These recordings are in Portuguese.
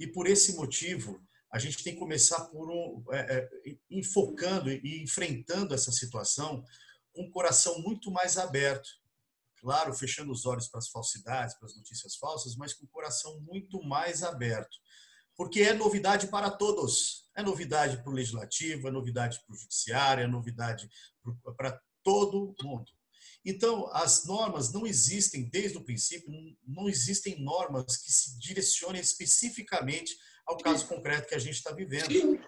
E por esse motivo, a gente tem que começar por um, é, é, enfocando e enfrentando essa situação com um coração muito mais aberto. Claro, fechando os olhos para as falsidades, para as notícias falsas, mas com o coração muito mais aberto. Porque é novidade para todos. É novidade para o legislativo, é novidade para o judiciário, é novidade para todo mundo. Então, as normas não existem desde o princípio, não existem normas que se direcionem especificamente ao caso concreto que a gente está vivendo.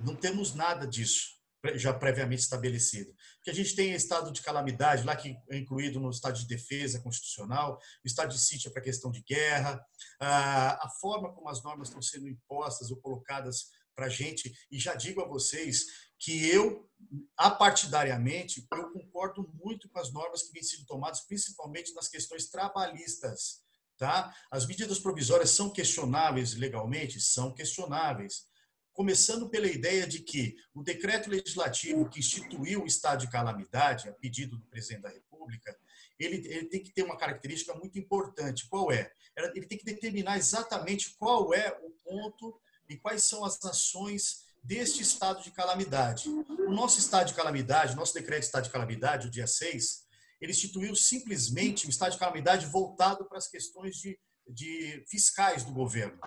Não temos nada disso já previamente estabelecido. Que a gente tem estado de calamidade, lá que é incluído no estado de defesa constitucional, o estado de sítio é para questão de guerra, a forma como as normas estão sendo impostas ou colocadas para a gente, e já digo a vocês que eu, apartidariamente, eu concordo muito com as normas que vêm sendo tomadas, principalmente nas questões trabalhistas. Tá? As medidas provisórias são questionáveis legalmente? São questionáveis. Começando pela ideia de que o decreto legislativo que instituiu o estado de calamidade, a pedido do presidente da República, ele, ele tem que ter uma característica muito importante. Qual é? Ele tem que determinar exatamente qual é o ponto e quais são as ações deste estado de calamidade. O nosso estado de calamidade, nosso decreto de estado de calamidade, o dia 6, ele instituiu simplesmente um estado de calamidade voltado para as questões de, de fiscais do governo,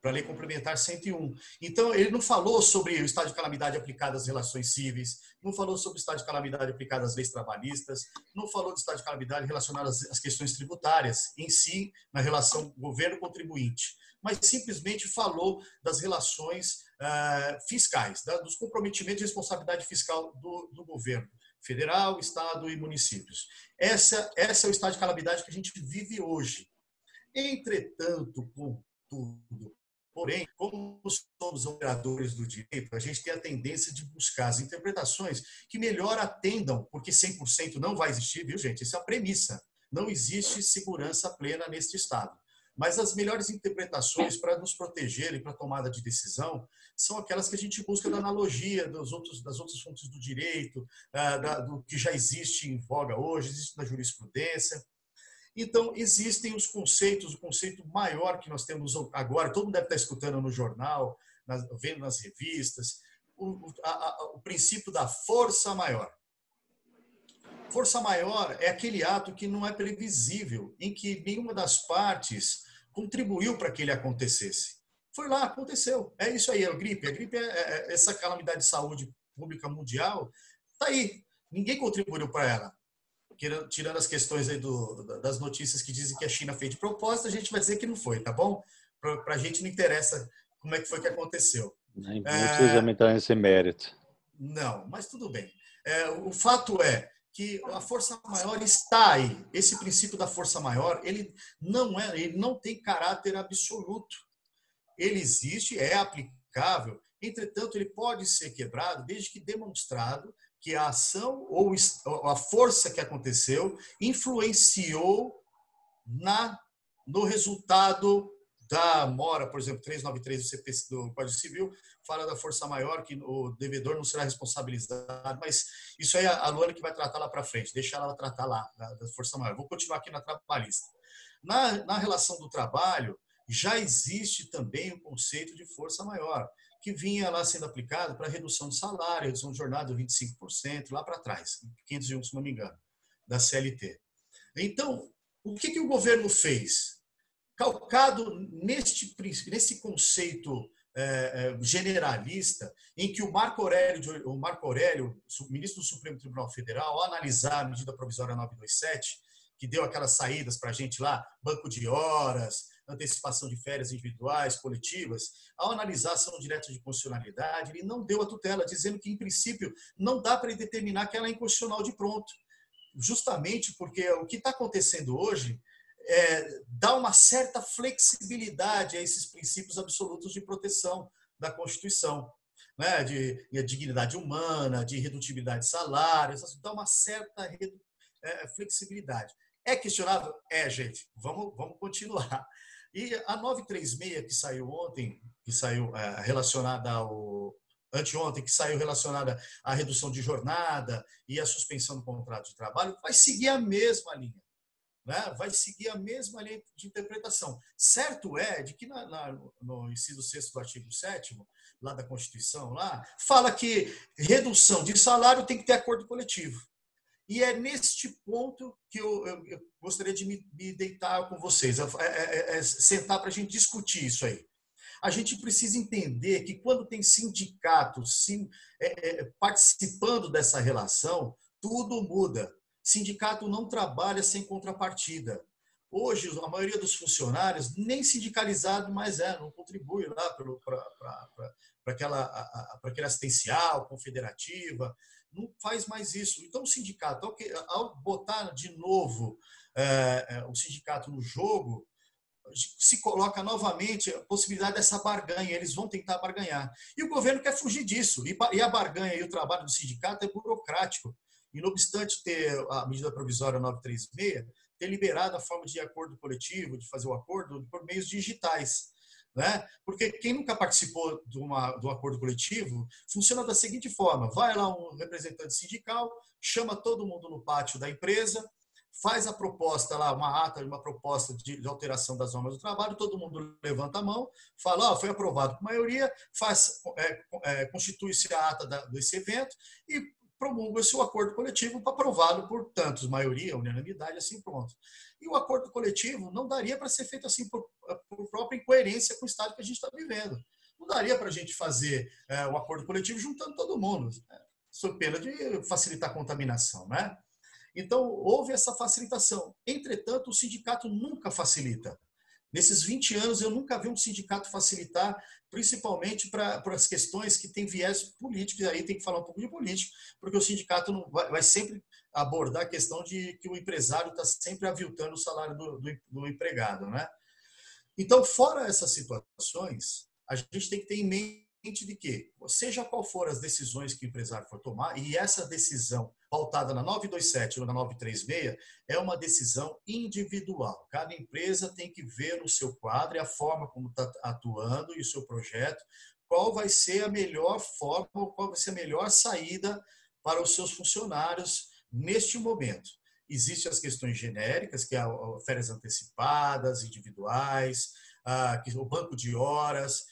para a Lei Complementar 101. Então, ele não falou sobre o estado de calamidade aplicado às relações cíveis, não falou sobre o estado de calamidade aplicado às leis trabalhistas, não falou do estado de calamidade relacionado às, questões tributárias, em si, na relação governo-contribuinte mas simplesmente falou das relações uh, fiscais, da, dos comprometimentos de responsabilidade fiscal do, do, governo federal, estado e municípios. Essa, essa é o estado de calamidade que a gente vive hoje. Entretanto, contudo, Porém, como somos operadores do direito, a gente tem a tendência de buscar as interpretações que melhor atendam, porque 100% não vai existir, viu, gente? Isso é a premissa. Não existe segurança plena neste Estado. Mas as melhores interpretações para nos proteger e para tomada de decisão são aquelas que a gente busca da analogia dos outros, das outras fontes do direito, ah, do que já existe em voga hoje, existe na jurisprudência. Então, existem os conceitos, o conceito maior que nós temos agora, todo mundo deve estar escutando no jornal, vendo nas revistas, o, a, a, o princípio da força maior. Força maior é aquele ato que não é previsível, em que nenhuma das partes contribuiu para que ele acontecesse. Foi lá, aconteceu. É isso aí, é a gripe. A gripe é, é, é essa calamidade de saúde pública mundial. Está aí. Ninguém contribuiu para ela. Tirando as questões aí do, das notícias que dizem que a China fez de propósito, a gente vai dizer que não foi, tá bom? Para a gente não interessa como é que foi que aconteceu. Nem é... precisa entrar nesse mérito. Não, mas tudo bem. É, o fato é que a força maior está aí. Esse princípio da força maior, ele não é, ele não tem caráter absoluto. Ele existe, é aplicável, entretanto, ele pode ser quebrado desde que demonstrado que a ação ou a força que aconteceu influenciou na no resultado da mora, por exemplo, 393 do, CP, do Código Civil, fala da força maior, que o devedor não será responsabilizado, mas isso aí a Luana que vai tratar lá para frente, deixa ela tratar lá, da, da, força maior. Vou continuar aqui na trabalhista. Na, na relação do trabalho, já existe também o conceito de força maior, que vinha lá sendo aplicado para redução de salário, redução de jornada de 25%, lá para trás, 501, se não me engano, da CLT. Então, o que, que o governo fez? calcado neste nesse conceito é, é, generalista, em que o Marco Aurélio, o Marco Aurélio, ministro do Supremo Tribunal Federal, ao analisar a medida provisória 927, que deu aquelas saídas para a gente lá, banco de horas, antecipação de férias individuais, coletivas, ao analisar a ação direta de constitucionalidade, ele não deu a tutela, dizendo que, em princípio, não dá para determinar que ela é inconstitucional de pronto. Justamente porque o que está acontecendo hoje é, dá uma certa flexibilidade a esses princípios absolutos de proteção da Constituição, né? de, de dignidade humana, de redutibilidade de salários, dá uma certa é, flexibilidade. É questionável? É, gente. Vamos, vamos continuar. E a 936 que saiu ontem, que saiu é, relacionada ao anteontem, que saiu relacionada à redução de jornada e à suspensão do contrato de trabalho, vai seguir a mesma linha né, vai seguir a mesma lei de interpretação. Certo é de que na, na, no inciso 6 do artigo 7 lá da Constituição, lá, fala que redução de salário tem que ter acordo coletivo. E é neste ponto que eu, eu, eu gostaria de me, me, deitar com vocês, é, é, é sentar para a gente discutir isso aí. A gente precisa entender que quando tem sindicatos sim, é, é, participando dessa relação, tudo muda. Sindicato não trabalha sem contrapartida. Hoje, a maioria dos funcionários nem sindicalizado mais é, não contribui lá para aquela, aquela assistencial, confederativa, não faz mais isso. Então, o sindicato, ao, ao botar de novo é, é, o sindicato no jogo, se coloca novamente a possibilidade dessa barganha, eles vão tentar barganhar. E o governo quer fugir disso. E a barganha e o trabalho do sindicato é burocrático. E, não obstante ter a medida provisória 936, ter liberado a forma de acordo coletivo, de fazer o acordo por meios digitais. Né? Porque quem nunca participou de, uma, de um acordo coletivo funciona da seguinte forma: vai lá um representante sindical, chama todo mundo no pátio da empresa, faz a proposta lá, uma ata, uma proposta de, de, alteração das normas do trabalho, todo mundo levanta a mão, fala, oh, foi aprovado por maioria, faz, é, é, constitui-se a ata da, desse evento e promulga-se o acordo coletivo para aprová-lo por tantos, maioria, unanimidade, assim pronto. E o acordo coletivo não daria para ser feito assim por, por, própria incoerência com o estado que a gente está vivendo. Não daria para a gente fazer é, o acordo coletivo juntando todo mundo, né? sob pena de facilitar a contaminação, né? Então, houve essa facilitação. Entretanto, o sindicato nunca facilita. Nesses 20 anos, eu nunca vi um sindicato facilitar, principalmente para as questões que têm viés político, e aí tem que falar um pouco de político, porque o sindicato não vai, vai sempre abordar a questão de que o empresário está sempre aviltando o salário do, do, do empregado. Né? Então, fora essas situações, a gente tem que ter em mente de que, seja qual for as decisões que o empresário for tomar, e essa decisão pautada na 927 ou na 936 é uma decisão individual. Cada empresa tem que ver no seu quadro e a forma como está atuando e o seu projeto, qual vai ser a melhor forma, qual vai ser a melhor saída para os seus funcionários neste momento. Existem as questões genéricas, que é férias antecipadas, individuais, o banco de horas,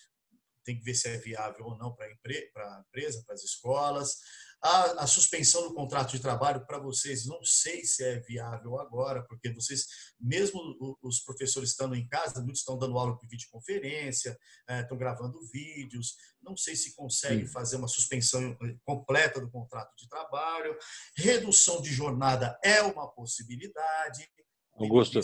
tem que ver se é viável ou não para a empresa, para as escolas. A, a, suspensão do contrato de trabalho para vocês, não sei se é viável agora, porque vocês, mesmo os professores estando em casa, muitos estão dando aula por videoconferência, é, estão gravando vídeos, não sei se consegue fazer uma suspensão completa do contrato de trabalho. Redução de jornada é uma possibilidade. Augusto,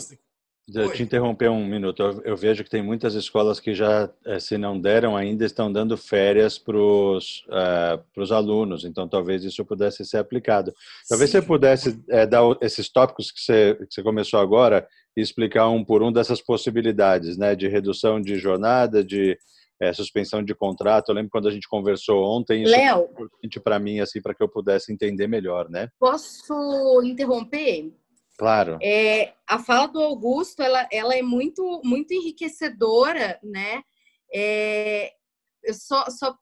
eu te interromper um minuto. Eu, eu, vejo que tem muitas escolas que já, eh, se não deram ainda, estão dando férias para os uh, alunos. Então, talvez isso pudesse ser aplicado. Talvez Sim. você pudesse é, dar esses tópicos que você, que você começou agora e explicar um por um dessas possibilidades, né? De redução de jornada, de é, suspensão de contrato. Eu lembro quando a gente conversou ontem. Isso Léo, importante para mim, assim, para que eu pudesse entender melhor, né? Posso interromper? Claro. É, a fala do Augusto, ela, ela é muito, muito enriquecedora, né? É, eu só, só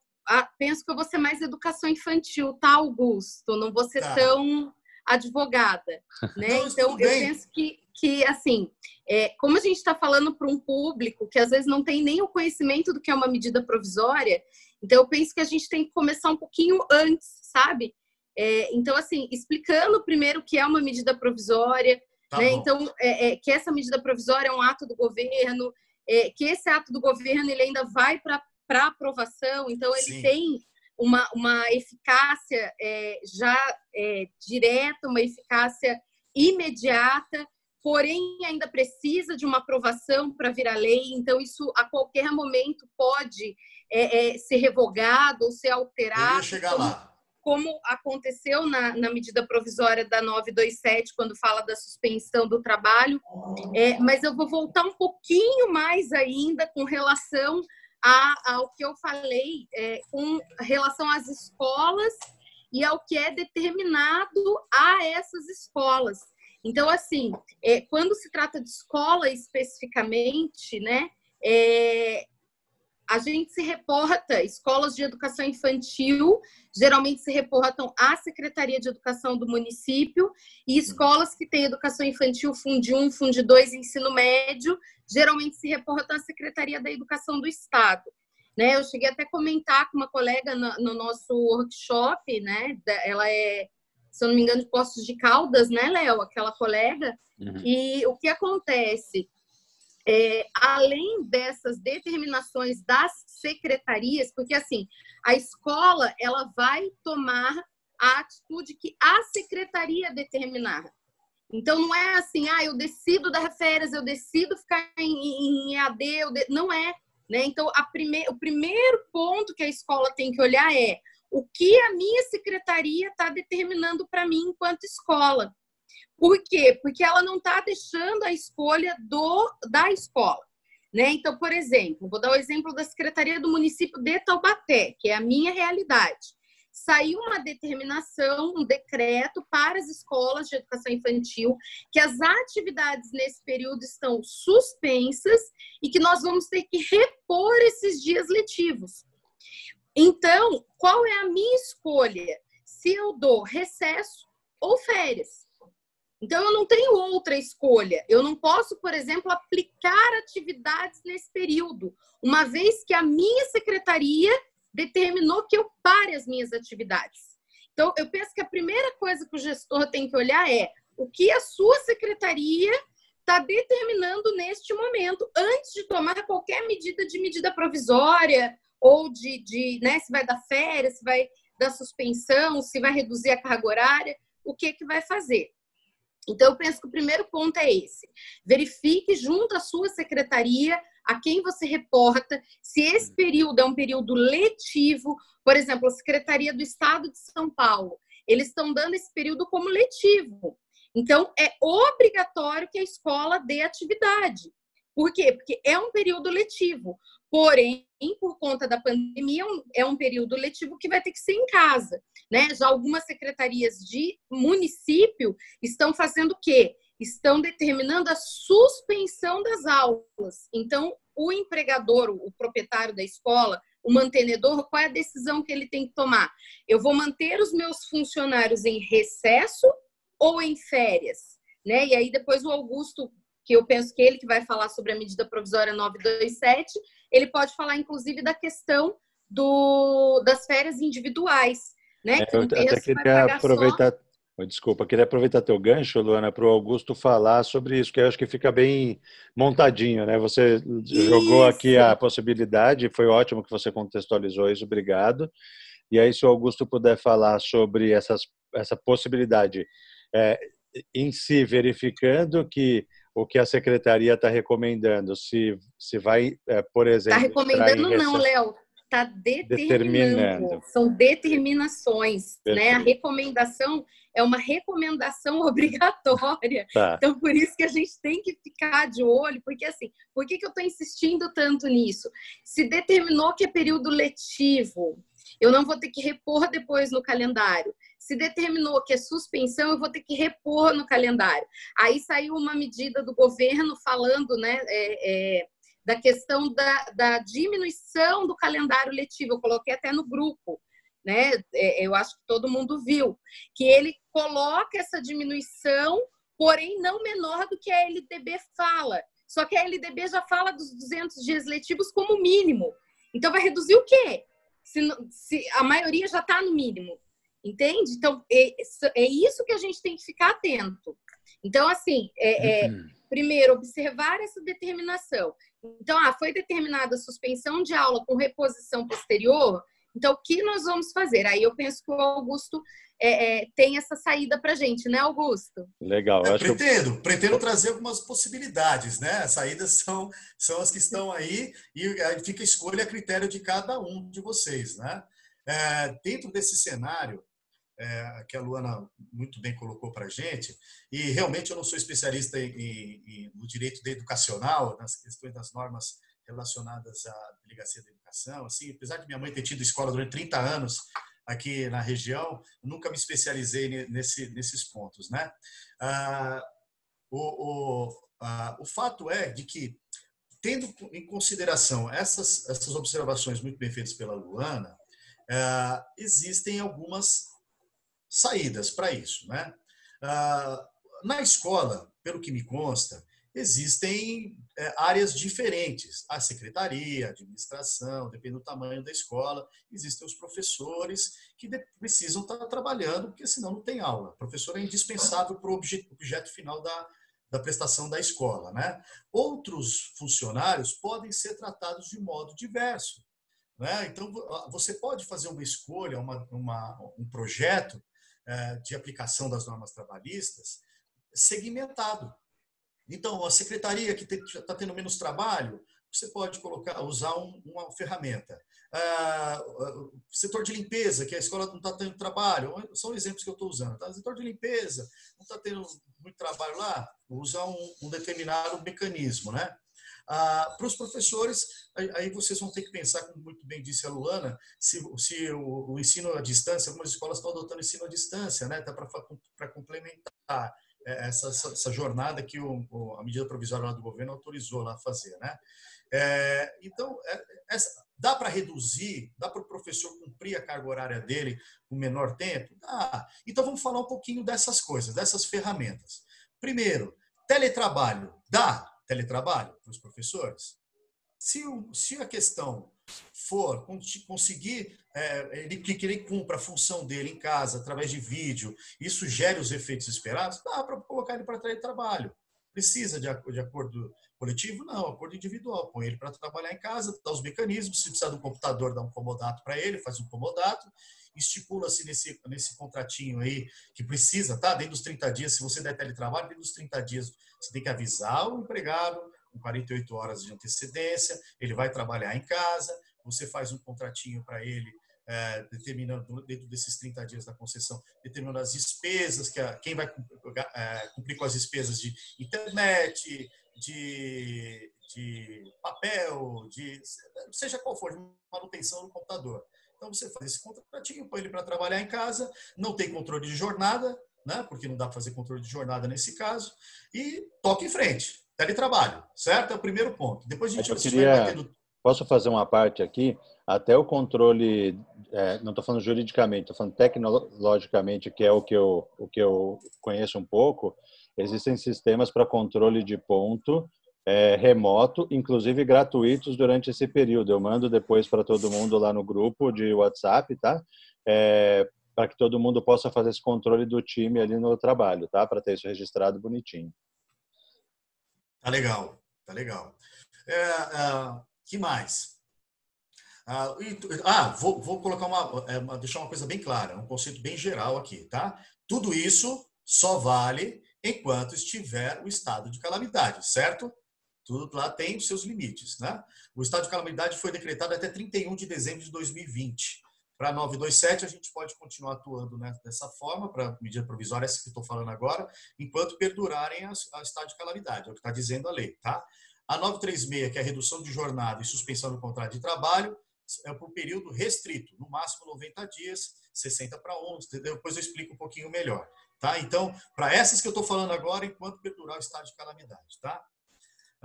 penso que eu vou ser mais educação infantil, tá, Augusto? Não vou ser tá. tão advogada, né? Não, então, eu penso que, que assim, é, como a gente está falando para um público que às vezes não tem nem o conhecimento do que é uma medida provisória, então eu penso que a gente tem que começar um pouquinho antes, sabe? É, então, assim, explicando primeiro o que é uma medida provisória, tá né? Então, é, é, que essa medida provisória é um ato do governo, é, que esse ato do governo ele ainda vai para aprovação, então ele Sim. tem uma, uma eficácia é, já é, direta, uma eficácia imediata, porém ainda precisa de uma aprovação para virar lei, então isso a qualquer momento pode ser revogado ou ser alterado. Eu ia chegar como, lá como aconteceu na, na, medida provisória da 927, quando fala da suspensão do trabalho. É, mas eu vou voltar um pouquinho mais ainda com relação a, ao que eu falei, é, com relação às escolas e ao que é determinado a essas escolas. Então, assim, é, quando se trata de escola especificamente, né, é, a gente se reporta, escolas de educação infantil geralmente se reportam à Secretaria de Educação do município e escolas que têm educação infantil Fundi 1, Fundi 2, ensino médio, geralmente se reportam à Secretaria da Educação do Estado. Né, eu cheguei até a comentar com uma colega no, no nosso workshop, né? Ela é, se eu não me engano, de Postos de Caldas, né, Léo? Aquela colega. Uhum. E o que acontece? É, além dessas determinações das secretarias, porque assim a escola ela vai tomar a atitude que a secretaria determinar. Então não é assim, ah, eu decido dar férias, eu decido ficar em, em EAD, de... não é, né? Então prime... o primeiro ponto que a escola tem que olhar é o que a minha secretaria está determinando para mim enquanto escola. Por quê? Porque ela não está deixando a escolha do da escola. Né? Então, por exemplo, vou dar o exemplo da Secretaria do Município de Taubaté, que é a minha realidade. Saiu uma determinação, um decreto para as escolas de educação infantil que as atividades nesse período estão suspensas e que nós vamos ter que repor esses dias letivos. Então, qual é a minha escolha? Se eu dou recesso ou férias? Então, eu não tenho outra escolha. Eu não posso, por exemplo, aplicar atividades nesse período, uma vez que a minha secretaria determinou que eu pare as minhas atividades. Então, eu penso que a primeira coisa que o gestor tem que olhar é o que a sua secretaria está determinando neste momento, antes de tomar qualquer medida de medida provisória ou de, de né, se vai dar férias, se vai dar suspensão, se vai reduzir a carga horária, o que que vai fazer. Então, eu penso que o primeiro ponto é esse. Verifique junto à sua secretaria a quem você reporta, se esse período é um período letivo, por exemplo, a Secretaria do Estado de São Paulo, eles estão dando esse período como letivo. Então, é obrigatório que a escola dê atividade. Por quê? Porque é um período letivo. Porém, por conta da pandemia, é um período letivo que vai ter que ser em casa. Né? Já algumas secretarias de município estão fazendo o quê? Estão determinando a suspensão das aulas. Então, o empregador, o proprietário da escola, o mantenedor, qual é a decisão que ele tem que tomar? Eu vou manter os meus funcionários em recesso ou em férias? Né? E aí depois o Augusto que eu penso que ele que vai falar sobre a medida provisória 927, ele pode falar inclusive da questão do, das férias individuais, né? É, eu até queria aproveitar, só... desculpa, queria aproveitar teu gancho, Luana, para o Augusto falar sobre isso, que eu acho que fica bem montadinho, né? Você isso. jogou aqui a possibilidade, foi ótimo que você contextualizou isso, obrigado. E aí, se o Augusto puder falar sobre essas, essa possibilidade é, em si, verificando que o que a secretaria está recomendando? Se, se vai, é, por tá exemplo. Está recomendando, não, Léo. Está determinando. determinando. São determinações. Né? A recomendação é uma recomendação obrigatória. Tá. Então, por isso que a gente tem que ficar de olho, porque assim, por que, que eu estou insistindo tanto nisso? Se determinou que é período letivo, eu não vou ter que repor depois no calendário. Se determinou que é suspensão, eu vou ter que repor no calendário. Aí saiu uma medida do governo falando né, é, é, da questão da, da diminuição do calendário letivo. Eu coloquei até no grupo. Né? É, eu acho que todo mundo viu, que ele coloca essa diminuição, porém não menor do que a LDB fala. Só que a LDB já fala dos 200 dias letivos como mínimo. Então vai reduzir o quê? Se, se a maioria já está no mínimo. Entende? Então, é, é isso que a gente tem que ficar atento. Então, assim, é, é, uhum. primeiro, observar essa determinação. Então, ah, foi determinada a suspensão de aula com reposição posterior, então, o que nós vamos fazer? Aí eu penso que o Augusto é, é, tem essa saída para gente, né, Augusto? Legal. É, pretendo, pretendo trazer algumas possibilidades, né? As saídas são, são as que estão aí e fica a escolha a critério de cada um de vocês, né? É, dentro desse cenário, é, que a Luana muito bem colocou para a gente, e realmente eu não sou especialista em, em, no direito educacional, nas questões das normas relacionadas à delegacia da educação. Assim, apesar de minha mãe ter tido escola durante 30 anos aqui na região, nunca me especializei nesse, nesses pontos. Né? Ah, o, o, ah, o fato é de que tendo em consideração essas, essas observações muito bem feitas pela Luana, é, existem algumas saídas para isso. Né? Ah, na escola, pelo que me consta, existem é, áreas diferentes. A secretaria, a administração, depende do tamanho da escola. Existem os professores que precisam estar trabalhando, porque senão não tem aula. O professor é indispensável para o objeto final da, da prestação da escola. Né? Outros funcionários podem ser tratados de modo diverso. Né? Então, você pode fazer uma escolha, uma, uma um projeto de aplicação das normas trabalhistas segmentado. Então, a secretaria que está tendo menos trabalho, você pode colocar, usar um, uma ferramenta. Ah, setor de limpeza, que a escola não está tendo trabalho, são exemplos que eu estou usando. Tá? Setor de limpeza não está tendo muito trabalho lá, usar um, um determinado mecanismo, né? Ah, para os professores, aí vocês vão ter que pensar, como muito bem disse a Luana, se, se o, o, ensino à distância, algumas escolas estão adotando ensino à distância, né? Tá para complementar é, essa, essa, jornada que o, a medida provisória do governo autorizou lá a fazer, né? É, então, é, essa, dá para reduzir, dá para o professor cumprir a carga horária dele com menor tempo? Dá. Então, vamos falar um pouquinho dessas coisas, dessas ferramentas. Primeiro, teletrabalho. Dá teletrabalho para os professores? Se, o, se a questão for conseguir é, ele que ele cumpra a função dele em casa através de vídeo, isso gere os efeitos esperados, dá para colocar ele para trabalho. Precisa de, de acordo coletivo? Não, acordo individual. Põe ele para trabalhar em casa, dá os mecanismos. Se precisar de um computador, dá um comodato para ele, faz um comodato. Estipula-se nesse, nesse contratinho aí que precisa, tá? Dentro dos 30 dias, se você der teletrabalho, dentro dos 30 dias, você tem que avisar o empregado com 48 horas de antecedência, ele vai trabalhar em casa, você faz um contratinho para ele é, determinando dentro desses 30 dias da concessão, determinando as despesas, que a, quem vai é, cumprir com as despesas de internet, de, de papel, de seja qual for, de manutenção no computador. Então você faz esse contratinho, põe ele para trabalhar em casa, não tem controle de jornada, né? porque não dá para fazer controle de jornada nesse caso, e toca em frente. Teletrabalho, certo? É o primeiro ponto. Depois a gente vai queria... Posso fazer uma parte aqui? Até o controle, é, não estou falando juridicamente, estou falando tecnologicamente, que é o que, eu, o que eu conheço um pouco, existem sistemas para controle de ponto é, remoto, inclusive gratuitos durante esse período. Eu mando depois para todo mundo lá no grupo de WhatsApp, tá? É, para que todo mundo possa fazer esse controle do time ali no trabalho, tá? Para ter isso registrado bonitinho. Tá legal, tá legal. É, é, que mais? Ah, e, ah vou, vou, colocar uma, é, uma, deixar uma coisa bem clara, um conceito bem geral aqui, tá? Tudo isso só vale enquanto estiver o estado de calamidade, certo? Tudo lá tem os seus limites, né? O estado de calamidade foi decretado até 31 de dezembro de 2020. Para 927, a gente pode continuar atuando né, dessa forma, para medida provisória, essa que estou falando agora, enquanto perdurarem a estado de calamidade, é o que está dizendo a lei, tá? A 936, que é a redução de jornada e suspensão do contrato de trabalho, é por período restrito, no máximo 90 dias, 60 para 11, entendeu? Depois eu explico um pouquinho melhor, tá? Então, para essas que eu estou falando agora, enquanto perdurar o estado de calamidade, tá?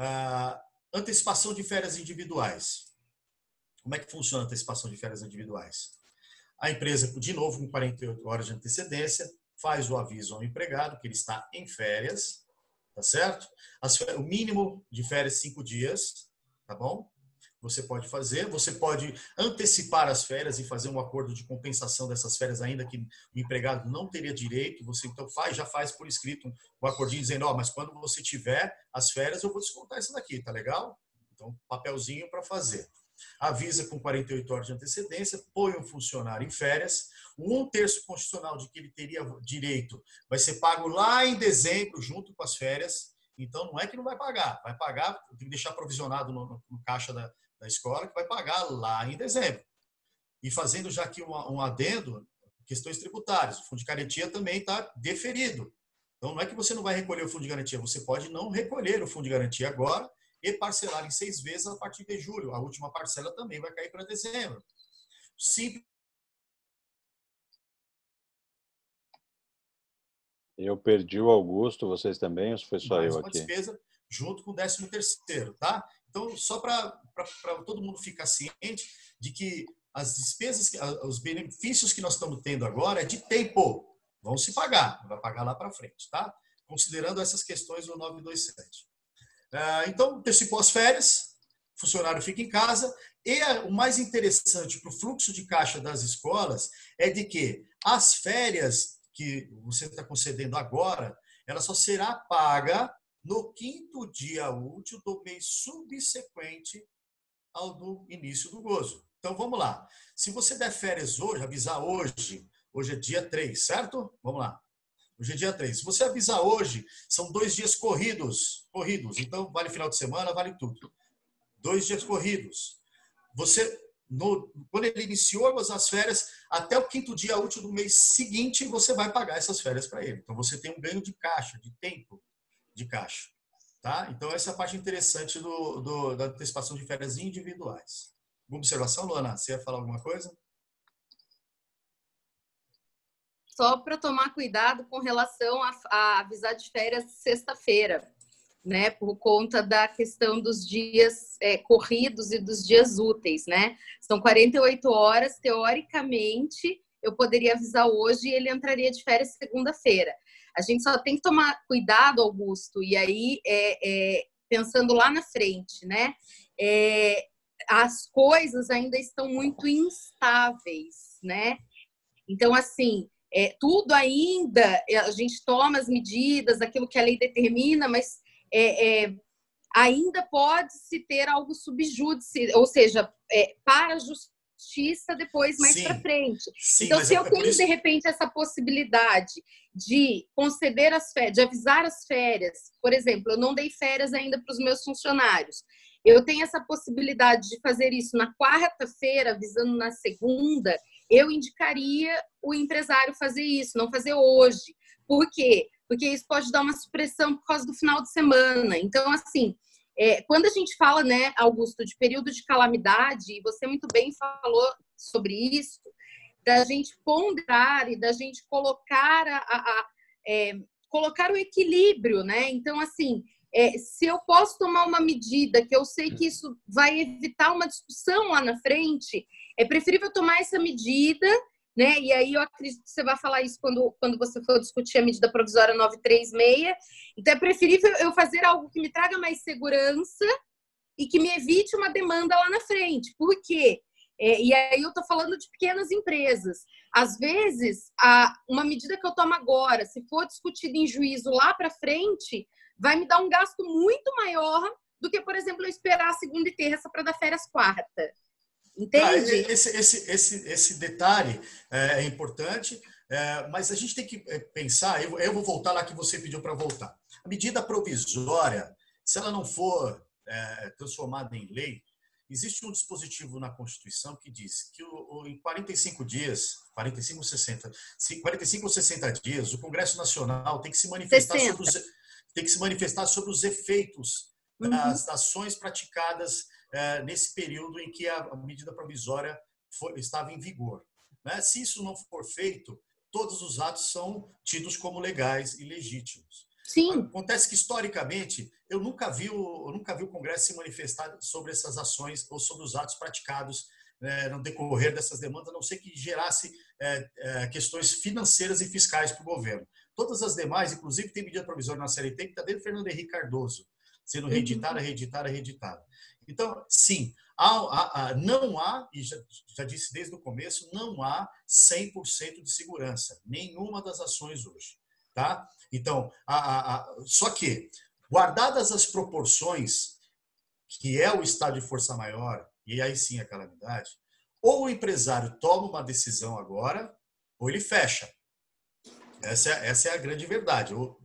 Ah, antecipação de férias individuais. Como é que funciona a antecipação de férias individuais? A empresa, de novo, com 48 horas de antecedência, faz o aviso ao empregado que ele está em férias, tá certo? As, o mínimo de férias cinco dias, tá bom? Você pode fazer, você pode antecipar as férias e fazer um acordo de compensação dessas férias, ainda que o empregado não teria direito. Você então faz, já faz por escrito um, acordinho dizendo: Ó, oh, mas quando você tiver as férias, eu vou descontar isso daqui, tá legal? Então, papelzinho para fazer avisa com 48 horas de antecedência, põe um funcionário em férias, um terço constitucional de que ele teria direito vai ser pago lá em dezembro, junto com as férias. Então, não é que não vai pagar, vai pagar, tem que deixar provisionado no, no, no caixa da, da escola, que vai pagar lá em dezembro. E fazendo já aqui um, adendo, questões tributárias, o fundo de garantia também está deferido. Então, não é que você não vai recolher o fundo de garantia, você pode não recolher o fundo de garantia agora e parcelar em seis vezes a partir de julho. A última parcela também vai cair para dezembro. Simples. Eu perdi o Augusto, vocês também, ou foi só Mais eu uma aqui? despesa junto com o décimo terceiro, tá? Então, só para todo mundo ficar ciente de que as despesas, os benefícios que nós estamos tendo agora é de tempo. Vão se pagar, vai pagar lá para frente, tá? Considerando essas questões do 927. Ah, então, antecipou as férias, funcionário fica em casa. E o mais interessante para o fluxo de caixa das escolas é de que as férias que você está concedendo agora, ela só será paga no quinto dia útil do mês subsequente ao do início do gozo. Então vamos lá. Se você der férias hoje, avisar hoje, hoje é dia 3, certo? Vamos lá. Hoje é dia 3. Se você avisar hoje, são dois dias corridos. Corridos. Então, vale final de semana, vale tudo. Dois dias corridos. Você, no, quando ele iniciou as férias, até o quinto dia útil do mês seguinte, você vai pagar essas férias para ele. Então, você tem um ganho de caixa, de tempo de caixa. Tá? Então, essa é a parte interessante do, do da antecipação de férias individuais. Uma observação, Luana? Você ia falar alguma coisa? Só para tomar cuidado com relação a, a avisar de férias sexta-feira, né? Por conta da questão dos dias é, corridos e dos dias úteis, né? São 48 horas, teoricamente, eu poderia avisar hoje e ele entraria de férias segunda-feira. A gente só tem que tomar cuidado, Augusto, e aí é, é, pensando lá na frente, né? É, as coisas ainda estão muito instáveis, né? Então, assim, é, tudo ainda, é, a gente toma as medidas, aquilo que a lei determina, mas é, é, ainda pode-se ter algo subjúdice, ou seja, é, para a justiça depois, mais para frente. Sim, então, se eu é tenho, isso... de repente, essa possibilidade de conceder as férias, de avisar as férias, por exemplo, eu não dei férias ainda para os meus funcionários, eu tenho essa possibilidade de fazer isso na quarta-feira, avisando na segunda, eu indicaria o empresário fazer isso, não fazer hoje. Por quê? Porque isso pode dar uma supressão por causa do final de semana. Então, assim, é, quando a gente fala, né, Augusto, de período de calamidade, e você muito bem falou sobre isso, da gente ponderar e da gente colocar a, a, a é, colocar o equilíbrio, né? Então, assim, é, se eu posso tomar uma medida que eu sei que isso vai evitar uma discussão lá na frente, é preferível tomar essa medida, né? E aí eu acredito que você vai falar isso quando, quando você for discutir a medida provisória 936. Então é preferível eu fazer algo que me traga mais segurança e que me evite uma demanda lá na frente. Por quê? É, e aí eu estou falando de pequenas empresas. Às vezes, a, uma medida que eu tomo agora, se for discutida em juízo lá para frente, vai me dar um gasto muito maior do que, por exemplo, eu esperar segunda e terça para dar férias quarta. Entende? Ah, esse, esse, esse, esse detalhe é, é importante, é, mas a gente tem que é, pensar. Eu, eu vou voltar lá que você pediu para voltar. A medida provisória, se ela não for é, transformada em lei, existe um dispositivo na Constituição que diz que o, o, em 45 dias, 45 ou 60, 45 ou 60 dias, o Congresso Nacional tem que se manifestar 60. sobre os tem que se manifestar sobre os efeitos uhum. das ações praticadas nesse período em que a medida provisória foi, estava em vigor. Né? Se isso não for feito, todos os atos são tidos como legais e legítimos. Sim. Acontece que historicamente eu nunca vi o, nunca vi o Congresso se manifestar sobre essas ações ou sobre os atos praticados é, no decorrer dessas demandas, a não ser que gerasse é, é, questões financeiras e fiscais para o governo. Todas as demais, inclusive tem medida provisória na CLT que está desde o Fernando Henrique Cardoso, sendo uhum. reeditada, reeditada, reeditada. Então, sim, há, há, há, não há, e já, já disse desde o começo, não há 100% de segurança, nenhuma das ações hoje. Tá? Então, só que, guardadas as proporções que é o estado de força maior, e aí sim a calamidade, ou o empresário toma uma decisão agora, ou ele fecha. Essa é, essa é a grande verdade. Ou,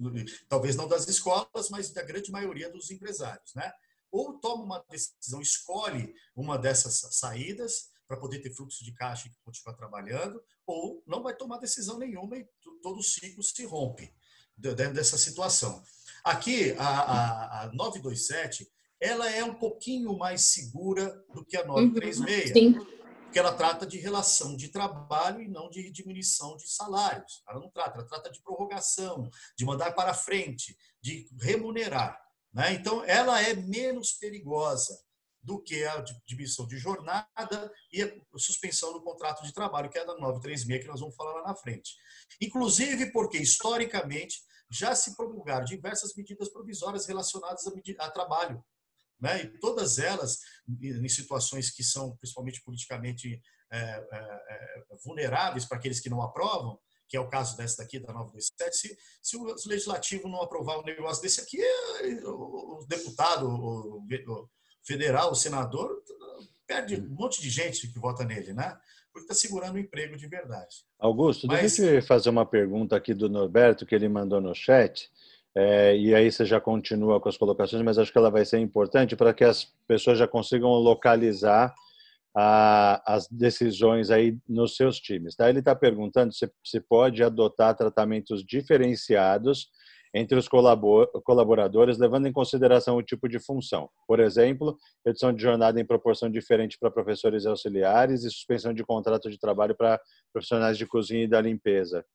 talvez não das escolas, mas da grande maioria dos empresários. Né? Ou toma uma decisão, escolhe uma dessas saídas para poder ter fluxo de caixa e continuar trabalhando, ou não vai tomar decisão nenhuma e todo o ciclo se rompe dentro dessa situação. Aqui, a, a, a 927, ela é um pouquinho mais segura do que a 936. Uhum, porque ela trata de relação de trabalho e não de diminuição de salários. Ela não trata, ela trata de prorrogação, de mandar para frente, de remunerar. Né? Então, ela é menos perigosa do que a diminuição de jornada e a suspensão do contrato de trabalho, que é da 936, que nós vamos falar lá na frente. Inclusive porque, historicamente, já se promulgaram diversas medidas provisórias relacionadas a, a trabalho. Né? E todas elas, em situações que são principalmente politicamente é, é, é, vulneráveis para aqueles que não aprovam, que é o caso dessa daqui, da 927, se, se o legislativo não aprovar um negócio desse aqui, o deputado, o, federal, o senador, perde um monte de gente que vota nele, né? Porque está segurando o emprego de verdade. Augusto, Mas... deixa eu fazer uma pergunta aqui do Norberto, que ele mandou no chat. É, e aí você já continua com as colocações, mas acho que ela vai ser importante para que as pessoas já consigam localizar a, as decisões aí nos seus times. Tá? Ele está perguntando se, se pode adotar tratamentos diferenciados entre os colaboradores, levando em consideração o tipo de função. Por exemplo, redução de jornada em proporção diferente para professores auxiliares e suspensão de contrato de trabalho para profissionais de cozinha e da limpeza.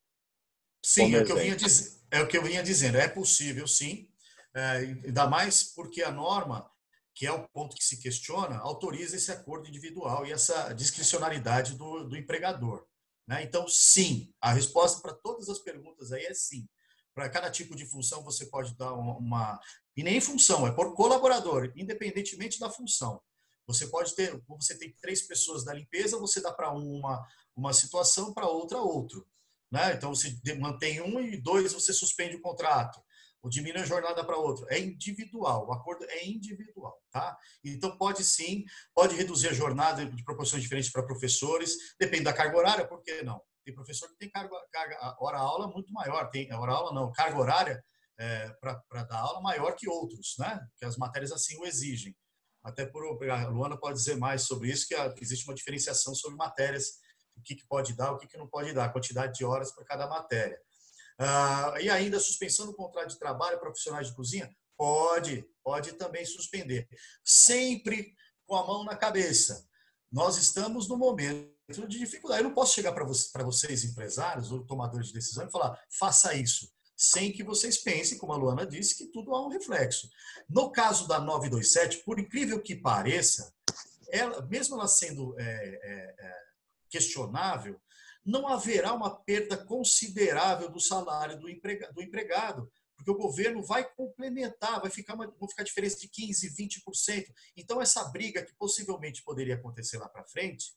Sim, é o, que eu vinha diz... é o que eu vinha dizendo. É possível, sim. É, ainda mais porque a norma, que é o ponto que se questiona, autoriza esse acordo individual e essa discricionalidade do, do empregador. Né? Então, sim, a resposta para todas as perguntas aí é sim. Para cada tipo de função você pode dar uma. E nem função, é por colaborador, independentemente da função. Você pode ter, você tem três pessoas da limpeza, você dá para uma uma situação, para outra outro. Né? Então você mantém um e dois você suspende o contrato ou diminui a jornada para outro. É individual, o acordo é individual, tá? Então pode sim, pode reduzir a jornada de proporções diferentes para professores, depende da carga horária, por que não? Tem professor que tem carga, carga hora-aula muito maior, tem hora-aula não, carga horária é, para dar aula maior que outros, né? Que as matérias assim o exigem. Até por a Luana pode dizer mais sobre isso, que existe uma diferenciação sobre matérias, o que, que pode dar, o que, que não pode dar, a quantidade de horas para cada matéria. Ah, e ainda suspensão do contrato de trabalho profissionais de cozinha? Pode, pode também suspender. Sempre com a mão na cabeça. Nós estamos no momento de dificuldade. Eu não posso chegar para vocês, vocês, empresários ou tomadores de decisão, e falar, faça isso, sem que vocês pensem, como a Luana disse, que tudo há um reflexo. No caso da 927, por incrível que pareça, ela, mesmo ela sendo é, é, é, questionável, não haverá uma perda considerável do salário do empregado, do empregado porque o governo vai complementar, vai ficar uma, ficar diferença de 15%, 20%. Então, essa briga que possivelmente poderia acontecer lá para frente,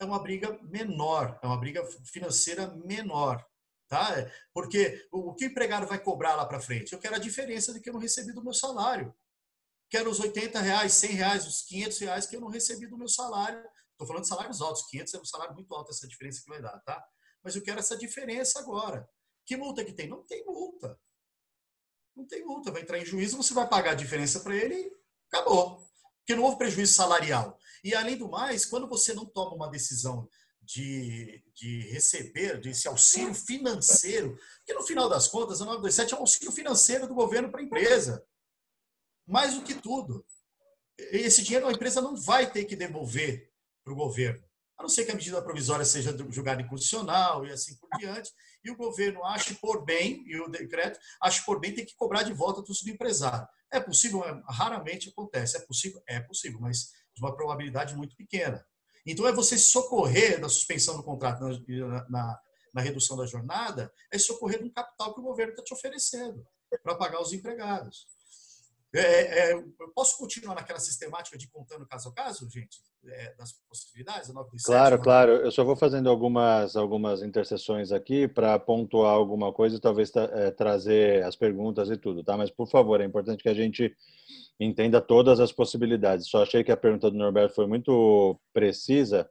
é uma briga menor, é uma briga financeira menor. Tá? Porque o que o empregado vai cobrar lá para frente? Eu quero a diferença do que eu não recebi do meu salário. Quero os 80 reais, 100 reais, os 500 reais que eu não recebi do meu salário. Estou falando de salários altos, 500 é um salário muito alto essa diferença que vai dar, tá? Mas eu quero essa diferença agora. Que multa que tem? Não tem multa. Não tem multa. Vai entrar em juízo, você vai pagar a diferença para ele e acabou. Porque não houve prejuízo salarial. E, além do mais, quando você não toma uma decisão de, de receber desse auxílio financeiro, porque no final das contas, a 927 é um auxílio financeiro do governo para a empresa. Mais do que tudo. Esse dinheiro a empresa não vai ter que devolver para o governo, a não ser que a medida provisória seja julgada inconstitucional e assim por diante, e o governo ache por bem, e o decreto ache por bem, tem que cobrar de volta do empresário. É possível? Raramente acontece. É possível? É possível, mas de uma probabilidade muito pequena. Então, é você socorrer da suspensão do contrato na, na, na redução da jornada, é socorrer de um capital que o governo está te oferecendo para pagar os empregados. É, é, eu posso continuar naquela sistemática de contando caso a caso, gente, é, das possibilidades? claro, claro. Eu só vou fazendo algumas algumas interseções aqui para pontuar alguma coisa e talvez é, trazer as perguntas e tudo, tá? Mas por favor, é importante que a gente entenda todas as possibilidades. Só achei que a pergunta do Norberto foi muito precisa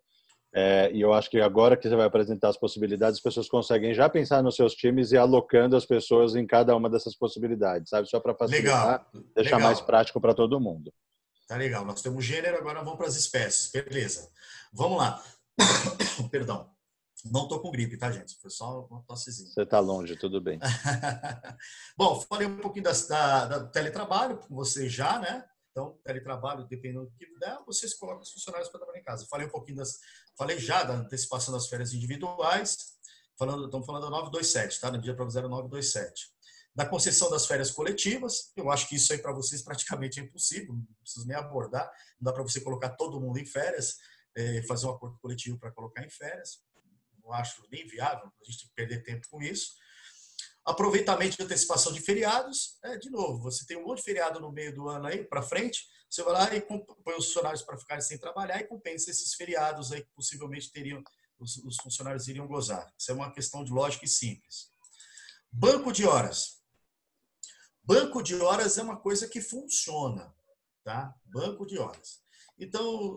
é, e eu acho que agora que você vai apresentar as possibilidades, as pessoas conseguem já pensar nos seus times e alocando as pessoas em cada uma dessas possibilidades, sabe? Só para facilitar, legal, deixar legal. mais prático para todo mundo. Tá legal. Nós temos gênero, agora vamos para as espécies. Beleza. Vamos lá. Perdão. Não estou com gripe, tá, gente? Foi só uma tossezinha. Você está longe, tudo bem. Bom, falei um pouquinho da, da, da teletrabalho com vocês já, né? Então, teletrabalho, dependendo do que der, vocês colocam os funcionários para trabalhar em casa. Falei um pouquinho das. Falei já da antecipação das férias individuais. Falando, estamos falando da 927, tá? No dia provisório 927. Da concessão das férias coletivas, eu acho que isso aí para vocês praticamente é impossível, não preciso nem abordar, não dá para você colocar todo mundo em férias, é, fazer um acordo coletivo para colocar em férias, não acho nem viável, a gente tem que perder tempo com isso. Aproveitamento de antecipação de feriados, é, de novo, você tem um monte de feriado no meio do ano aí para frente, você vai lá e põe os funcionários para ficarem sem trabalhar e compensa esses feriados aí que possivelmente teriam os, os funcionários iriam gozar. Isso é uma questão de lógica e simples. Banco de horas. Banco de horas é uma coisa que funciona, tá? Banco de horas. Então,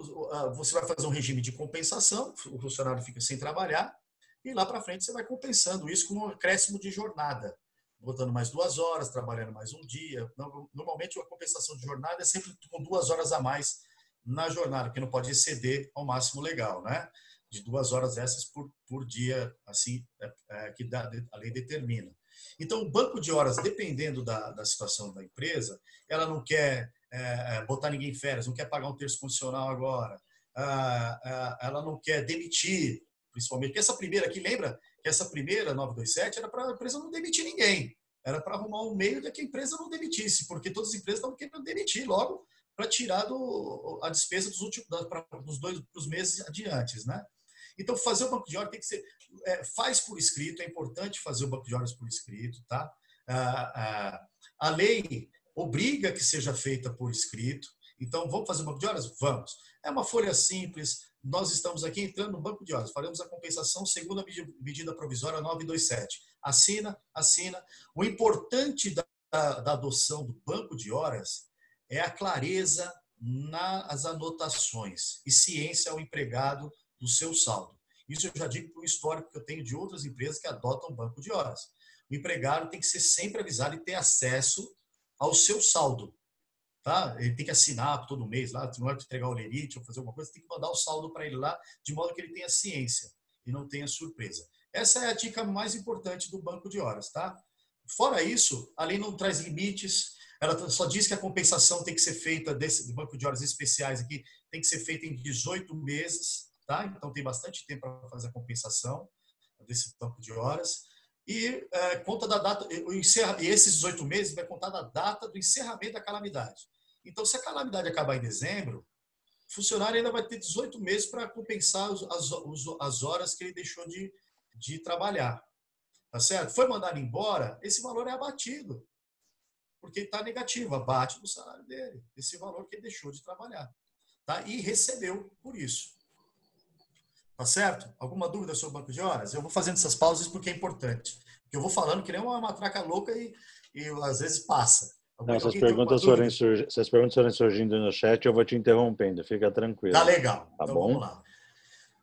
você vai fazer um regime de compensação, o funcionário fica sem trabalhar, e lá para frente você vai compensando isso com um acréscimo de jornada, botando mais duas horas, trabalhando mais um dia. Normalmente, a compensação de jornada é sempre com duas horas a mais na jornada, que não pode exceder ao máximo legal, né? De duas horas essas por, por dia, assim, é, é, que a lei determina. Então, o banco de horas, dependendo da, da situação da empresa, ela não quer é, é botar ninguém em férias, não quer pagar um terço condicional agora, ah, ah, ela não quer demitir, principalmente. Porque essa primeira aqui, lembra que essa primeira, 927, era para a empresa não demitir ninguém. Era para arrumar um meio de que a empresa não demitisse, porque todas as empresas estavam querendo demitir logo para tirar do, a despesa dos últimos dos dois dos meses adiante, né? Então, fazer o banco de horas tem que ser. É, faz por escrito, é importante fazer o banco de horas por escrito, tá? Ah, ah, a lei obriga que seja feita por escrito. Então, vamos fazer o banco de horas? Vamos. É uma folha simples. Nós estamos aqui entrando no banco de horas. Faremos a compensação segundo a medida provisória 927. Assina, assina. O importante da, da adoção do banco de horas é a clareza nas anotações e ciência ao empregado do seu saldo. Isso eu já digo por histórico que eu tenho de outras empresas que adotam banco de horas. O empregado tem que ser sempre avisado e ter acesso ao seu saldo. Tá? Ele tem que assinar todo mês lá, não é entregar o lerite ou fazer alguma coisa, tem que mandar o saldo para ele lá, de modo que ele tenha ciência e não tenha surpresa. Essa é a dica mais importante do banco de horas, tá? Fora isso, a lei não traz limites, ela só diz que a compensação tem que ser feita desse do banco de horas especiais aqui, tem que ser feita em 18 meses, tá? Então tem bastante tempo para fazer a compensação desse banco de horas. E é, conta da data, encerra, e esses 18 meses vai contar da data do encerramento da calamidade. Então, se a calamidade acabar em dezembro, o funcionário ainda vai ter 18 meses para compensar as, as horas que ele deixou de, de trabalhar. Tá certo? Foi mandado embora, esse valor é abatido. Porque está negativo, abate no salário dele, esse valor que ele deixou de trabalhar. Tá? E recebeu por isso. Tá certo? Alguma dúvida sobre o banco de horas? Eu vou fazendo essas pausas porque é importante. Porque eu vou falando que nem uma matraca louca e, e às vezes passa. Não, essas, perguntas forem surgi, essas perguntas forem surgindo no chat, eu vou te interrompendo. Fica tranquilo. Tá legal. Tá então bom? vamos lá.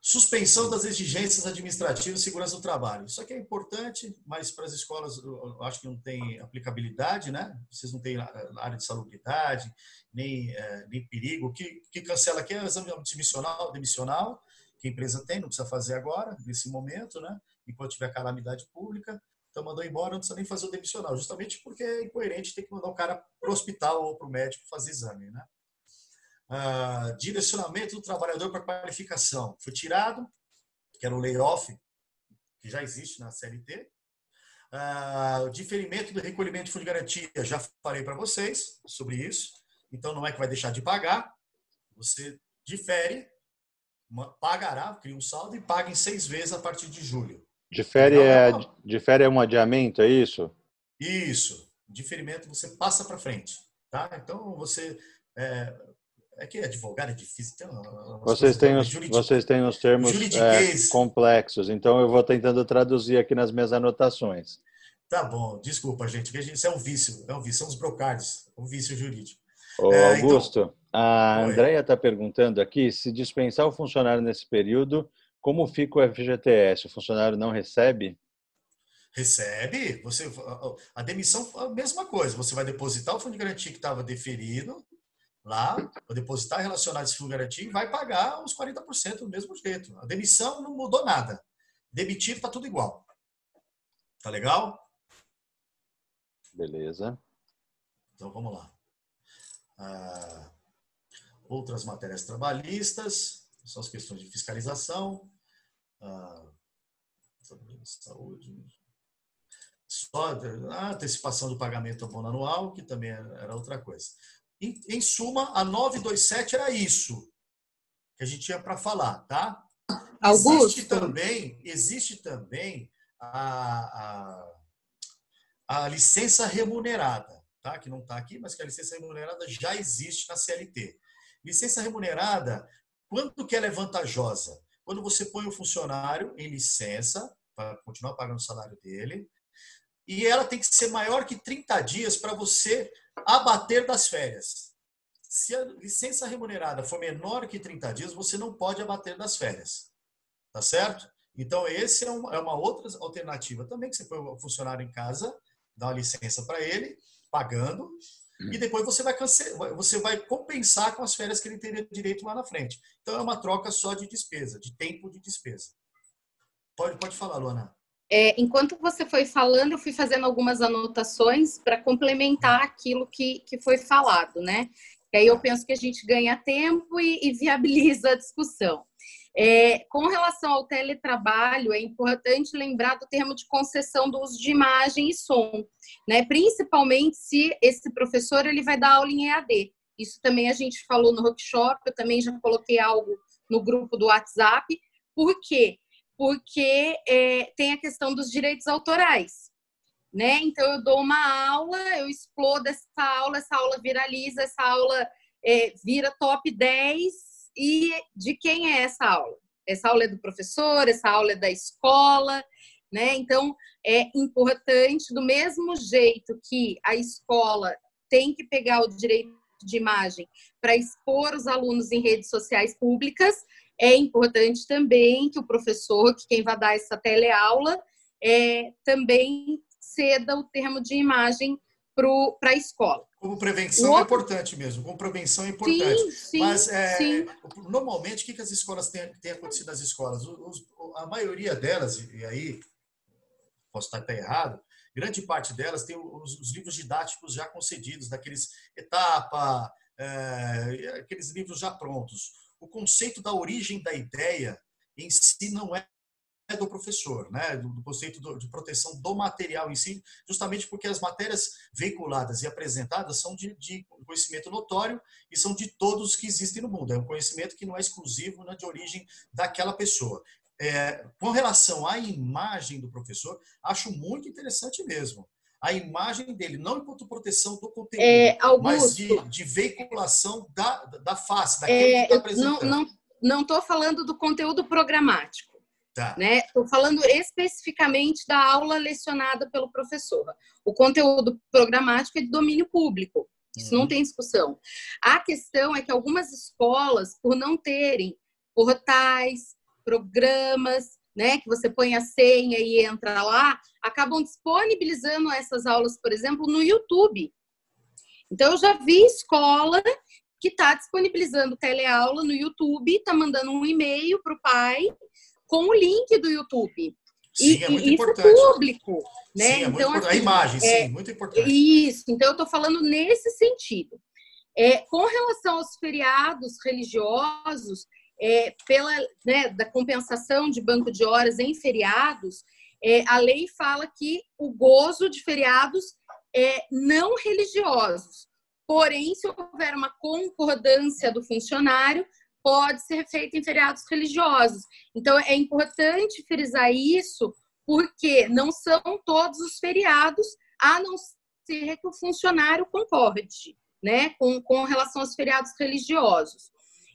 Suspensão das exigências administrativas e segurança do trabalho. Isso aqui é importante, mas para as escolas eu acho que não tem aplicabilidade, né? Vocês não têm área de salubridade, nem, é, nem perigo. O que, que cancela aqui é o exame admissional, demissional que a empresa tem, não precisa fazer agora, nesse momento, né? enquanto tiver calamidade pública. Então, mandou embora, não precisa nem fazer o demissional, justamente porque é incoerente ter que mandar o cara para o hospital ou para o médico fazer exame. Né? Ah, direcionamento do trabalhador para qualificação. Foi tirado, que era o layoff, que já existe na CLT. Ah, o diferimento do recolhimento de fundo de garantia, já falei para vocês sobre isso. Então, não é que vai deixar de pagar, você difere pagará, cria um saldo e paga em seis vezes a partir de julho. Difere, então, é, uma... difere é um adiamento, é isso? Isso. Diferimento você passa para frente. Tá? Então, você. É, é que advogado é difícil. Tem vocês, têm os, vocês têm os termos é, complexos, então eu vou tentando traduzir aqui nas minhas anotações. Tá bom, desculpa, gente. Isso é um vício, é um vício, são os brocards, um vício jurídico. Ô, é, então Augusto, então... A Andrea está perguntando aqui se dispensar o funcionário nesse período, como fica o FGTS? O funcionário não recebe? Recebe. Você, a demissão é a mesma coisa. Você vai depositar o fundo de garantia que estava deferido lá, vai depositar relacionado a esse fundo de garantia e vai pagar os 40% do mesmo jeito. A demissão não mudou nada. Demitir está tudo igual. Tá legal? Beleza. Então vamos lá. Ah, outras matérias trabalhistas, são as questões de fiscalização, ah, saúde. Só a antecipação do pagamento abono anual, que também era outra coisa. Em, em suma, a 927 era isso que a gente tinha para falar, tá? Augusto. Existe também, existe também a, a, a licença remunerada, tá? que não está aqui, mas que a licença remunerada já existe na CLT. Licença remunerada, quando que ela é vantajosa? Quando você põe o funcionário em licença, para continuar pagando o salário dele, e ela tem que ser maior que 30 dias para você abater das férias. Se a licença remunerada for menor que 30 dias, você não pode abater das férias. Tá certo? Então, esse é é uma outra alternativa também, que você põe o funcionário em casa, dá uma licença para ele, pagando, e depois você vai, cancelar, você vai compensar com as férias que ele teria direito lá na frente. Então, é uma troca só de despesa, de tempo de despesa. Pode, pode falar, Luana. É, enquanto você foi falando, eu fui fazendo algumas anotações para complementar aquilo que, que foi falado, né? E aí eu penso que a gente ganha tempo e, e viabiliza a discussão. É, com relação ao teletrabalho, é importante lembrar do termo de concessão do uso de imagem e som, né? principalmente se esse professor ele vai dar aula em EAD. Isso também a gente falou no workshop, eu também já coloquei algo no grupo do WhatsApp. Por quê? Porque é, tem a questão dos direitos autorais. Né? Então, eu dou uma aula, eu explodo essa aula, essa aula viraliza, essa aula é, vira top 10 e de quem é essa aula? Essa aula é do professor, essa aula é da escola, né? Então, é importante, do mesmo jeito que a escola tem que pegar o direito de imagem para expor os alunos em redes sociais públicas, é importante também que o professor, que quem vai dar essa teleaula, é, também ceda o termo de imagem para a escola. Como prevenção é importante mesmo, como prevenção é importante. Sim, sim, Mas, é, sim. normalmente, o que, que as escolas têm, têm acontecido nas escolas? Os, a maioria delas, e aí posso estar até errado, grande parte delas tem os, os livros didáticos já concedidos, daqueles etapa, é, aqueles livros já prontos. O conceito da origem da ideia em si não é é do professor, né? do, do conceito do, de proteção do material em si, justamente porque as matérias veiculadas e apresentadas são de, de, conhecimento notório e são de todos que existem no mundo. É um conhecimento que não é exclusivo, não é de origem daquela pessoa. É, com relação à imagem do professor, acho muito interessante mesmo. A imagem dele, não enquanto proteção do conteúdo, é, mas de, de, veiculação da, da face, daquele é, que está apresentando. Não estou falando do conteúdo programático. Tá. Né? Estou falando especificamente da aula lecionada pelo professor. O conteúdo programático é de domínio público. Isso uhum. não tem discussão. A questão é que algumas escolas, por não terem portais, programas, né, que você põe a senha e entra lá, acabam disponibilizando essas aulas, por exemplo, no YouTube. Então, eu já vi escola que está disponibilizando teleaula no YouTube, está mandando um e-mail para o pai com o link do YouTube. Sim, e, é muito isso importante. é público, né? Sim, é então, assim, a imagem, é, sim, muito importante. Isso, então eu estou falando nesse sentido. É, com relação aos feriados religiosos, é, pela né, da compensação de banco de horas em feriados, é, a lei fala que o gozo de feriados é não religiosos. Porém, se houver uma concordância do funcionário, pode ser feito em feriados religiosos. Então, é importante frisar isso, porque não são todos os feriados, a não ser que o funcionário concorde, né, com, com relação aos feriados religiosos.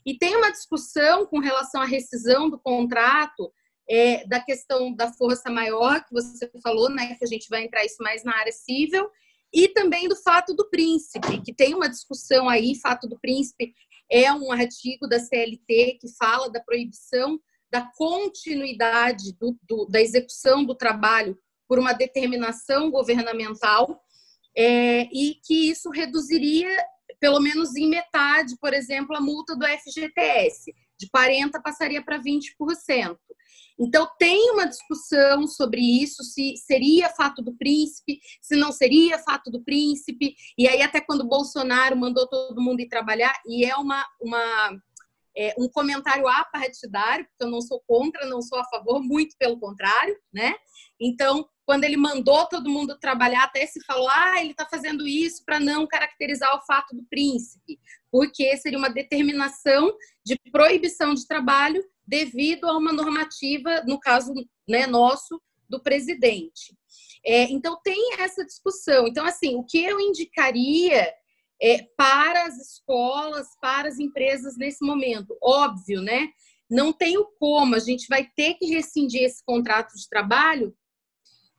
E tem uma discussão com relação à rescisão do contrato, é, da questão da força maior, que você falou, né, que a gente vai entrar isso mais na área civil, e também do fato do príncipe, que tem uma discussão aí, fato do príncipe é um artigo da CLT que fala da proibição da continuidade do, do, da execução do trabalho por uma determinação governamental é, e que isso reduziria, pelo menos em metade, por exemplo, a multa do FGTS. De 40% passaria para 20%. Então, tem uma discussão sobre isso, se seria fato do príncipe, se não seria fato do príncipe. E aí, até quando Bolsonaro mandou todo mundo ir trabalhar, e é uma, uma é, um comentário apartidário, porque eu não sou contra, não sou a favor, muito pelo contrário, né? Então, quando ele mandou todo mundo trabalhar, até se falou, ah, ele está fazendo isso para não caracterizar o fato do príncipe, porque seria uma determinação de proibição de trabalho devido a uma normativa, no caso né, nosso, do presidente. É, então, tem essa discussão. Então, assim, o que eu indicaria é, para as escolas, para as empresas nesse momento? Óbvio, né? Não tem o como, a gente vai ter que rescindir esse contrato de trabalho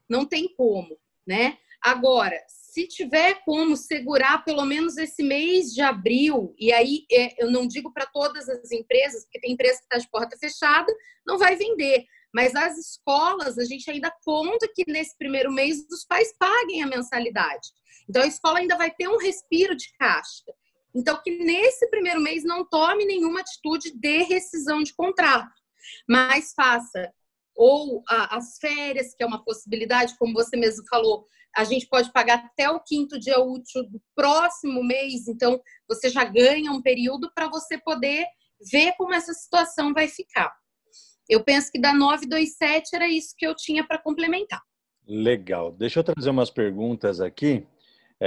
não tem como, né? Agora, se tiver como segurar pelo menos esse mês de abril, e aí é, eu não digo para todas as empresas, porque tem empresa que está de porta fechada, não vai vender. Mas as escolas, a gente ainda conta que nesse primeiro mês os pais paguem a mensalidade. Então a escola ainda vai ter um respiro de caixa. Então, que nesse primeiro mês não tome nenhuma atitude de rescisão de contrato, mas faça ou as férias, que é uma possibilidade, como você mesmo falou, a gente pode pagar até o quinto dia útil do próximo mês, então você já ganha um período para você poder ver como essa situação vai ficar. Eu penso que da 927 era isso que eu tinha para complementar. Legal. Deixa eu trazer umas perguntas aqui.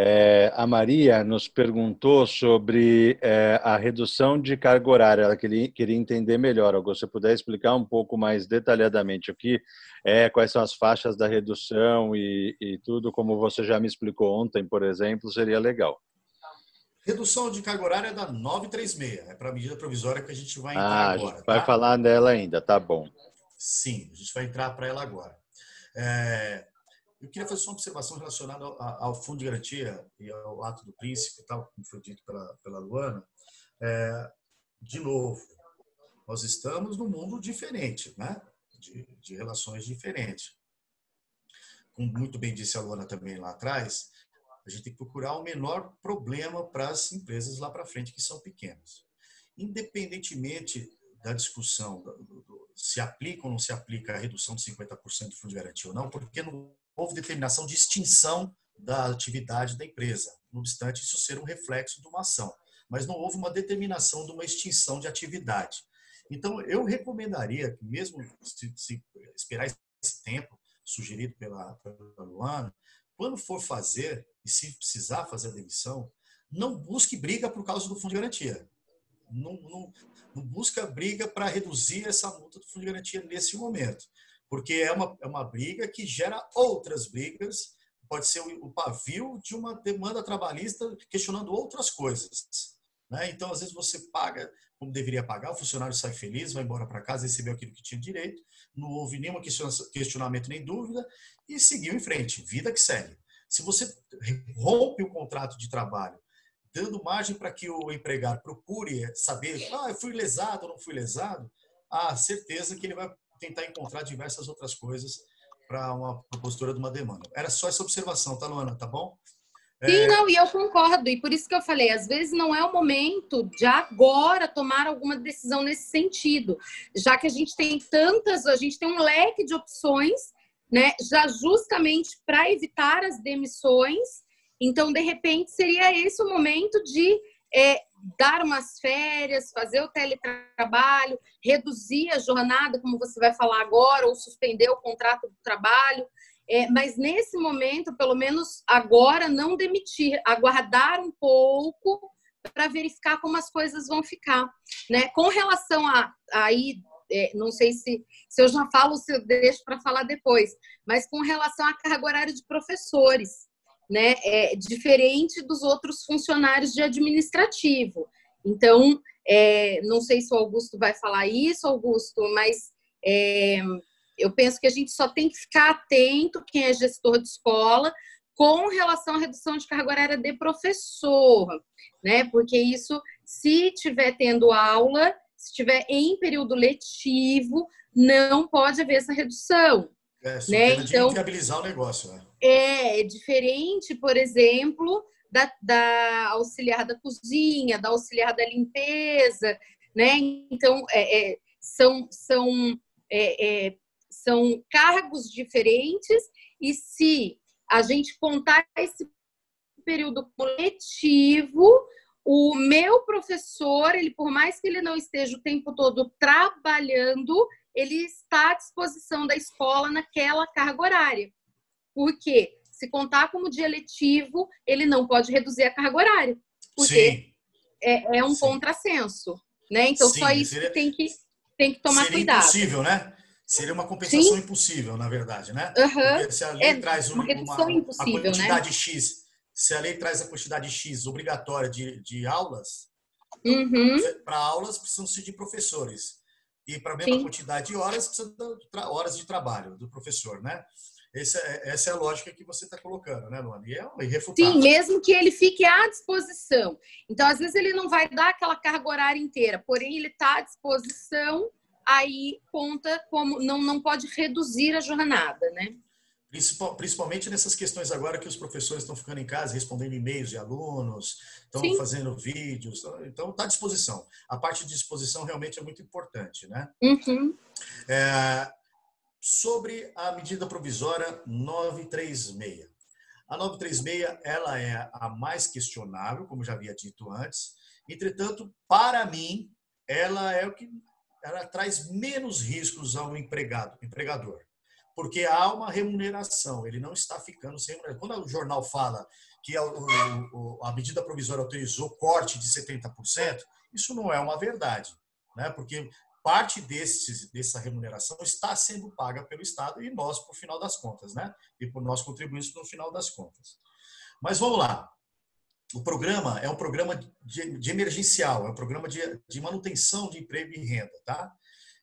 É, a Maria nos perguntou sobre é, a redução de carga horária. Ela queria, queria entender melhor. Se você puder explicar um pouco mais detalhadamente o que é, quais são as faixas da redução e, e tudo, como você já me explicou ontem, por exemplo, seria legal. Redução de carga horária é da 936. É para a medida provisória que a gente vai entrar ah, agora. A gente vai tá? falar dela ainda, tá bom. Sim, a gente vai entrar para ela agora. É, eu queria fazer só uma observação relacionada ao, ao, Fundo de Garantia e ao ato do príncipe, tal, como foi dito pela, pela Luana. É, de novo, nós estamos num mundo diferente, né? de, de relações diferentes. Como muito bem disse a Luana também lá atrás, a gente tem que procurar o menor problema para as empresas lá para frente que são pequenas. Independentemente da discussão do, do, do, se aplica ou não se aplica a redução de 50% do fundo de garantia ou não, porque no houve determinação de extinção da atividade da empresa, não obstante isso ser um reflexo de uma ação. Mas não houve uma determinação de uma extinção de atividade. Então, eu recomendaria que, mesmo se, se esperar esse tempo sugerido pela, pela Luana, quando for fazer, e se precisar fazer a demissão, não busque briga por causa do fundo de garantia. Não, não, não busca briga para reduzir essa multa do fundo de garantia nesse momento porque é uma, é uma briga que gera outras brigas, pode ser o, pavio de uma demanda trabalhista questionando outras coisas. Né? Então, às vezes, você paga como deveria pagar, o funcionário sai feliz, vai embora para casa, recebeu aquilo que tinha direito, não houve nenhum questionamento nem dúvida e seguiu em frente, vida que segue. Se você rompe o contrato de trabalho, dando margem para que o empregado procure saber, ah, eu fui lesado ou não fui lesado, há certeza que ele vai tentar encontrar diversas outras coisas para uma postura de uma demanda. Era só essa observação, tá, Luana? Tá bom? Sim, é... não, e eu concordo. E por isso que eu falei, às vezes não é o momento de agora tomar alguma decisão nesse sentido, já que a gente tem tantas, a gente tem um leque de opções, né, já justamente para evitar as demissões. Então, de repente, seria esse o momento de é, dar umas férias, fazer o teletrabalho, reduzir a jornada, como você vai falar agora, ou suspender o contrato do trabalho. É, mas nesse momento, pelo menos agora, não demitir, aguardar um pouco para verificar como as coisas vão ficar. Né? Com relação a aí, é, não sei se, se eu já falo, se eu deixo para falar depois, mas com relação à carga horária de professores né, é diferente dos outros funcionários de administrativo. Então, é, não sei se o Augusto vai falar isso, Augusto, mas é, eu penso que a gente só tem que ficar atento, quem é gestor de escola, com relação à redução de carga horária de professor, né? Porque isso, se tiver tendo aula, se tiver em período letivo, não pode haver essa redução. É, né? Então, viabilizar o negócio, né? É, é diferente, por exemplo, da, da, auxiliar da cozinha, da auxiliar da limpeza, né? Então, é, é, são, são, é, é, são cargos diferentes e se a gente contar esse período coletivo, o meu professor, ele por mais que ele não esteja o tempo todo trabalhando, ele está à disposição da escola naquela carga horária. Porque se contar como dia letivo, ele não pode reduzir a carga horária. Porque é, é, um Sim. contrassenso. Né? Então, Sim, só isso seria, que tem que, tem que tomar seria cuidado. Seria impossível, né? Seria uma compensação Sim. impossível, na verdade, né? Uhum. se a lei é, traz uma, uma, né? quantidade né? X, se a lei traz a quantidade X obrigatória de, de aulas, uhum. para aulas precisam-se de professores. E para a mesma Sim. quantidade de horas, precisa de horas de trabalho do professor, né? Essa é, essa é a lógica que você está colocando, né, Luana? E é irrefutável. Sim, mesmo que ele fique à disposição. Então, às vezes, ele não vai dar aquela carga horária inteira, porém, ele está à disposição, aí conta como não, não pode reduzir a jornada, né? Principalmente nessas questões agora que os professores estão ficando em casa, respondendo e-mails de alunos, estão Sim. fazendo vídeos, então está à disposição. A parte de disposição realmente é muito importante, né? Uhum. É, sobre a medida provisória 936. A 936 ela é a mais questionável, como já havia dito antes. Entretanto, para mim, ela é o que ela traz menos riscos ao empregado, empregador, porque há uma remuneração. Ele não está ficando sem remuneração. Quando o jornal fala que a, o, a medida provisória autorizou corte de 70%, isso não é uma verdade, né? Porque parte desse, dessa remuneração está sendo paga pelo Estado e nós, por final das contas, né? E por nós contribuímos no final das contas. Mas vamos lá. O programa é um programa de, de emergencial, é um programa de, de manutenção de emprego e renda, tá?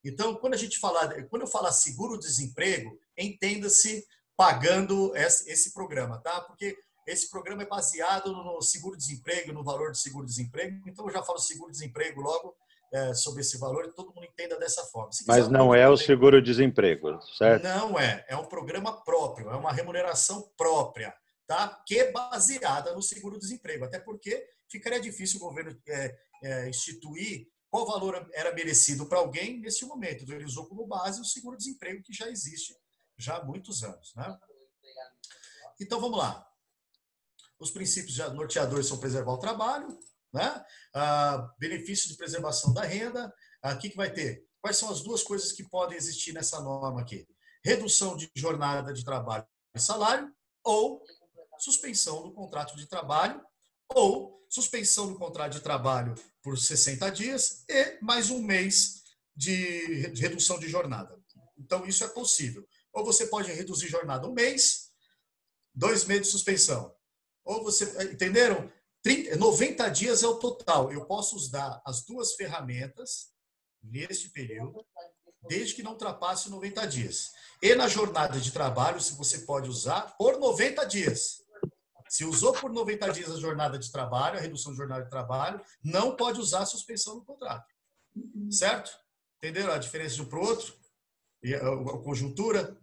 Então, quando a gente falar, quando eu falar seguro-desemprego, entenda-se pagando esse, programa, tá? Porque esse programa é baseado no seguro-desemprego, no valor do seguro-desemprego. Então, eu já falo seguro-desemprego logo é, sobre esse valor e todo mundo entenda dessa forma. Mas não é o seguro-desemprego, certo? Não é. É um programa próprio, é uma remuneração própria, tá? que é baseada no seguro-desemprego. Até porque ficaria difícil o governo é, é, instituir qual valor era merecido para alguém nesse momento. Então, ele usou como base o seguro-desemprego que já existe já há muitos anos. Né? Então, vamos lá. Os princípios norteadores são preservar o trabalho, né? Ah, benefício de preservação da renda. Aqui que vai ter. Quais são as duas coisas que podem existir nessa norma aqui? Redução de jornada de trabalho e salário ou suspensão do contrato de trabalho ou suspensão do contrato de trabalho por 60 dias e mais um mês de redução de jornada. Então, isso é possível. Ou você pode reduzir jornada um mês, dois meses de suspensão. Ou você. Entenderam? 30, 90 dias é o total. Eu posso usar as duas ferramentas neste período, desde que não ultrapasse 90 dias. E na jornada de trabalho, se você pode usar por 90 dias. Se usou por 90 dias a jornada de trabalho, a redução de jornada de trabalho, não pode usar a suspensão do contrato. Certo? Entenderam a diferença de um para o outro? E a, a conjuntura?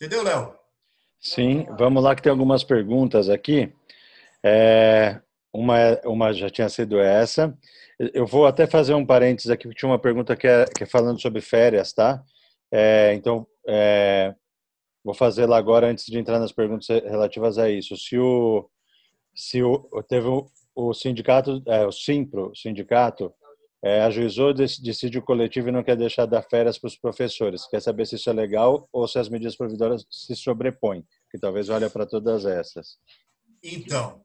Entendeu, Léo? Sim, vamos lá que tem algumas perguntas aqui. É, uma, uma já tinha sido essa. Eu vou até fazer um parênteses aqui, porque tinha uma pergunta que é, que é falando sobre férias, tá? É, então, é, vou fazer lá agora antes de entrar nas perguntas relativas a isso. Se o, se o teve o, o sindicato, é, o Simpro, o sindicato, é, ajuizou decídio coletivo e não quer deixar dar férias para os professores. Quer saber se isso é legal ou se as medidas provisórias se sobrepõem, que talvez olhe para todas essas. Então,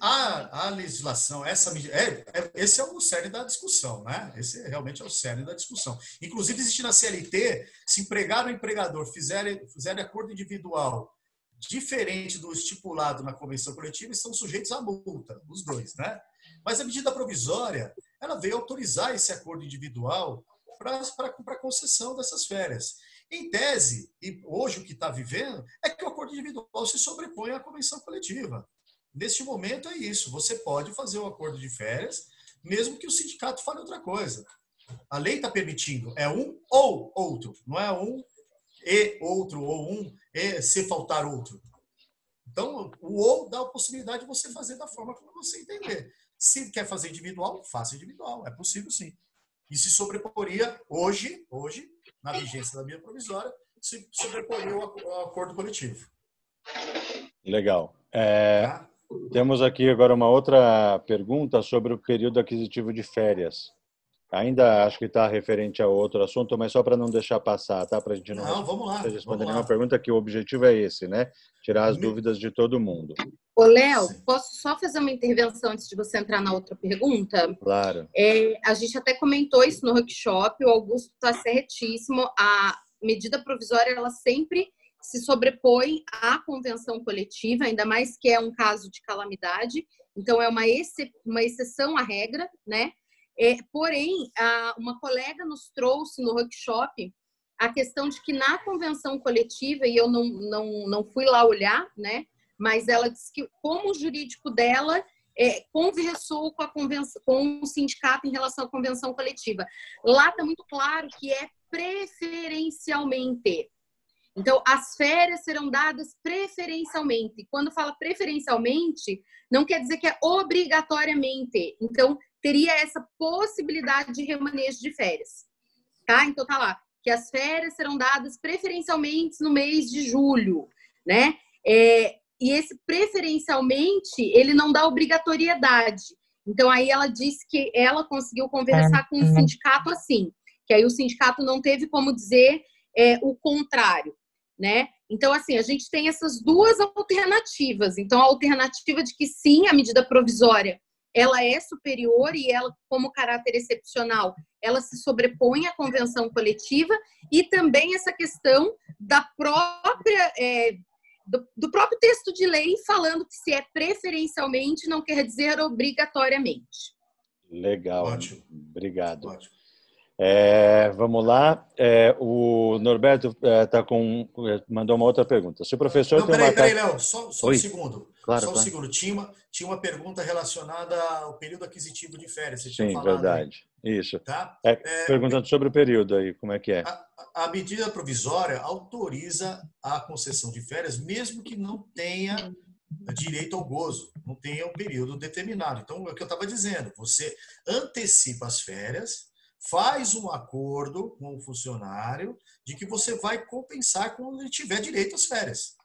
a, a legislação, essa, é, é, esse é o cerne da discussão, né? Esse realmente é o cerne da discussão. Inclusive, existe na CLT, se empregado ou empregador fizerem, fizerem acordo individual diferente do estipulado na convenção coletiva, estão sujeitos à multa, os dois, né? Mas a medida provisória, ela veio autorizar esse acordo individual para concessão dessas férias. Em tese, e hoje o que está vivendo, é que o acordo individual se sobrepõe à convenção coletiva. Neste momento é isso. Você pode fazer um acordo de férias, mesmo que o sindicato fale outra coisa. A lei está permitindo. É um ou outro. Não é um e outro, ou um e se faltar outro. Então, o ou dá a possibilidade de você fazer da forma como você entender. Se quer fazer individual, faça individual. É possível sim. E se sobreporia hoje, hoje, na vigência da minha provisória, se sobreporia o acordo coletivo. Legal. É, tá? Temos aqui agora uma outra pergunta sobre o período aquisitivo de férias. Ainda acho que está referente a outro assunto, mas só para não deixar passar, tá? Para a gente não, não vamos lá, responder nenhuma pergunta, que o objetivo é esse, né? Tirar as Me... dúvidas de todo mundo. Ô, Léo, posso só fazer uma intervenção antes de você entrar na outra pergunta? Claro. É, a gente até comentou isso no workshop, o Augusto está certíssimo. A medida provisória, ela sempre se sobrepõe à convenção coletiva, ainda mais que é um caso de calamidade. Então, é uma, ex uma exceção à regra, né? É, porém, a, uma colega nos trouxe no workshop a questão de que na convenção coletiva, e eu não, não, não fui lá olhar, né? Mas ela disse que, como o jurídico dela é, conversou com, a convenção, com o sindicato em relação à convenção coletiva. Lá está muito claro que é preferencialmente. Então, as férias serão dadas preferencialmente. Quando fala preferencialmente, não quer dizer que é obrigatoriamente. Então, teria essa possibilidade de remanejo de férias. Tá? Então, tá lá, que as férias serão dadas preferencialmente no mês de julho, né? É, e esse preferencialmente, ele não dá obrigatoriedade. Então, aí ela disse que ela conseguiu conversar com o sindicato assim, que aí o sindicato não teve como dizer é, o contrário né? Então, assim, a gente tem essas duas alternativas. Então, a alternativa de que sim, a medida provisória ela é superior e ela, como caráter excepcional, ela se sobrepõe à convenção coletiva e também essa questão da própria é, do, do, próprio texto de lei falando que se é preferencialmente não quer dizer obrigatoriamente. Legal, Ótimo. obrigado. Ótimo. É, vamos lá. É, o Norberto é, tá com, mandou uma outra pergunta. Se o professor Não, tem peraí, uma... peraí, Léo, só, só um segundo. Claro, só um claro. segundo. Tinha uma, tinha uma pergunta relacionada ao período aquisitivo de férias. Você Sim, verdade. Aí. Isso. Tá? É, é, perguntando sobre o período aí, como é que é? A, a medida provisória autoriza a concessão de férias, mesmo que não tenha direito ao gozo, não tenha um período determinado. Então, é o que eu estava dizendo, você antecipa as férias faz um acordo com o funcionário de que você vai compensar quando ele tiver direito às férias.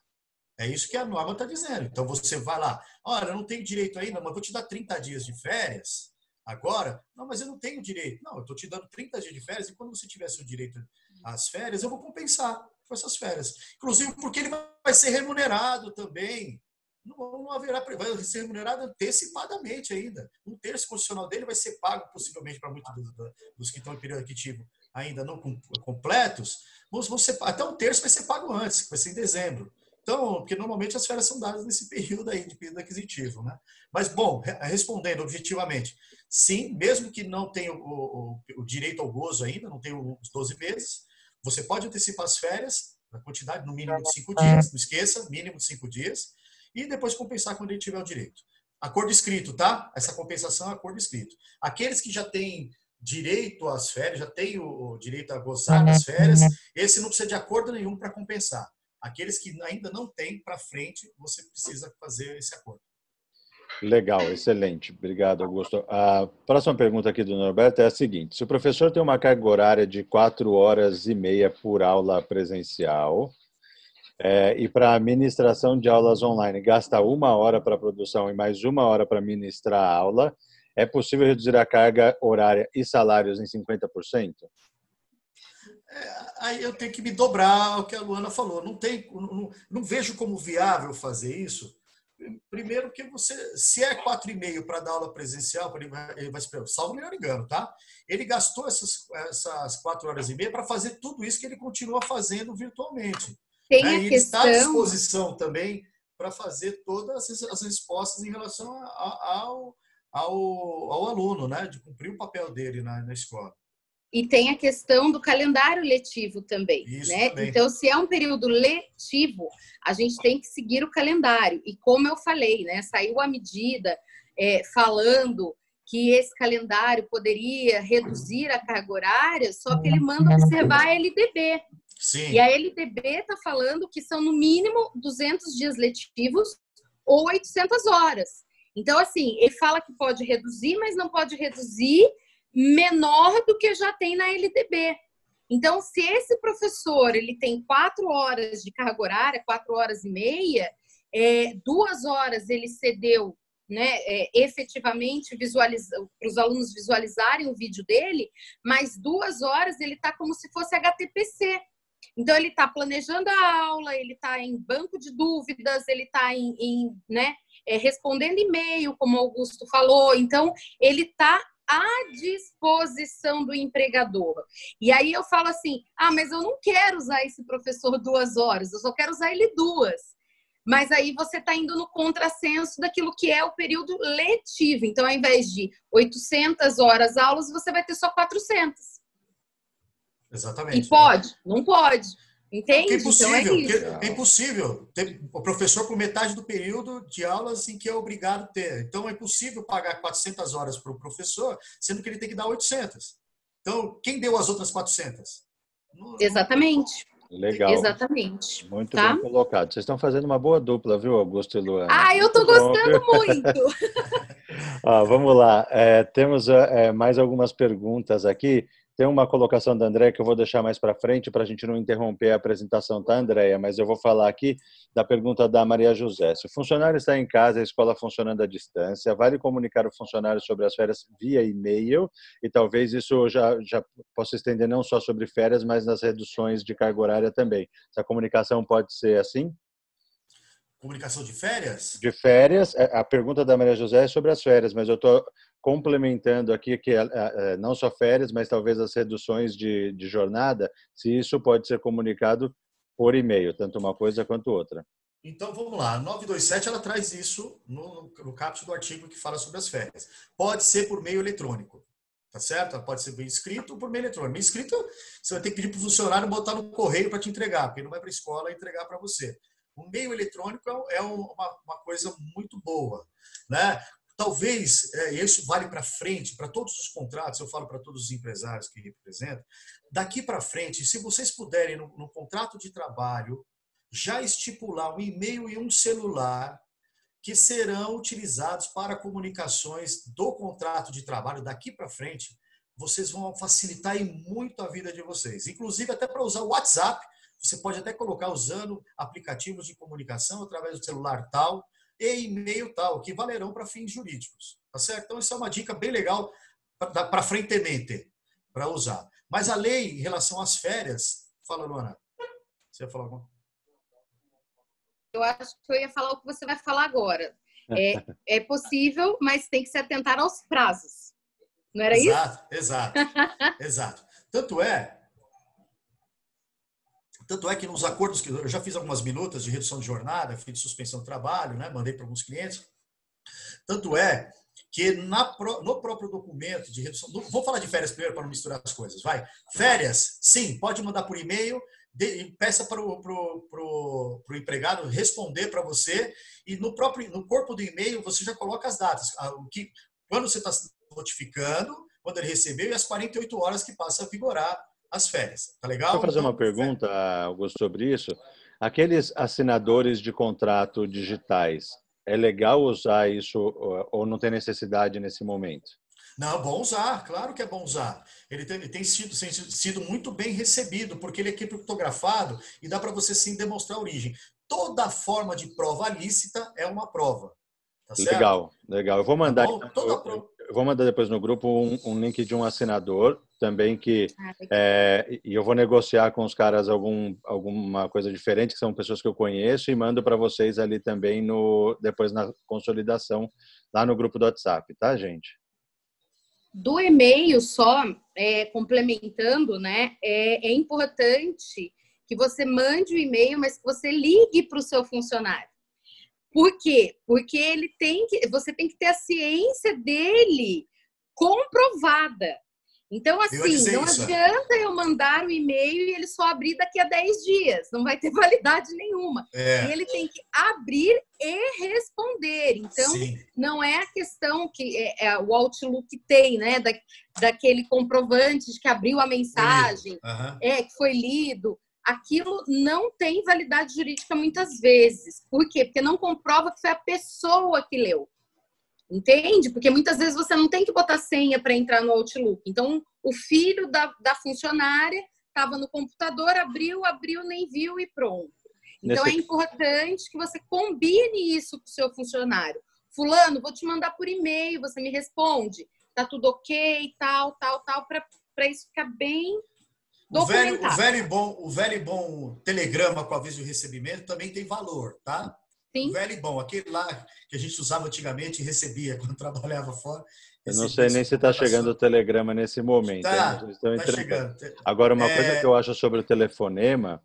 É isso que a norma está dizendo. Então você vai lá, olha, eu não tenho direito ainda, mas vou te dar 30 dias de férias agora. Não, mas eu não tenho direito. Não, eu estou te dando 30 dias de férias e quando você tiver seu direito às férias, eu vou compensar com essas férias. Inclusive porque ele vai ser remunerado também não, não haverá, vai ser remunerado antecipadamente ainda. Um terço constitucional dele vai ser pago, possivelmente, para muitos dos, dos, que estão em período aquitivo ainda não completos, vão até um terço vai ser pago antes, vai ser em dezembro. Então, porque normalmente as férias são dadas nesse período aí de período aquisitivo, né? Mas, bom, respondendo objetivamente, sim, mesmo que não tenha o, o, o direito ao gozo ainda, não tenha os 12 meses, você pode antecipar as férias, na quantidade, no mínimo de cinco dias, não esqueça, mínimo de cinco dias, e depois compensar quando ele tiver o direito. Acordo escrito, tá? Essa compensação é acordo escrito. Aqueles que já têm direito às férias, já têm o direito a gozar das férias, esse não precisa de acordo nenhum para compensar. Aqueles que ainda não têm para frente, você precisa fazer esse acordo. Legal, excelente. Obrigado, Augusto. A próxima pergunta aqui do Norberto é a seguinte: se o professor tem uma carga horária de quatro horas e meia por aula presencial, é, e para a ministração de aulas online, gasta uma hora para produção e mais uma hora para ministrar a aula. É possível reduzir a carga horária e salários em 50%? É, aí eu tenho que me dobrar o que a Luana falou. Não, tem, não, não vejo como viável fazer isso. Primeiro que você, se é quatro e meio para dar aula presencial, ele vai, ele vai salvo melhor engano, tá? Ele gastou essas, essas quatro horas e meia para fazer tudo isso que ele continua fazendo virtualmente. Tem né? a e questão... está à disposição também para fazer todas as respostas em relação ao, ao, ao aluno, né? de cumprir o papel dele na, na escola. E tem a questão do calendário letivo também, Isso né? Também. Então, se é um período letivo, a gente tem que seguir o calendário. E como eu falei, né? Saiu a medida é, falando que esse calendário poderia reduzir a carga horária, só que ele manda observar a LDB, Sim. E a LDB está falando que são no mínimo 200 dias letivos ou 800 horas. Então, assim, ele fala que pode reduzir, mas não pode reduzir menor do que já tem na LDB. Então, se esse professor ele tem quatro horas de carga horária, quatro horas e meia, é, duas horas ele cedeu né, é, efetivamente para os alunos visualizarem o vídeo dele, mas duas horas ele está como se fosse HTPC. Então ele está planejando a aula, ele está em banco de dúvidas, ele está em, em, né, é, respondendo e-mail, como o Augusto falou. Então ele está à disposição do empregador. E aí eu falo assim: ah, mas eu não quero usar esse professor duas horas, eu só quero usar ele duas mas aí você está indo no contrassenso daquilo que é o período letivo. Então, ao invés de 800 horas aulas, você vai ter só 400. Exatamente. E pode? Não pode. Entende? É impossível. Então é, é impossível. Tem o professor por metade do período de aulas em que é obrigado a ter. Então, é impossível pagar 400 horas para o professor, sendo que ele tem que dar 800. Então, quem deu as outras 400? Exatamente. Legal. Exatamente. Muito tá? bem colocado. Vocês estão fazendo uma boa dupla, viu, Augusto e Luana? Ah, eu estou gostando muito. ah, vamos lá. É, temos é, mais algumas perguntas aqui. Tem uma colocação da Andréia que eu vou deixar mais para frente para a gente não interromper a apresentação da Andréia, mas eu vou falar aqui da pergunta da Maria José. Se o funcionário está em casa, a escola funcionando à distância, vale comunicar o funcionário sobre as férias via e-mail e talvez isso já, já possa estender não só sobre férias, mas nas reduções de carga horária também. Essa comunicação pode ser assim? Comunicação de férias? De férias. É, a pergunta da Maria José é sobre as férias, mas eu estou complementando aqui que é, é, não só férias, mas talvez as reduções de, de jornada, se isso pode ser comunicado por e-mail, tanto uma coisa quanto outra. Então vamos lá, a 927 ela traz isso no, no caput do artigo que fala sobre as férias. Pode ser por meio eletrônico, tá certo? Pode ser bem escrito ou por meio eletrônico. Bem escrito, você vai ter que pedir para o funcionário botar no correio para te entregar, porque não vai para a escola entregar para você. O meio eletrônico é, é uma, uma coisa muito boa, né? Talvez, é, isso vale para frente, para todos os contratos, eu falo para todos os empresários que representam, daqui para frente, se vocês puderem, no, no, contrato de trabalho, já estipular um e-mail e um celular que serão utilizados para comunicações do contrato de trabalho daqui para frente, vocês vão facilitar muito a vida de vocês. Inclusive, até para usar o WhatsApp, você pode até colocar usando aplicativos de comunicação através do celular tal, e e-mail tal, que valerão para fins jurídicos. Tá certo? Então, essa é uma dica bem legal para frente para usar. Mas a lei em relação às férias, fala, Luana. Você ia falar alguma Eu acho que eu ia falar o que você vai falar agora. É, é possível, mas tem que se atentar aos prazos. Não era exato, isso? Exato, exato. exato. Tanto é tanto é que nos acordos que eu já fiz algumas minutas de redução de jornada, fiz de suspensão de trabalho, né? mandei para alguns clientes. Tanto é que na, no próprio documento de redução. Vou falar de férias primeiro para não misturar as coisas. Vai. Férias, sim, pode mandar por e-mail, de, peça para o pro, pro, pro empregado responder para você e no próprio no corpo do e-mail você já coloca as datas. O que, quando você está notificando, quando ele recebeu e as 48 horas que passa a vigorar as férias. Tá legal? Vou fazer uma pergunta, Augusto, sobre isso. Aqueles assinadores de contrato digitais, é legal usar isso ou não tem necessidade nesse momento? Não, bom usar, claro que é bom usar. Ele tem, tem sido, tem sido muito bem recebido, porque ele é criptografado e dá para você sim demonstrar a origem. Toda forma de prova lícita é uma prova. Tá legal, legal. Eu vou mandar. Tá eu, eu, vou mandar depois no grupo um, um link de um assinador também que ah, é, e eu vou negociar com os caras algum, alguma coisa diferente que são pessoas que eu conheço e mando para vocês ali também no depois na consolidação lá no grupo do WhatsApp, tá, gente? Do e-mail só é, complementando, né? É, é importante que você mande o e-mail, mas que você ligue para o seu funcionário. Por quê? Porque ele tem que, você tem que ter a ciência dele comprovada. Então, assim, não isso. adianta eu mandar o e-mail e ele só abrir daqui a 10 dias. Não vai ter validade nenhuma. É. Ele tem que abrir e responder. Então, Sim. não é a questão que é, é, o Outlook tem, né? Da, daquele comprovante de que abriu a mensagem, uhum. é, que foi lido. Aquilo não tem validade jurídica muitas vezes. Por quê? Porque não comprova que foi a pessoa que leu. Entende? Porque muitas vezes você não tem que botar senha para entrar no Outlook. Então, o filho da, da funcionária estava no computador, abriu, abriu, nem viu e pronto. Então Nesse... é importante que você combine isso com o seu funcionário. Fulano, vou te mandar por e-mail, você me responde. Tá tudo ok, tal, tal, tal, para isso ficar bem o velho, o velho e bom, o velho e bom telegrama com aviso de recebimento também tem valor, tá? Sim. O velho e bom, aquele lá que a gente usava antigamente e recebia quando trabalhava fora. Eu não sei nem se está chegando o telegrama nesse momento. Tá, tá chegando. Agora, uma é... coisa que eu acho sobre o telefonema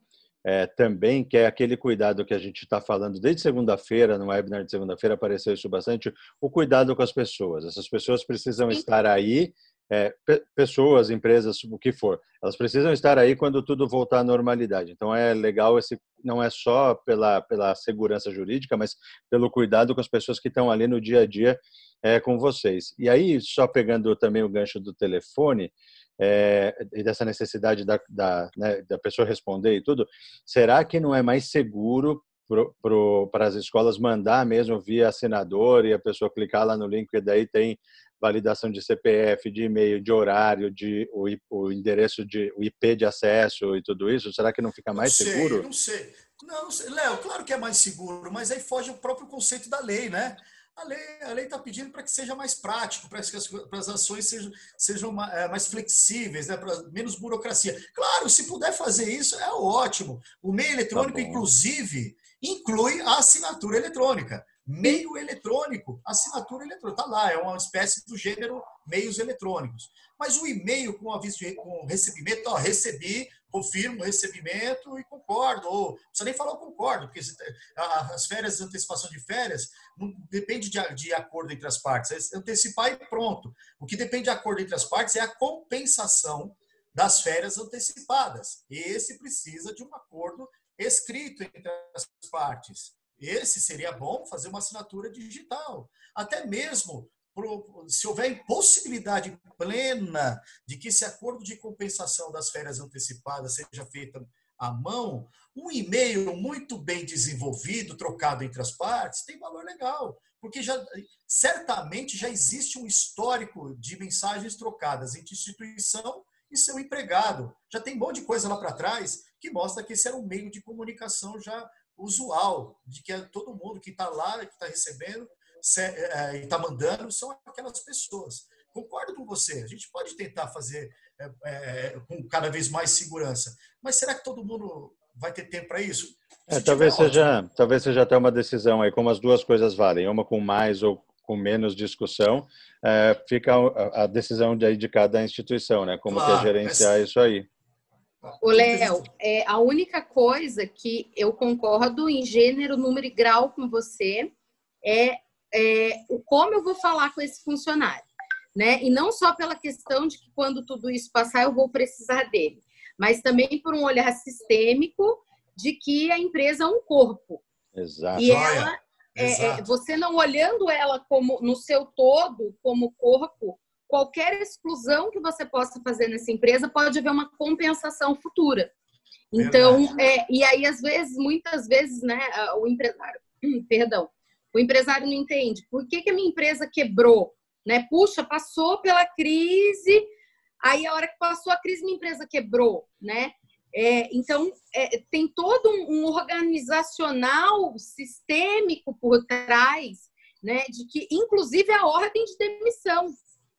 é, também, que é aquele cuidado que a gente está falando desde segunda-feira, no webinar de segunda-feira apareceu isso bastante, o cuidado com as pessoas. Essas pessoas precisam Sim. estar aí é, pessoas, empresas, o que for, elas precisam estar aí quando tudo voltar à normalidade. Então é legal esse, não é só pela pela segurança jurídica, mas pelo cuidado com as pessoas que estão ali no dia a dia é, com vocês. E aí só pegando também o gancho do telefone é, e dessa necessidade da da, né, da pessoa responder e tudo, será que não é mais seguro para as escolas mandar mesmo via assinador e a pessoa clicar lá no link e daí tem validação de CPF, de e-mail, de horário, de o, o endereço de o IP de acesso e tudo isso, será que não fica mais não sei, seguro? Não sei. Não, não sei. Léo, claro que é mais seguro, mas aí foge o próprio conceito da lei, né? A lei a lei está pedindo para que seja mais prático, para que as, para as ações sejam, sejam é, mais flexíveis, né? para menos burocracia. Claro, se puder fazer isso, é ótimo. O meio eletrônico, tá inclusive, inclui a assinatura eletrônica meio eletrônico, assinatura eletrônica. Está lá, é uma espécie do gênero meios eletrônicos. Mas o e-mail com aviso de com recebimento, ó, recebi, confirmo o recebimento e concordo. Ou não precisa nem falar eu concordo, porque as férias, antecipação de férias, não depende de, de acordo entre as partes. É antecipar e pronto. O que depende de acordo entre as partes é a compensação das férias antecipadas. Esse precisa de um acordo escrito entre as partes. Esse seria bom fazer uma assinatura digital. Até mesmo se houver impossibilidade plena de que esse acordo de compensação das férias antecipadas seja feito à mão, um e-mail muito bem desenvolvido, trocado entre as partes, tem valor legal, porque já certamente já existe um histórico de mensagens trocadas entre instituição e seu empregado. Já tem um monte de coisa lá para trás que mostra que esse era um meio de comunicação já usual, de que é todo mundo que está lá, que está recebendo é, e está mandando, são aquelas pessoas. Concordo com você, a gente pode tentar fazer é, é, com cada vez mais segurança, mas será que todo mundo vai ter tempo para isso? É, talvez, seja, talvez seja até uma decisão aí, como as duas coisas valem, uma com mais ou com menos discussão, é, fica a, decisão de, de cada instituição, né? Como claro, que é gerenciar isso aí. O Léo, é a única coisa que eu concordo em gênero, número e grau com você é, é o como eu vou falar com esse funcionário, né? E não só pela questão de que quando tudo isso passar eu vou precisar dele, mas também por um olhar sistêmico de que a empresa é um corpo. Exato. E ela, é, é, você não olhando ela como no seu todo como corpo, qualquer exclusão que você possa fazer nessa empresa pode haver uma compensação futura. Então, é, e aí às vezes, muitas vezes, né, o empresário, perdão, o empresário não entende por que, que a minha empresa quebrou, né? Puxa, passou pela crise, aí a hora que passou a crise, minha empresa quebrou, né? É, então, é, tem todo um, um organizacional sistêmico por trás, né? De que, inclusive, a ordem de demissão.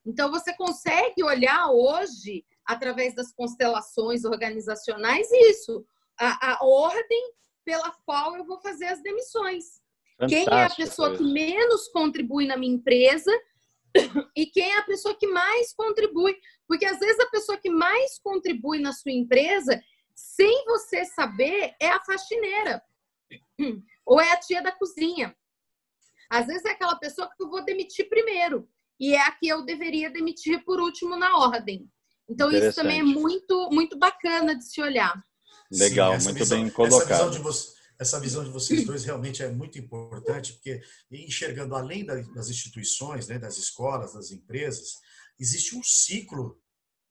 Então, você consegue olhar hoje, através das constelações organizacionais, isso, a, a ordem pela qual eu vou fazer as demissões. Fantástico, quem é a pessoa que menos contribui na minha empresa e quem é a pessoa que mais contribui. Porque às vezes a pessoa que mais contribui na sua empresa, sem você saber, é a faxineira ou é a tia da cozinha. Às vezes é aquela pessoa que eu vou demitir primeiro e é a que eu deveria demitir por último na ordem. Então isso também é muito muito bacana de se olhar. Legal, Sim, muito visão, bem colocado. Essa visão, de essa visão de vocês dois realmente é muito importante, porque enxergando além das instituições, né, das escolas, das empresas, existe um ciclo,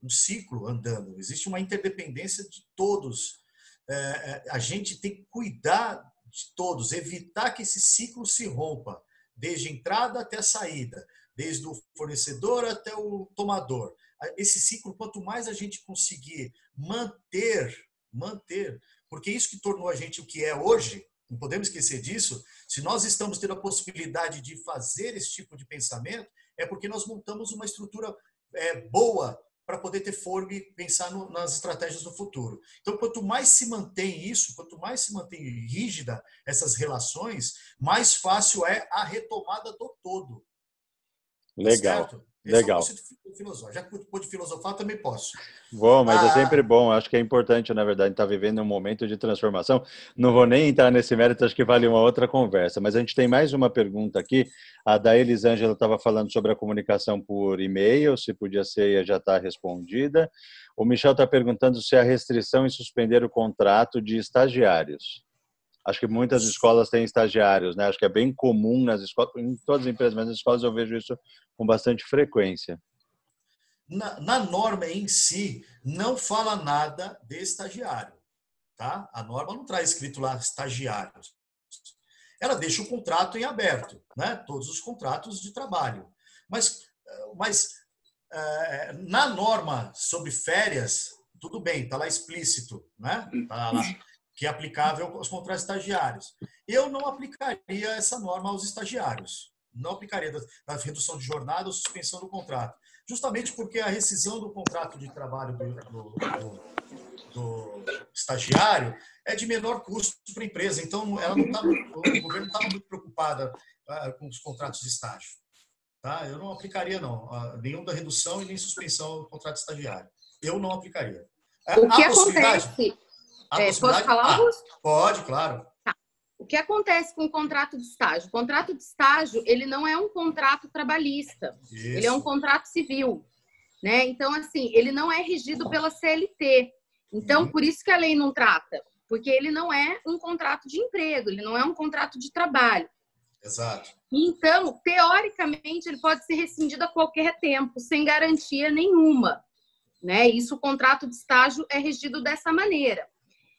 um ciclo andando, existe uma interdependência de todos. É, é a gente tem que cuidar de todos, evitar que esse ciclo se rompa, desde a entrada até a saída desde o fornecedor até o tomador. Esse ciclo, quanto mais a gente conseguir manter, manter, Porque isso que tornou a gente o que é hoje, não podemos esquecer disso, se nós estamos tendo a possibilidade de fazer esse tipo de pensamento, é porque nós montamos uma estrutura é, boa para poder ter fôlego e pensar no, nas estratégias do futuro. Então, quanto mais se mantém isso, quanto mais se mantém rígida essas relações, mais fácil é a retomada do todo. Legal. Certo? Legal. É Já que pode filosofar, também posso. Bom, mas é ah, é sempre bom. Acho que é importante, na verdade, estar tá vivendo um momento de transformação. Não vou nem entrar nesse mérito, acho que vale uma outra conversa. Mas a gente tem mais uma pergunta aqui. A da Elisângela estava falando sobre a comunicação por e-mail, se podia ser já está respondida. O Michel está perguntando se há restrição em suspender o contrato de estagiários. Acho que muitas escolas têm estagiários, né? Acho que é bem comum nas escolas, em todas as empresas, mas nas escolas eu vejo isso com bastante frequência. Na, na norma em si, não fala nada de estagiário, tá? A norma não traz escrito lá estagiários. Ela deixa o contrato em aberto, né? Todos os contratos de trabalho. Mas, mas é, na norma sobre férias, tudo bem, está lá explícito, né? Tá lá que é aplicável aos contratos estagiários. Eu não aplicaria essa norma aos estagiários. Não aplicaria da, redução de jornada ou suspensão do contrato. Justamente porque a rescisão do contrato de trabalho do, do, do, do estagiário é de menor custo para a empresa. Então, ela não tá, o governo não estava muito preocupada uh, com os contratos de estágio. Tá? Eu não aplicaria, não, nenhum da redução e nem suspensão do contrato estagiário. Eu não aplicaria. O que acontece é, posso falar, Augusto? Ah, pode, claro. Tá. O que acontece com o contrato de estágio? O contrato de estágio, ele não é um contrato trabalhista. Isso. Ele é um contrato civil. Né? Então, assim, ele não é regido pela CLT. Então, uhum. por isso que a lei não trata. Porque ele não é um contrato de emprego, ele não é um contrato de trabalho. Exato. Então, teoricamente, ele pode ser rescindido a qualquer tempo, sem garantia nenhuma. Né? Isso, o contrato de estágio é regido dessa maneira.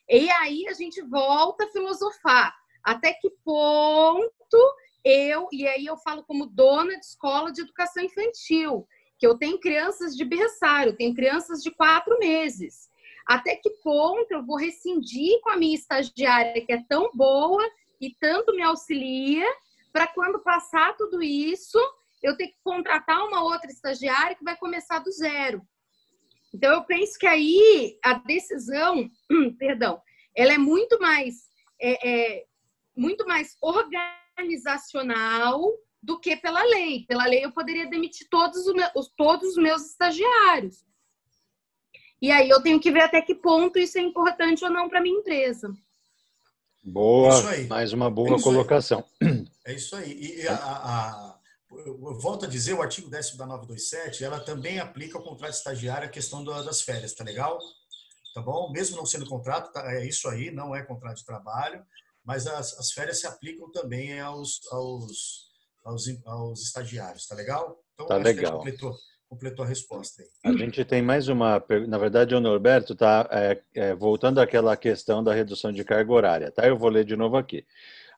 E aí a gente volta a filosofar. Até que ponto eu, e aí eu falo como dona de escola de educação infantil, que eu tenho crianças de berçário, tenho crianças de quatro meses. Até que ponto eu vou rescindir com a minha estagiária, que é tão boa e tanto me auxilia, para quando passar tudo isso, eu ter que contratar uma outra estagiária que vai começar do zero. Então, eu penso que aí a decisão, perdão, ela é muito mais, é, é, muito mais organizacional do que pela lei. Pela lei, eu poderia demitir todos os meus, todos os meus estagiários. E aí eu tenho que ver até que ponto isso é importante ou não para minha empresa. Boa, mais uma boa é colocação. Aí. É isso aí. E a, a, eu volto a dizer, o artigo 10 da 927, ela também aplica o contrato estagiário a questão das férias, tá legal? Tá bom? Mesmo não sendo contrato, tá, é isso aí, não é contrato de trabalho, mas as, as férias se aplicam também aos, aos, aos, aos estagiários, tá legal? Então, tá legal. completou, completou a resposta aí. A gente tem mais uma, na verdade, o Norberto está é, é, voltando àquela questão da redução de carga horária, tá? Eu vou ler de novo aqui.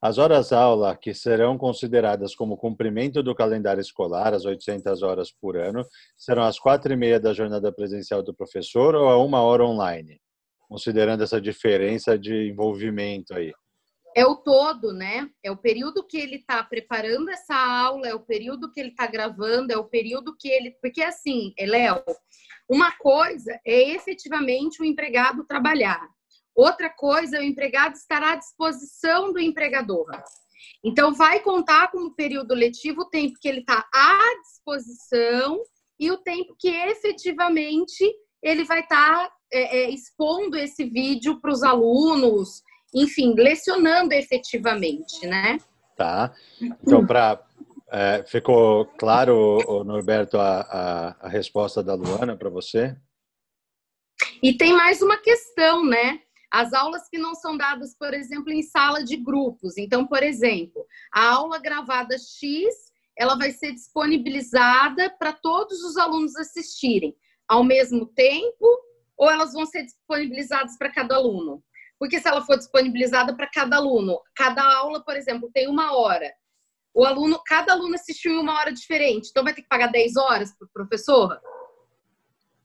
As horas-aula, que serão consideradas como cumprimento do calendário escolar, as 800 horas por ano, serão às quatro e meia da jornada presencial do professor ou a uma hora online? Considerando essa diferença de envolvimento aí. É o todo, né? É o período que ele está preparando essa aula, é o período que ele está gravando, é o período que ele. Porque, assim, Léo, uma coisa é efetivamente o empregado trabalhar. Outra coisa, o empregado estará à disposição do empregador. Então, vai contar como período letivo o tempo que ele está à disposição e o tempo que efetivamente ele vai estar tá, é, é, expondo esse vídeo para os alunos, enfim, lecionando efetivamente, né? Tá. Então, para é, ficou claro, Norberto, a, a, a resposta da Luana para você? E tem mais uma questão, né? As aulas que não são dadas, por exemplo, em sala de grupos. Então, por exemplo, a aula gravada X, ela vai ser disponibilizada para todos os alunos assistirem ao mesmo tempo ou elas vão ser disponibilizadas para cada aluno? Porque se ela for disponibilizada para cada aluno, cada aula, por exemplo, tem uma hora. O aluno, cada aluno assistiu em uma hora diferente, então vai ter que pagar 10 horas para o professor?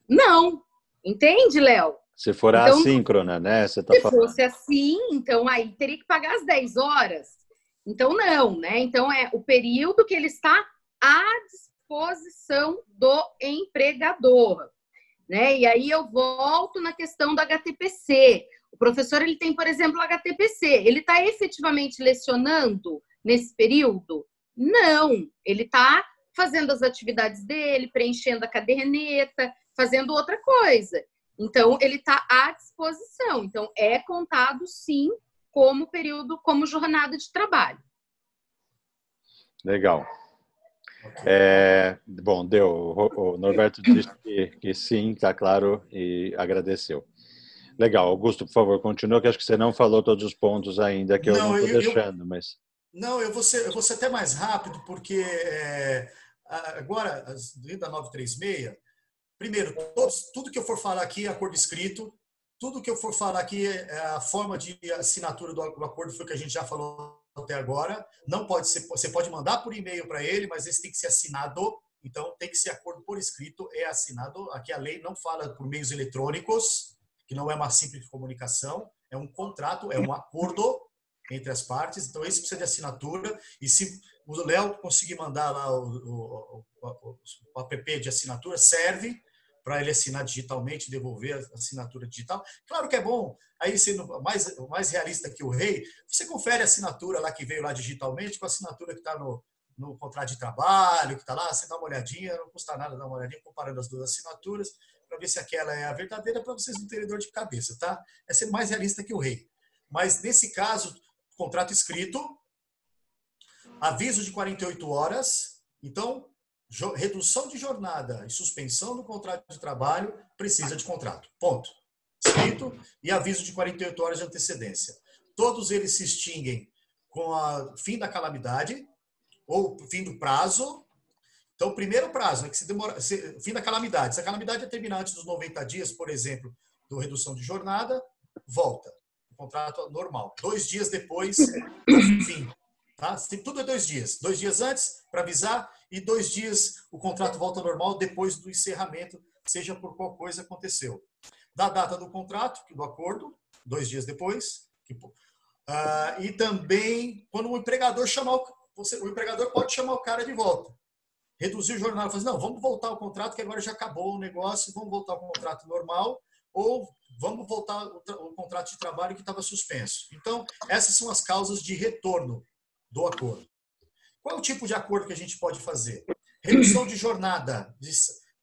Não. Entende, Léo? Se for então, assíncrona, né? Você tá se falando. fosse assim, então aí teria que pagar as 10 horas. Então, não, né? Então, é o período que ele está à disposição do empregador. Né? E aí eu volto na questão do HTPC. O professor ele tem, por exemplo, o HTPC. Ele está efetivamente lecionando nesse período? Não, ele está fazendo as atividades dele, preenchendo a caderneta, fazendo outra coisa. Então, ele está à disposição. Então, é contado, sim, como período, como jornada de trabalho. Legal. É, bom, deu. O Norberto disse que, que sim, está claro, e agradeceu. Legal. Augusto, por favor, continua, que acho que você não falou todos os pontos ainda, que eu não estou deixando, eu, mas... Não, eu vou, ser, eu vou ser até mais rápido, porque é, agora, dentro da 936, primeiro, todos, tudo que eu for falar aqui é acordo escrito, tudo que eu for falar aqui, é a forma de assinatura do acordo foi o que a gente já falou até agora. Não pode ser, você pode mandar por e-mail para ele, mas esse tem que ser assinado. Então tem que ser acordo por escrito, é assinado. Aqui a lei não fala por meios eletrônicos, que não é uma simples comunicação, é um contrato, é um acordo entre as partes. Então esse precisa de assinatura e se o Léo conseguir mandar lá o, o, o, o app de assinatura, serve para ele assinar digitalmente, devolver a assinatura digital. Claro que é bom, aí sendo mais, mais realista que o rei, você confere a assinatura lá que veio lá digitalmente com a assinatura que está no, no contrato de trabalho, que está lá, você dá uma olhadinha, não custa nada dar uma olhadinha, comparando as duas assinaturas, para ver se aquela é a verdadeira, para vocês não terem dor de cabeça, tá? É ser mais realista que o rei. Mas nesse caso, contrato escrito, aviso de 48 horas, então redução de jornada e suspensão do contrato de trabalho precisa de contrato. Ponto. Escrito e aviso de 48 horas de antecedência. Todos eles se extinguem com o fim da calamidade ou fim do prazo. Então, o primeiro prazo é que se demora, se, fim da calamidade. Se a calamidade é terminar antes dos 90 dias, por exemplo, do redução de jornada, volta. O contrato normal. Dois dias depois, fim. Tá? Tudo é dois dias. Dois dias antes, para avisar, e dois dias o contrato volta ao normal depois do encerramento, seja por qual coisa aconteceu. Da data do contrato, do acordo, dois dias depois. Que, uh, e também quando o empregador chamar o, você, o empregador pode chamar o cara de volta. Reduzir o jornal, fazer, não, vamos voltar ao contrato, que agora já acabou o negócio, vamos voltar ao contrato normal, ou vamos voltar ao, ao contrato de trabalho que estava suspenso. Então, essas são as causas de retorno do acordo. Qual é o tipo de acordo que a gente pode fazer? Redução de jornada.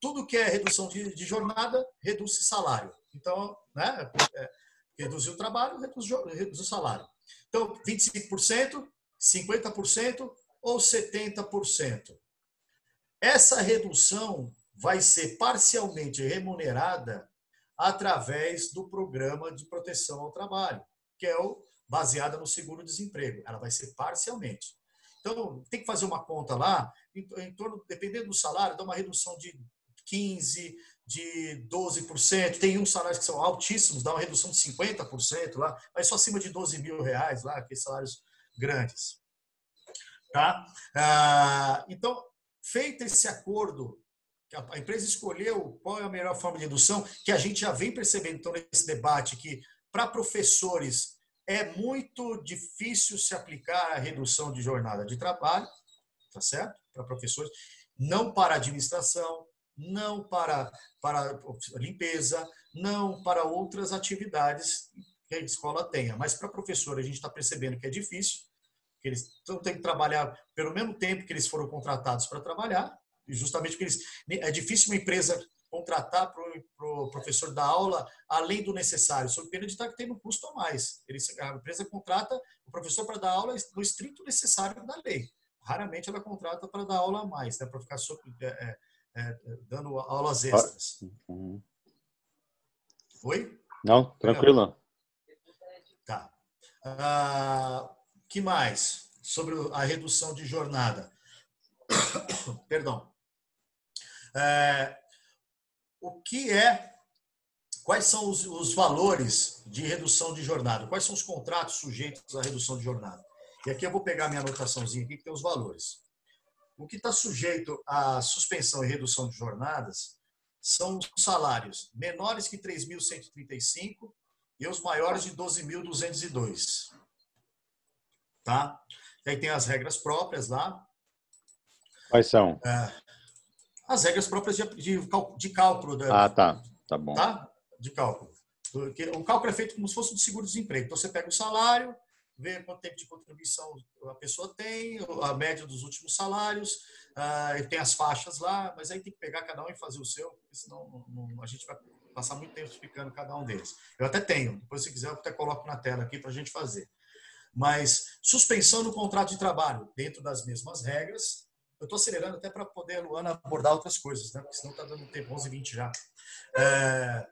Tudo que é redução de, jornada, reduz salário. Então, né, é, reduzir o trabalho, reduz o salário. Então, 25%, 50% ou 70%. Essa redução vai ser parcialmente remunerada através do programa de proteção ao trabalho, que é o baseada no seguro-desemprego. Ela vai ser parcialmente. Então, tem que fazer uma conta lá, em, em torno, dependendo do salário, dá uma redução de 15%, de 12%. Tem uns salários que são altíssimos, dá uma redução de 50% lá, mas só acima de 12 mil reais lá, aqueles salários grandes. Tá? Ah, então, feito esse acordo, a empresa escolheu qual é a melhor forma de redução, que a gente já vem percebendo então, nesse debate que para professores é muito difícil se aplicar a redução de jornada de trabalho, tá certo? Para professores, não para administração, não para, para limpeza, não para outras atividades que a escola tenha. Mas para professor, a gente está percebendo que é difícil, que eles têm que trabalhar pelo mesmo tempo que eles foram contratados para trabalhar, e justamente porque eles, é difícil uma empresa contratar para o pro professor da aula além do necessário, sob pena de estar tendo um custo a mais. Ele, a empresa contrata o professor para dar aula no estrito necessário da lei. Raramente ela contrata para dar aula a mais, né, para ficar sobre, é, é, é, dando aulas extras. Uhum. Oi? Não, tranquilo. Tá. Ah, que mais? Sobre a redução de jornada. Perdão. É, o que é, quais são os, os, valores de redução de jornada, quais são os contratos sujeitos à redução de jornada. E aqui eu vou pegar minha anotaçãozinha aqui que tem os valores. O que está sujeito à suspensão e redução de jornadas são os salários menores que 3.135 e os maiores de 12.202. Tá? E aí tem as regras próprias lá. Quais são? É, as regras próprias de, de, de cálculo. Né? Ah, tá. Tá bom. Tá? De cálculo. O cálculo é feito como se fosse um seguro-desemprego. Então, você pega o salário, vê quanto tempo de contribuição a pessoa tem, a média dos últimos salários, uh, tem as faixas lá, mas aí tem que pegar cada um e fazer o seu, porque senão não, não, a gente vai passar muito tempo explicando cada um deles. Eu até tenho, depois se quiser eu até coloco na tela aqui para a gente fazer. Mas suspensão no contrato de trabalho, dentro das mesmas regras. Eu estou acelerando até para poder a Luana abordar outras coisas, né? porque senão está dando tempo, 11 h 20 já. É,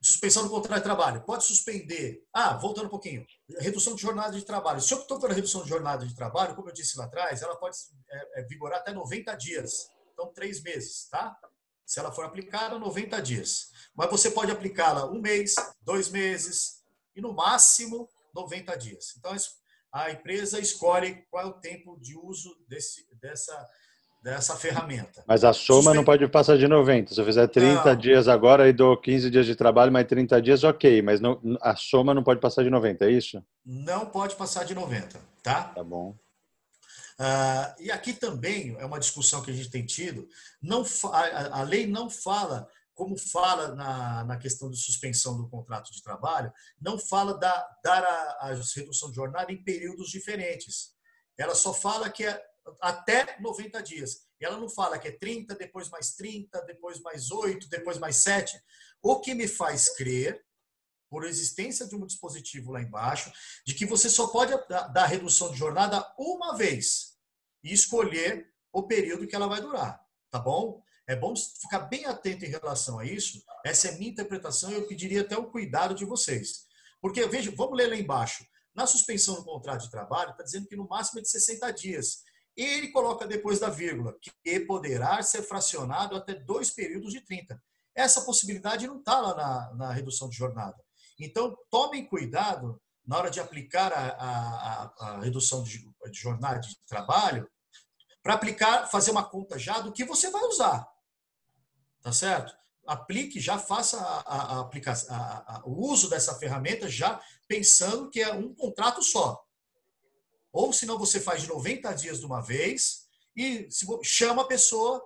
Suspensão do contrato de trabalho. Pode suspender. Ah, voltando um pouquinho. Redução de jornada de trabalho. Se optou pela redução de jornada de trabalho, como eu disse lá atrás, ela pode é, é, vigorar até 90 dias. Então, três meses, tá? Se ela for aplicada, 90 dias. Mas você pode aplicá-la um mês, dois meses e, no máximo, 90 dias. Então, a empresa escolhe qual é o tempo de uso desse, dessa dessa ferramenta. Mas a soma Suspe... não pode passar de 90. Se eu fizer 30 não. dias agora e dou 15 dias de trabalho, mais 30 dias, ok. Mas não, a soma não pode passar de 90, é isso? Não pode passar de 90, tá? Tá bom. Uh, e aqui também é uma discussão que a gente tem tido. Não, a, a lei não fala, como fala na, na questão de suspensão do contrato de trabalho, não fala da, dar a, a redução de jornada em períodos diferentes. Ela só fala que é até 90 dias. Ela não fala que é 30, depois mais 30, depois mais 8, depois mais 7. O que me faz crer, por existência de um dispositivo lá embaixo, de que você só pode dar redução de jornada uma vez e escolher o período que ela vai durar. Tá bom? É bom ficar bem atento em relação a isso. Essa é minha interpretação e eu pediria até o cuidado de vocês. Porque, veja, vamos ler lá embaixo. Na suspensão do contrato de trabalho, está dizendo que no máximo é de 60 dias. E ele coloca depois da vírgula, que poderá ser fracionado até dois períodos de 30. Essa possibilidade não está lá na, na, redução de jornada. Então, tomem cuidado na hora de aplicar a, a, a redução de, de jornada de trabalho, para aplicar, fazer uma conta já do que você vai usar. Tá certo? Aplique, já faça a, a, aplicação, o uso dessa ferramenta já pensando que é um contrato só. Ou senão você faz de 90 dias de uma vez e chama a pessoa,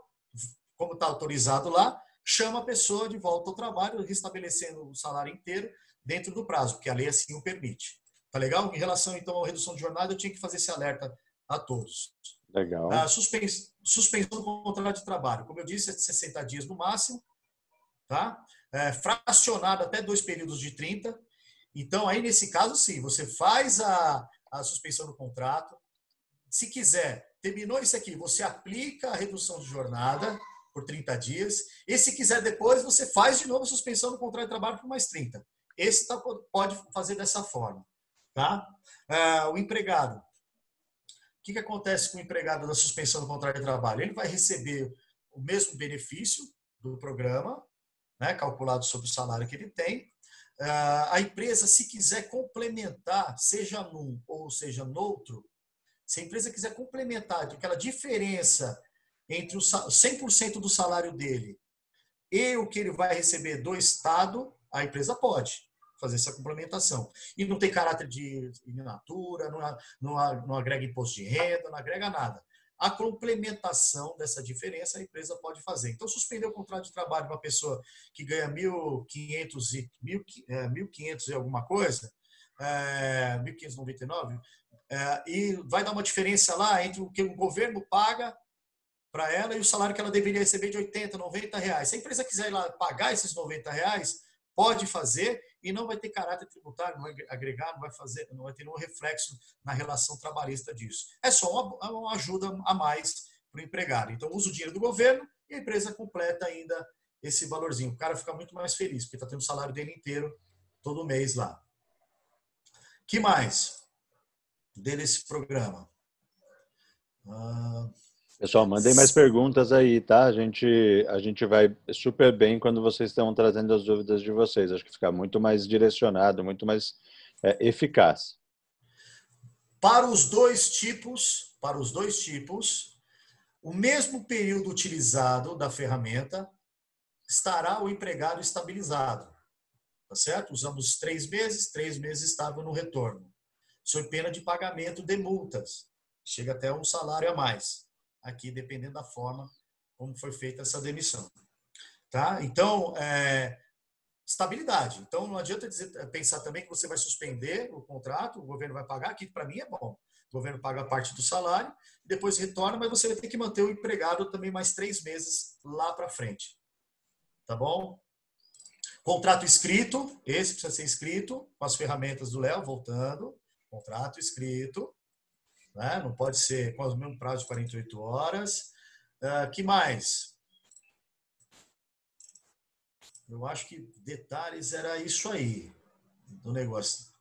como está autorizado lá, chama a pessoa de volta ao trabalho, restabelecendo o salário inteiro dentro do prazo, porque a lei assim o permite. Tá legal? Em relação então à redução de jornada, eu tinha que fazer esse alerta a todos. Legal. A suspensão, suspensão do contrato de trabalho, como eu disse, é de 60 dias no máximo, tá? É, fracionado até dois períodos de 30. Então, aí nesse caso, sim, você faz a, a suspensão do contrato. Se quiser, terminou isso aqui, você aplica a redução de jornada por 30 dias. E se quiser depois, você faz de novo a suspensão do contrato de trabalho por mais 30. Esse tá, pode fazer dessa forma. Tá? É, o empregado. O que, que acontece com o empregado da suspensão do contrato de trabalho? Ele vai receber o mesmo benefício do programa, né, calculado sobre o salário que ele tem, a empresa, se quiser complementar, seja num ou seja no outro, se a empresa quiser complementar aquela diferença entre o 100% do salário dele e o que ele vai receber do Estado, a empresa pode fazer essa complementação. E não tem caráter de inatura, não, não, não agrega imposto de renda, não agrega nada a complementação dessa diferença a empresa pode fazer. Então, suspender o contrato de trabalho para uma pessoa que ganha 1.500 e, 1.500 e alguma coisa, é, 1.599, é, e vai dar uma diferença lá entre o que o governo paga para ela e o salário que ela deveria receber de 80, 90 reais. Se a empresa quiser ir lá pagar esses 90 reais, pode fazer e não vai ter caráter tributário, não vai agregar, não vai fazer, não vai ter nenhum reflexo na relação trabalhista disso. É só uma, uma ajuda a mais para o empregado. Então, usa o dinheiro do governo e a empresa completa ainda esse valorzinho. O cara fica muito mais feliz, porque está tendo o salário dele inteiro todo mês lá. que mais? Desse programa. Ah, Pessoal, mandem mais perguntas aí, tá? A gente, a gente vai super bem quando vocês estão trazendo as dúvidas de vocês. Acho que fica muito mais direcionado, muito mais é, eficaz. Para os dois tipos, para os dois tipos, o mesmo período utilizado da ferramenta estará o empregado estabilizado. Tá certo? Usamos três meses, três meses estável no retorno. Sob pena de pagamento de multas. Chega até um salário a mais. Aqui, dependendo da forma como foi feita essa demissão. Tá? Então, é, estabilidade. Então, não adianta dizer, pensar também que você vai suspender o contrato, o governo vai pagar, que para mim é bom. O governo paga parte do salário, depois retorna, mas você vai ter que manter o empregado também mais três meses lá para frente. Tá bom? Contrato escrito, esse precisa ser escrito, com as ferramentas do Léo, voltando. Contrato escrito, né? não pode ser com o mesmo prazo de 48 horas. Uh, que mais? Eu acho que detalhes era isso aí do negócio.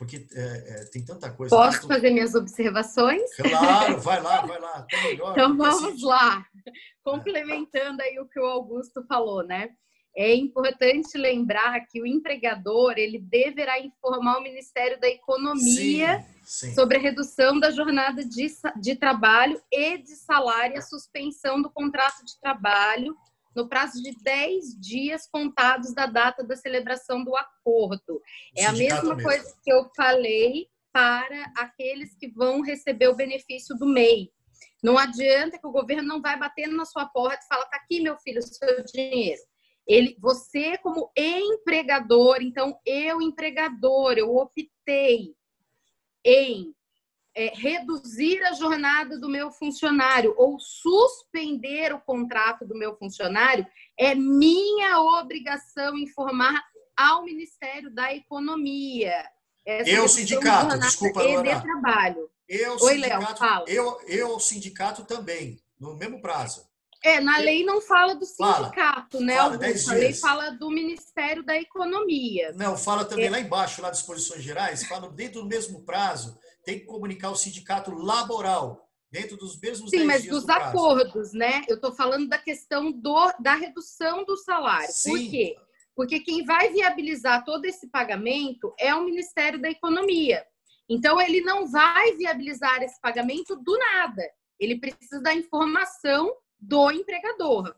Porque é, é, tem tanta coisa. Posso fazer minhas observações? Claro, vai lá, vai lá. Tá melhor, então vamos assim... lá. Complementando aí o que o Augusto falou, né? É importante lembrar que o empregador ele deverá informar o Ministério da Economia sim, sim. sobre a redução da jornada de, de trabalho e de salário, a suspensão do contrato de trabalho no prazo de 10 dias contados da data da celebração do acordo. É a mesma mesmo. coisa que eu falei para aqueles que vão receber o benefício do MEI. Não adianta que o governo não vai batendo na sua porta e fala: tá aqui, meu filho, o seu dinheiro. Ele, você, como empregador, então eu, empregador, eu optei em é, reduzir a jornada do meu funcionário ou suspender o contrato do meu funcionário, é minha obrigação informar ao Ministério da Economia. eu, sindicato, desculpa, e de trabalho. Eu, Oi, Léo, fala. Eu, eu, sindicato também, no mesmo prazo. É, na lei não fala do sindicato, fala, né? Fala, a lei fala do Ministério da Economia. Não, fala também é. lá embaixo, lá das disposições gerais, fala dentro do mesmo prazo, tem que comunicar o sindicato laboral, dentro dos mesmos Sim, mas dos do acordos, né? Eu estou falando da questão do, da redução do salário. Sim. Por quê? Porque quem vai viabilizar todo esse pagamento é o Ministério da Economia. Então, ele não vai viabilizar esse pagamento do nada. Ele precisa da informação do empregador.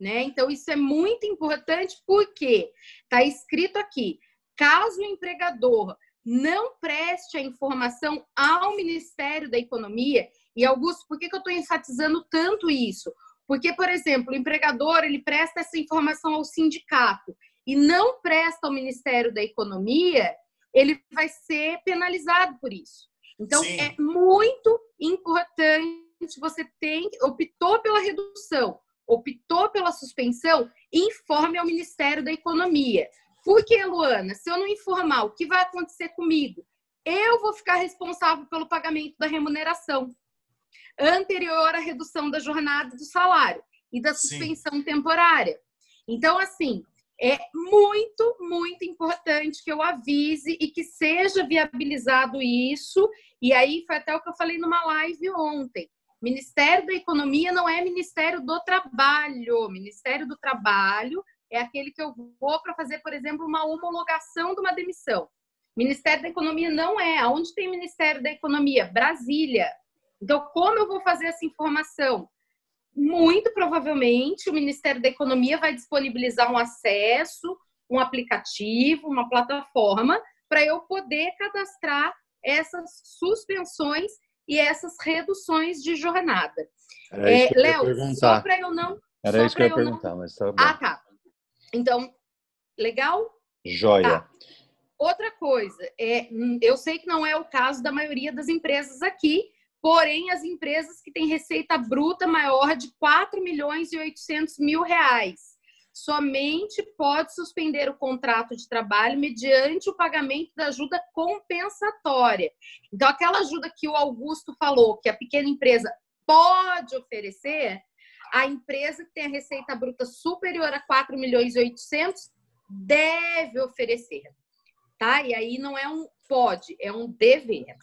Né? Então, isso é muito importante porque está escrito aqui: caso o empregador não preste a informação ao Ministério da Economia, e Augusto, por que, que eu estou enfatizando tanto isso? Porque, por exemplo, o empregador ele presta essa informação ao sindicato e não presta ao Ministério da Economia, ele vai ser penalizado por isso. Então, Sim. é muito importante você tem optou pela redução, optou pela suspensão, informe ao Ministério da Economia. Por que, Luana? Se eu não informar, o que vai acontecer comigo? Eu vou ficar responsável pelo pagamento da remuneração anterior à redução da jornada do salário e da suspensão Sim. temporária. Então, assim, é muito, muito importante que eu avise e que seja viabilizado isso. E aí foi até o que eu falei numa live ontem. Ministério da Economia não é Ministério do Trabalho. Ministério do Trabalho é aquele que eu vou para fazer, por exemplo, uma homologação de uma demissão. Ministério da Economia não é. Aonde tem Ministério da Economia? Brasília. Então, como eu vou fazer essa informação? Muito provavelmente o Ministério da Economia vai disponibilizar um acesso, um aplicativo, uma plataforma para eu poder cadastrar essas suspensões e essas reduções de jornada. É, Léo, só para eu não. Era isso que eu ia perguntar, não... mas tá bom. Ah, tá. Então, legal? Joia. Tá. Outra coisa, é, eu sei que não é o caso da maioria das empresas aqui, porém, as empresas que têm receita bruta maior de 4 milhões e 800 mil reais somente pode suspender o contrato de trabalho mediante o pagamento da ajuda compensatória. Então, aquela ajuda que o Augusto falou, que a pequena empresa pode oferecer, a empresa que tem a receita bruta superior a 4 milhões e 800 deve oferecer. Tá? E aí não é um pode, é um dever.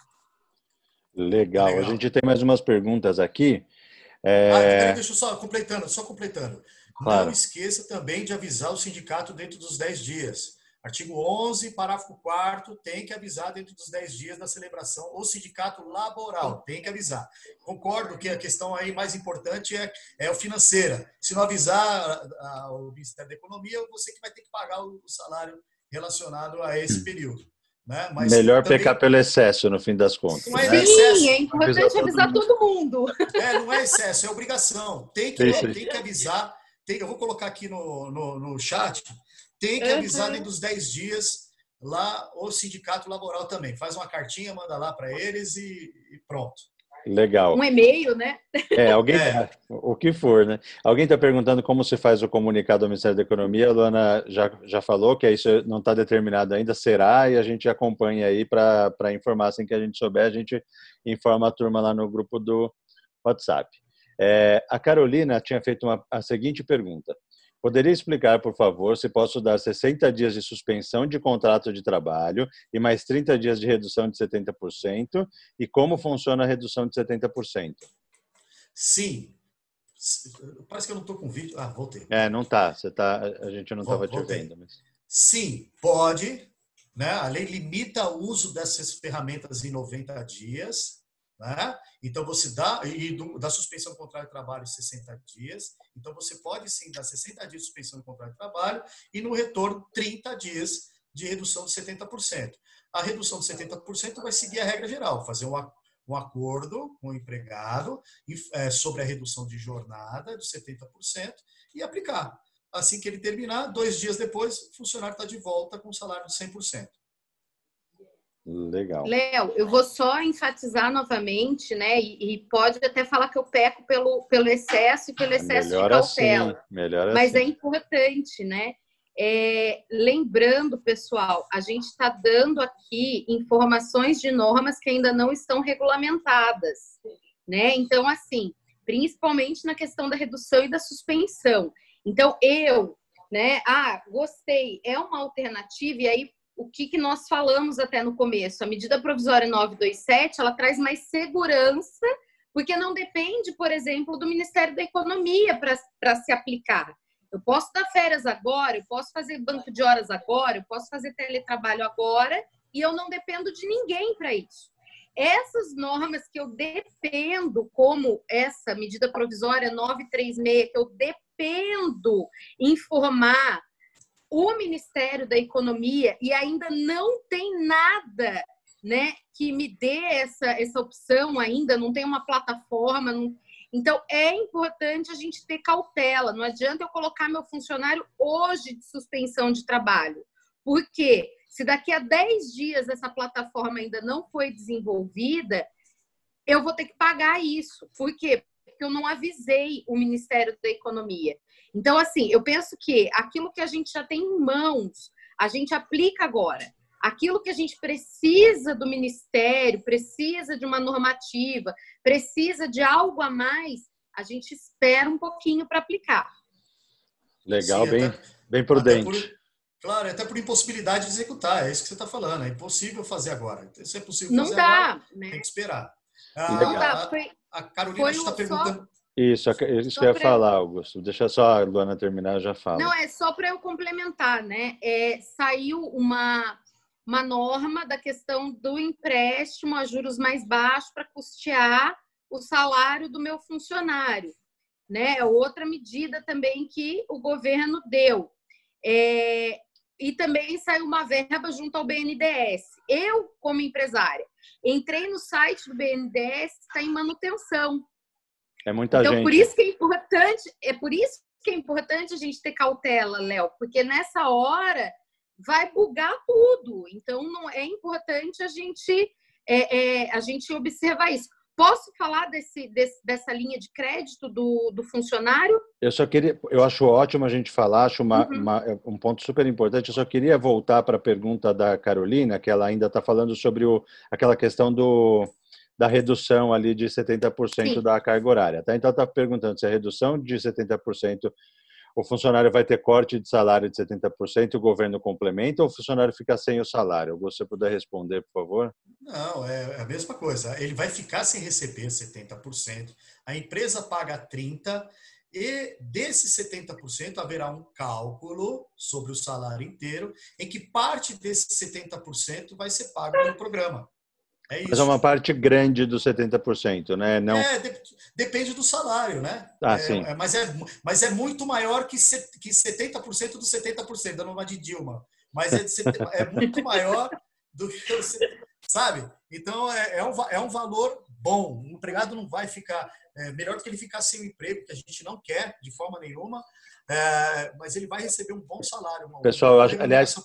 Legal. Legal. A gente tem mais umas perguntas aqui. É... Ah, deixa eu só completando, só completando. Claro. Não esqueça também de avisar o sindicato dentro dos 10 dias. Artigo 11, parágrafo 4 tem que avisar dentro dos 10 dias da celebração o sindicato laboral, tem que avisar. Concordo que a questão aí mais importante é, é o financeira. Se não avisar a, a, o Ministério da Economia, você que vai ter que pagar o, o salário relacionado a esse período. Né? Mas Melhor também... pecar pelo excesso, no fim das contas. Não é né? Sim, é importante avisar, avisar todo, mundo. todo mundo. É, não é excesso, é obrigação. Tem que, tem que avisar. Tem, eu vou colocar aqui no, no, no chat tem que avisar uhum. dentro dos 10 dias lá o sindicato laboral também. Faz uma cartinha, manda lá para eles e, e, pronto. Legal. Um e-mail, né? É, alguém, é. o que for, né? Alguém está perguntando como se faz o comunicado ao Ministério da Economia. A Luana já, já falou que isso não está determinado ainda, será, e a gente acompanha aí para informar. Assim que a gente souber, a gente informa a turma lá no grupo do WhatsApp. É, a Carolina tinha feito uma, a seguinte pergunta. Poderia explicar, por favor, se posso dar 60 dias de suspensão de contrato de trabalho e mais 30 dias de redução de 70% e como funciona a redução de 70%? Sim. Parece que eu não estou com vídeo. Ah, voltei. É, não tá. Você tá. A gente não estava te vendo. Mas... Sim, pode. Né? A lei limita o uso dessas ferramentas em 90 dias. Né? Então, você dá, e do, da suspensão do contrato de trabalho 60 dias. Então, você pode sim dar 60 dias de suspensão do contrato de trabalho e no retorno 30 dias de redução de 70%. A redução de 70% vai seguir a regra geral, fazer um, um acordo com o empregado é, sobre a redução de jornada de 70% e aplicar. Assim que ele terminar, dois dias depois, o funcionário está de volta com o salário de 100%. Legal. Léo, eu vou só enfatizar novamente, né? E, e, pode até falar que eu peco pelo, pelo excesso e pelo excesso melhor de cautela. Assim, melhor mas assim. é importante, né? É, lembrando, pessoal, a gente está dando aqui informações de normas que ainda não estão regulamentadas, né? Então, assim, principalmente na questão da redução e da suspensão. Então, eu, né? Ah, gostei, é uma alternativa, e aí o que, que nós falamos até no começo. A medida provisória 927, ela traz mais segurança, porque não depende, por exemplo, do Ministério da Economia para se aplicar. Eu posso dar férias agora, eu posso fazer banco de horas agora, eu posso fazer teletrabalho agora, e eu não dependo de ninguém para isso. Essas normas que eu dependo, como essa medida provisória 936, que eu dependo informar o Ministério da Economia e ainda não tem nada né, que me dê essa, essa opção ainda, não tem uma plataforma. Não... Então, é importante a gente ter cautela. Não adianta eu colocar meu funcionário hoje de suspensão de trabalho. Porque se daqui a 10 dias essa plataforma ainda não foi desenvolvida, eu vou ter que pagar isso. Por quê? Porque eu não avisei o Ministério da Economia. Então, assim, eu penso que aquilo que a gente já tem em mãos, a gente aplica agora. Aquilo que a gente precisa do ministério, precisa de uma normativa, precisa de algo a mais, a gente espera um pouquinho para aplicar. Legal, Sim, bem, até, bem prudente. Por, claro, até por impossibilidade de executar, é isso que você está falando, é impossível fazer agora. Se é possível Não fazer dá, agora, né? tem que esperar. Não dá. Foi, a Carolina está perguntando. Só isso, isso que eu ia falar, Augusto. Deixa só a Luana terminar, eu já falo. Não, é só para eu complementar, né? É, saiu uma, uma norma da questão do empréstimo a juros mais baixos para custear o salário do meu funcionário. Né? É outra medida também que o governo deu. É, e também saiu uma verba junto ao BNDES. Eu, como empresária, entrei no site do BNDES, está em manutenção. É muita então, gente. por isso que é importante, é por isso que é importante a gente ter cautela, Léo, porque nessa hora vai bugar tudo. Então, não é importante a gente é, é, a gente observar isso. Posso falar desse, desse, dessa linha de crédito do, do funcionário? Eu só queria, eu acho ótimo a gente falar, acho uma, uhum. uma, um ponto super importante. Eu só queria voltar para a pergunta da Carolina, que ela ainda está falando sobre o, aquela questão do, da redução ali de 70% Sim. da carga horária. Tá? Então, está perguntando se a redução de 70%, o funcionário vai ter corte de salário de 70%, o governo complementa, ou o funcionário fica sem o salário? Você puder responder, por favor? Não, é a mesma coisa. Ele vai ficar sem receber 70%, a empresa paga 30%, E desses 70% haverá um cálculo sobre o salário inteiro, em que parte desses 70% vai ser pago pelo programa. É isso. Mas é uma parte grande dos 70%, né? Não... É, de, depende do salário, né? Ah, é, sim. É, mas, é, mas é muito maior que, que 70% dos 70%, dando uma de Dilma. Mas é, é muito maior do que o sabe? Então é, é, um, é um valor bom. O empregado não vai ficar é, melhor do que ele ficar sem emprego, que a gente não quer de forma nenhuma. É, mas ele vai receber um bom salário. Uma, Pessoal, eu acho, aliás,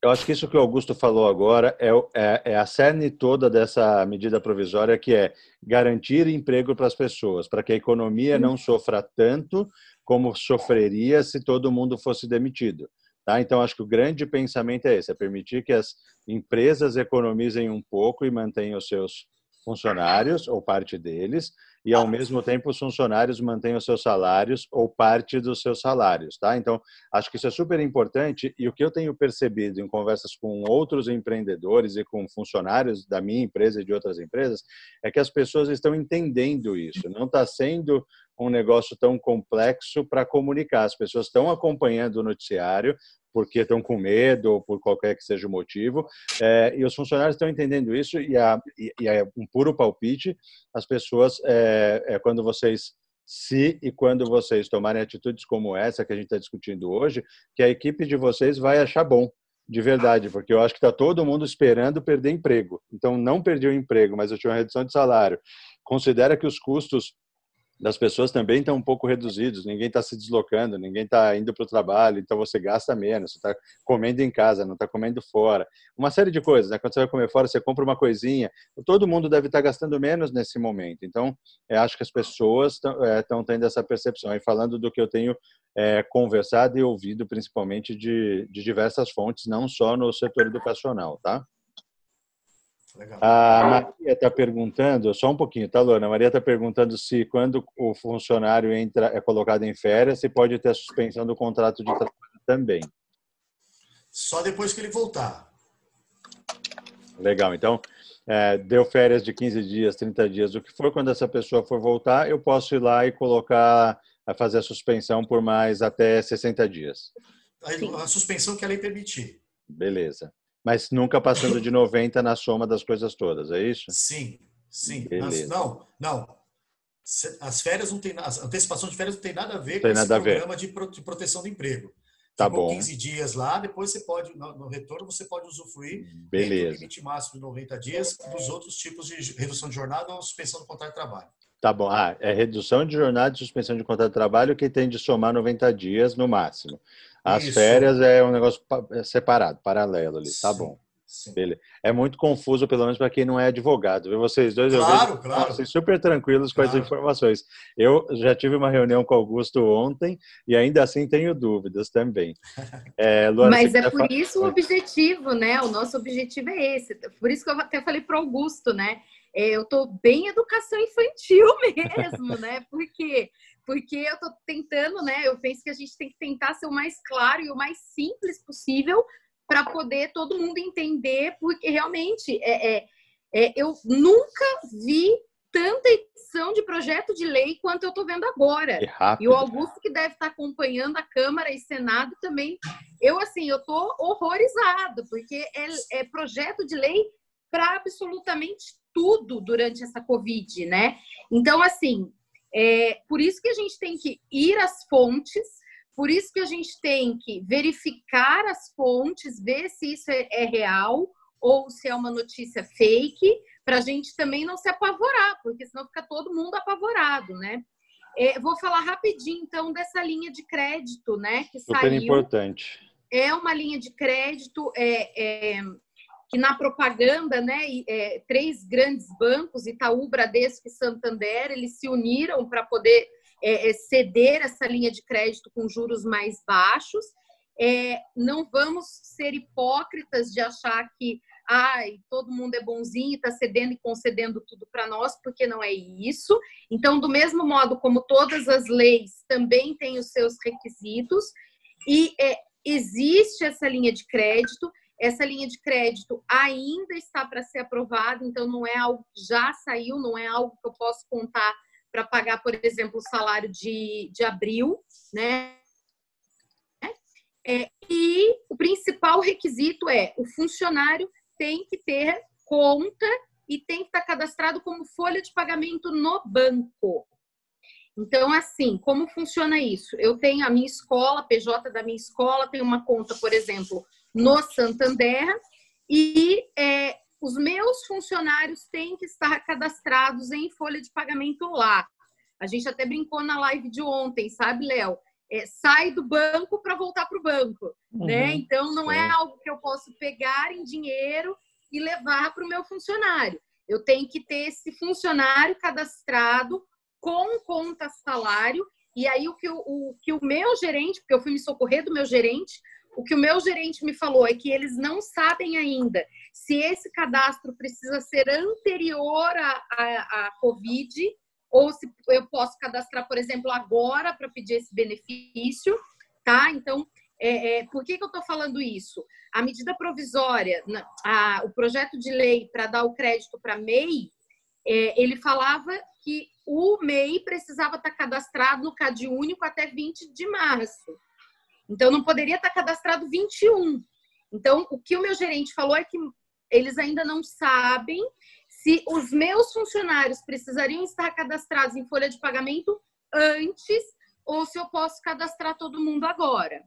eu acho que isso que o Augusto falou agora é, é, é, a cerne toda dessa medida provisória, que é garantir emprego para as pessoas, para que a economia não sofra tanto como sofreria se todo mundo fosse demitido. Tá? Então, acho que o grande pensamento é esse: é permitir que as empresas economizem um pouco e mantenham os seus funcionários ou parte deles, e ao mesmo tempo os funcionários mantenham seus salários ou parte dos seus salários, tá? Então, acho que isso é super importante e o que eu tenho percebido em conversas com outros empreendedores e com funcionários da minha empresa e de outras empresas é que as pessoas estão entendendo isso. Não está sendo um negócio tão complexo para comunicar. As pessoas estão acompanhando o noticiário, porque estão com medo ou por qualquer que seja o motivo. É, e os funcionários estão entendendo isso e, e, é um puro palpite. As pessoas, é, é, quando vocês se e quando vocês tomarem atitudes como essa que a gente está discutindo hoje, que a equipe de vocês vai achar bom, de verdade, porque eu acho que está todo mundo esperando perder emprego. Então, não perdi o emprego, mas eu tinha uma redução de salário. Considera que os custos das pessoas também estão um pouco reduzidos, ninguém está se deslocando, ninguém está indo para o trabalho, então você gasta menos, você está comendo em casa, não está comendo fora. Uma série de coisas, né? quando você vai comer fora, você compra uma coisinha, todo mundo deve estar tá gastando menos nesse momento. Então, acho que as pessoas estão é, tendo essa percepção. E falando do que eu tenho é, conversado e ouvido, principalmente de, de diversas fontes, não só no setor educacional, tá? Legal. A Maria está perguntando, só um pouquinho, tá, Lona? A Maria está perguntando se quando o funcionário entra, é colocado em férias, se pode ter a suspensão do contrato de trabalho também. Só depois que ele voltar. Legal, então, é, deu férias de 15 dias, 30 dias, o que for, quando essa pessoa for voltar, eu posso ir lá e colocar, fazer a suspensão por mais até 60 dias. A, a suspensão que a lei permitir. Beleza mas nunca passando de 90 na soma das coisas todas, é isso? Sim, sim. As, não, não. As férias não tem a antecipação de férias não tem nada a ver tem com esse programa de, de proteção do emprego. Tá Ficou bom. 15 dias lá, depois você pode, no, retorno, você pode usufruir Beleza. do limite máximo de 90 dias dos outros tipos de redução de jornada ou suspensão do contrato de trabalho. Tá bom. Ah, é redução de jornada e suspensão de contrato de trabalho que tem de somar 90 dias no máximo. As Isso. férias é um negócio é separado, paralelo ali. Tá Sim. Tá bom. Beleza. É muito confuso, pelo menos para quem não é advogado. Viu? Vocês dois, claro, eu vejo, claro. vocês super tranquilos com claro. as informações. Eu já tive uma reunião com o Augusto ontem e ainda assim tenho dúvidas também. É, Luana, Mas é por isso o objetivo, né? O nosso objetivo é esse. Por isso que eu até falei para o Augusto, né? É, eu estou bem educação infantil mesmo, né? Por quê? Porque eu estou tentando, né? Eu penso que a gente tem que tentar ser o mais claro e o mais simples possível para poder todo mundo entender, porque realmente é, é, é, eu nunca vi tanta edição de projeto de lei quanto eu estou vendo agora. e o Augusto que deve estar tá acompanhando a Câmara e Senado também. Eu assim, eu estou horrorizado porque é, é projeto de lei para absolutamente tudo durante essa Covid, né? Então, assim, é por isso que a gente tem que ir às fontes, por isso que a gente tem que verificar as fontes, ver se isso é, é real ou se é uma notícia fake, para a gente também não se apavorar, porque senão fica todo mundo apavorado, né? É, vou falar rapidinho, então, dessa linha de crédito, né? Que Super saiu. importante. É uma linha de crédito é, é que na propaganda, né, é, três grandes bancos, Itaú, Bradesco e Santander, eles se uniram para poder é, é, ceder essa linha de crédito com juros mais baixos. É, não vamos ser hipócritas de achar que ai, todo mundo é bonzinho está cedendo e concedendo tudo para nós, porque não é isso. Então, do mesmo modo como todas as leis também têm os seus requisitos, e é, existe essa linha de crédito. Essa linha de crédito ainda está para ser aprovada, então não é algo que já saiu, não é algo que eu posso contar para pagar, por exemplo, o salário de, de abril, né? É, e o principal requisito é o funcionário tem que ter conta e tem que estar cadastrado como folha de pagamento no banco. Então, assim, como funciona isso? Eu tenho a minha escola, PJ da minha escola, tenho uma conta, por exemplo, no Santander, e é, os meus funcionários têm que estar cadastrados em folha de pagamento lá. A gente até brincou na live de ontem, sabe, Léo? É, sai do banco para voltar para o banco, uhum, né? Então não é algo que eu posso pegar em dinheiro e levar para o meu funcionário. Eu tenho que ter esse funcionário cadastrado com conta salário e aí o que o, o que o meu gerente, porque eu fui me socorrer do meu gerente, o que o meu gerente me falou é que eles não sabem ainda se esse cadastro precisa ser anterior à, Covid ou se eu posso cadastrar, por exemplo, agora para pedir esse benefício, tá? Então, é, é, por que, que eu estou falando isso? A medida provisória, a, o projeto de lei para dar o crédito para MEI, é, ele falava que o MEI precisava estar tá cadastrado no CAD único até 20 de março. Então, não poderia estar cadastrado 21. Então, o que o meu gerente falou é que eles ainda não sabem se os meus funcionários precisariam estar cadastrados em folha de pagamento antes ou se eu posso cadastrar todo mundo agora.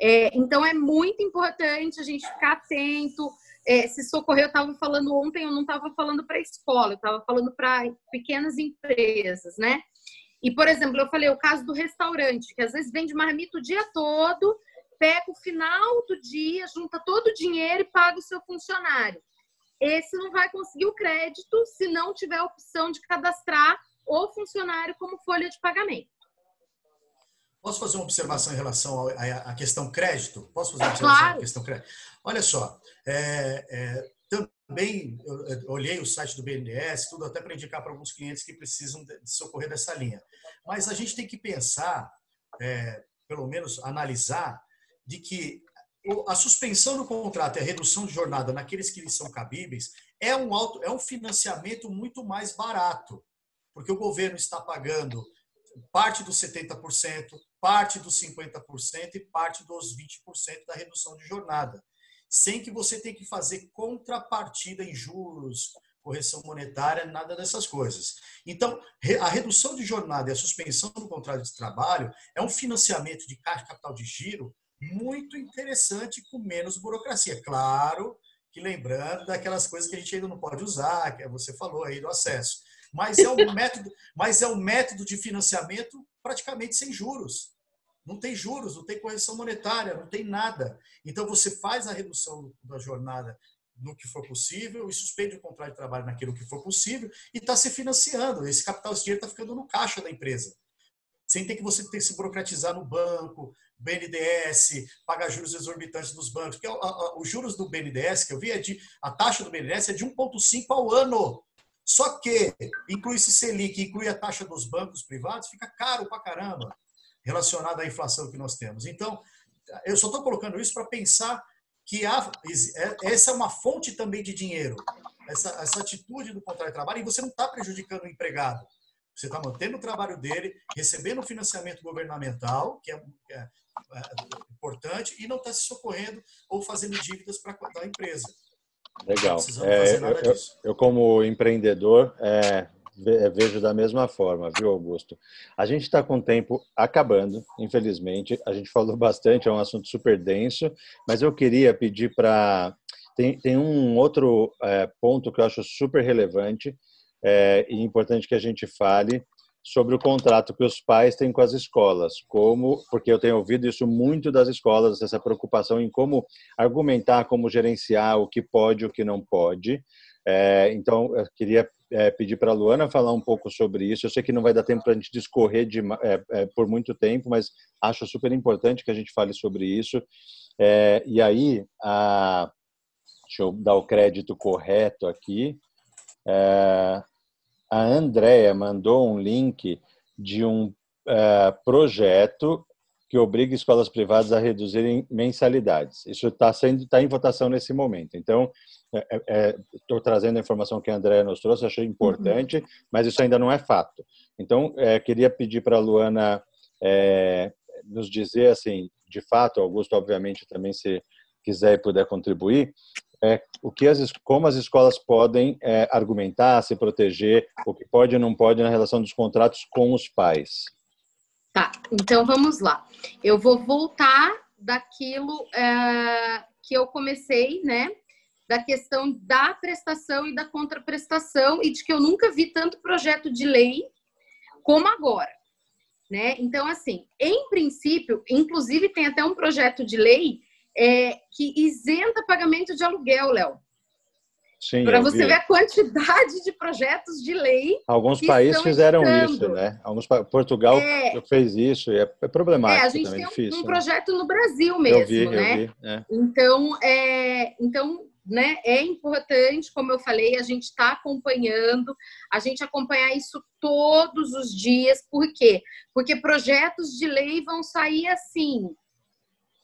É, então, é muito importante a gente ficar atento. É, se socorrer, eu estava falando ontem, eu não estava falando para a escola, eu estava falando para pequenas empresas, né? E, por exemplo, eu falei o caso do restaurante, que às vezes vende marmita o dia todo, pega o final do dia, junta todo o dinheiro e paga o seu funcionário. Esse não vai conseguir o crédito se não tiver a opção de cadastrar o funcionário como folha de pagamento. Posso fazer uma observação em relação à questão crédito? Posso fazer uma observação claro. à questão crédito? Olha só, é, é, também olhei o site do BNDES, tudo até para indicar para alguns clientes que precisam de socorrer dessa linha. Mas a gente tem que pensar, é, pelo menos analisar, de que a suspensão do contrato e a redução de jornada naqueles que lhes são cabíveis é um, alto, é um financiamento muito mais barato, porque o governo está pagando parte dos 70%, parte dos 50% e parte dos 20% da redução de jornada sem que você tenha que fazer contrapartida em juros, correção monetária, nada dessas coisas. Então, a redução de jornada e a suspensão do contrato de trabalho é um financiamento de caixa capital de giro muito interessante com menos burocracia. Claro que lembrando daquelas coisas que a gente ainda não pode usar, que você falou aí do acesso. Mas é um método, mas é um método de financiamento praticamente sem juros. Não tem juros, não tem correção monetária, não tem nada. Então você faz a redução da jornada no que for possível e suspende o contrato de trabalho naquilo que for possível e está se financiando. Esse capital, esse dinheiro está ficando no caixa da empresa. Sem ter que você ter que se burocratizar no banco, BNDES, pagar juros exorbitantes dos bancos. Porque os juros do BNDES que eu vi é de a taxa do BNDES é de 1,5 ao ano. Só que inclui-se Selic, inclui a taxa dos bancos privados, fica caro pra caramba relacionada à inflação que nós temos. Então, eu só estou colocando isso para pensar que há, é, essa é uma fonte também de dinheiro, essa, essa atitude do contrato de trabalho, e você não está prejudicando o empregado. Você está mantendo o trabalho dele, recebendo financiamento governamental, que é, é, é importante, e não está se socorrendo ou fazendo dívidas para a empresa. Legal. É, eu, eu, como empreendedor, é, vejo da mesma forma, viu, Augusto? A gente está com o tempo acabando, infelizmente. A gente falou bastante, é um assunto super denso, mas eu queria pedir para. Tem, tem um outro é, ponto que eu acho super relevante é, e importante que a gente fale sobre o contrato que os pais têm com as escolas, como porque eu tenho ouvido isso muito das escolas, essa preocupação em como argumentar, como gerenciar o que pode o que não pode. É, então, eu queria é, pedir para a Luana falar um pouco sobre isso. Eu sei que não vai dar tempo para a gente discorrer de, é, é, por muito tempo, mas acho super importante que a gente fale sobre isso. É, e aí, a, deixa eu dar o crédito correto aqui. É, a Andrea mandou um link de um é, projeto que obriga escolas privadas a reduzirem mensalidades. Isso está sendo está em votação nesse momento. Então, Estou é, é, trazendo a informação que a André nos trouxe, achei importante, uhum. mas isso ainda não é fato. Então, é, queria pedir para a Luana é, nos dizer, assim, de fato, Augusto, obviamente, também se quiser e puder contribuir, é, o que as, como as escolas podem é, argumentar, se proteger, o que pode e não pode na relação dos contratos com os pais. Tá, então vamos lá. Eu vou voltar daquilo é, que eu comecei, né? Da questão da prestação e da contraprestação e de que eu nunca vi tanto projeto de lei como agora, né? Então, assim, em princípio, inclusive tem até um projeto de lei é, que isenta pagamento de aluguel, Léo. Para você vi. ver a quantidade de projetos de lei. Alguns países fizeram isso, né? Alguns, Portugal é, fez isso, e é, é problemático. É, a gente também, tem difícil, um, né? projeto no Brasil mesmo, eu vi, né? Eu vi, é. Então, é, então né, é importante, como eu falei, a gente está acompanhando, a gente acompanhar isso todos os dias. Por quê? Porque projetos de lei vão sair assim,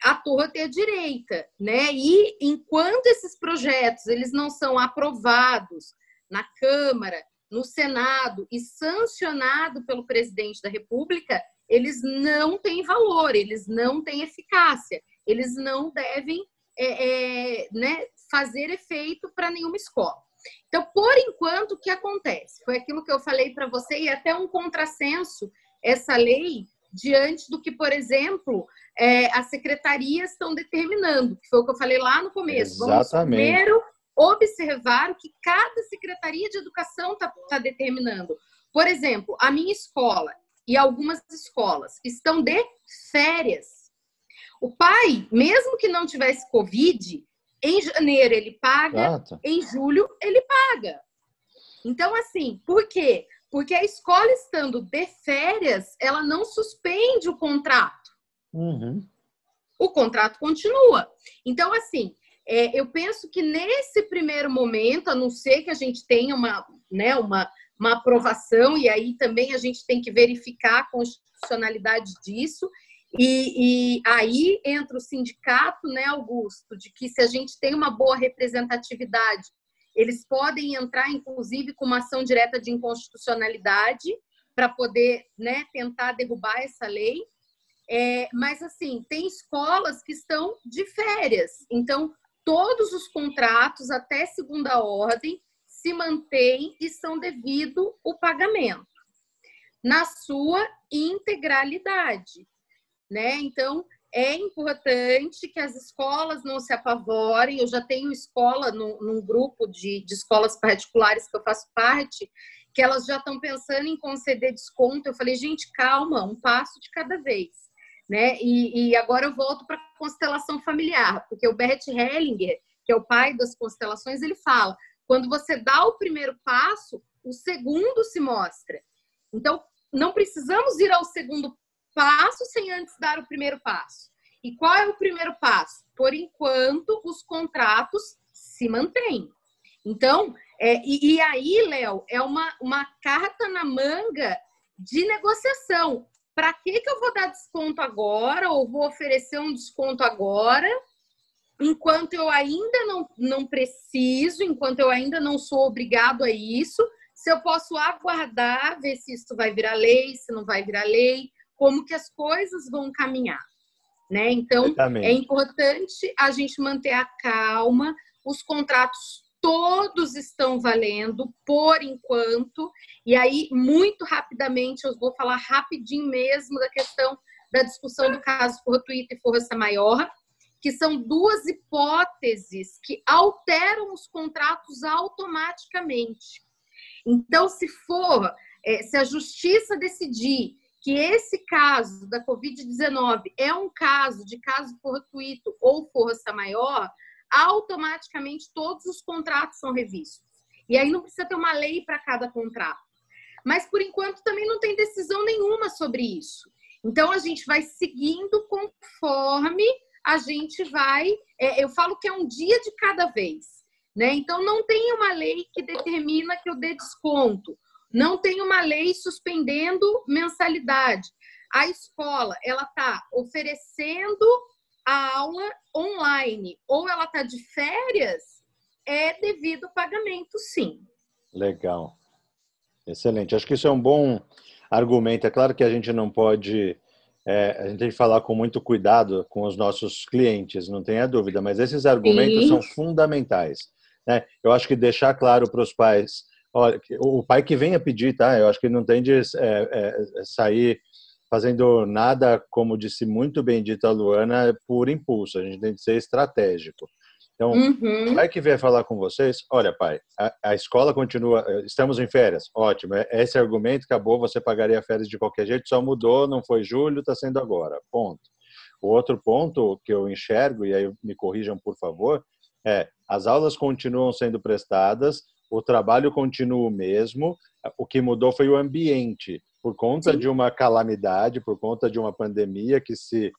a torta e direita, né? E enquanto esses projetos eles não são aprovados na Câmara, no Senado e sancionado pelo presidente da República, eles não têm valor, eles não têm eficácia, eles não devem é, é, né, fazer efeito para nenhuma escola. Então, por enquanto, o que acontece? Foi aquilo que eu falei para você e até um contrassenso essa lei diante do que, por exemplo, é, as secretarias estão determinando, que foi o que eu falei lá no começo. Exatamente. Vamos primeiro observar o que cada secretaria de educação está tá determinando. Por exemplo, a minha escola e algumas escolas estão de férias. O pai, mesmo que não tivesse Covid, em janeiro ele paga, em julho ele paga. Então, assim, por quê? Porque a escola estando de férias, ela não suspende o contrato. Uhum. O contrato continua. Então, assim, é, eu penso que nesse primeiro momento, a não ser que a gente tenha uma, né, uma, uma aprovação, e aí também a gente tem que verificar a constitucionalidade disso, e, e, aí entra o sindicato, né, Augusto, de que se a gente tem uma boa representatividade eles podem entrar, inclusive, com uma ação direta de inconstitucionalidade para poder né, tentar derrubar essa lei. É, mas, assim, tem escolas que estão de férias. Então, todos os contratos, até segunda ordem, se mantêm e são devido o pagamento na sua integralidade, né? Então, é importante que as escolas não se apavorem. Eu já tenho escola no, num grupo de, de escolas particulares que eu faço parte, que elas já estão pensando em conceder desconto. Eu falei, gente, calma, um passo de cada vez. Né? E, e agora eu volto para a constelação familiar, porque o Bert Hellinger, que é o pai das constelações, ele fala: quando você dá o primeiro passo, o segundo se mostra. Então, não precisamos ir ao segundo passo sem antes dar o primeiro passo. E qual é o primeiro passo? Por enquanto, os contratos se mantêm. Então, é, e, e, aí, Léo, é uma, uma carta na manga de negociação. Para que, que eu vou dar desconto agora ou vou oferecer um desconto agora, enquanto eu ainda não, não preciso, enquanto eu ainda não sou obrigado a isso, se eu posso aguardar, ver se isso vai virar lei, se não vai virar lei, como que as coisas vão caminhar, né? Então Exatamente. é importante a gente manter a calma. Os contratos todos estão valendo por enquanto. E aí muito rapidamente eu vou falar rapidinho mesmo da questão da discussão do caso fortuito e força maior, que são duas hipóteses que alteram os contratos automaticamente. Então, se for, é, se a justiça decidir que esse caso da Covid-19 é um caso de caso fortuito ou força maior, automaticamente todos os contratos são revistos. E aí não precisa ter uma lei para cada contrato. Mas, por enquanto, também não tem decisão nenhuma sobre isso. Então, a gente vai seguindo conforme a gente vai. É, eu falo que é um dia de cada vez. Né? Então, não tem uma lei que determina que eu dê desconto não tem uma lei suspendendo mensalidade. A escola, ela está oferecendo a aula online ou ela está de férias, é devido ao pagamento, sim. Legal. Excelente. Acho que isso é um bom argumento. É claro que a gente não pode. É, a gente tem que falar com muito cuidado com os nossos clientes, não tenha dúvida, mas esses argumentos Sim. são fundamentais. Né? Eu acho que deixar claro para os pais, olha, o pai que venha pedir, tá? Eu acho que não tem de é, é, sair fazendo nada, como disse muito bem dito a Luana, por impulso. A gente tem que ser estratégico. Então, uhum. vai que vier falar com vocês, olha, pai, a, a, escola continua, eh, estamos em férias, ótimo, é, esse argumento acabou, você pagaria férias de qualquer jeito, só mudou, não foi julho, está sendo agora, ponto. O outro ponto que eu enxergo, e aí me corrijam, por favor, é as aulas continuam sendo prestadas, o trabalho continua o mesmo, o que mudou foi o ambiente, por conta Sim. de uma calamidade, por conta de uma pandemia que se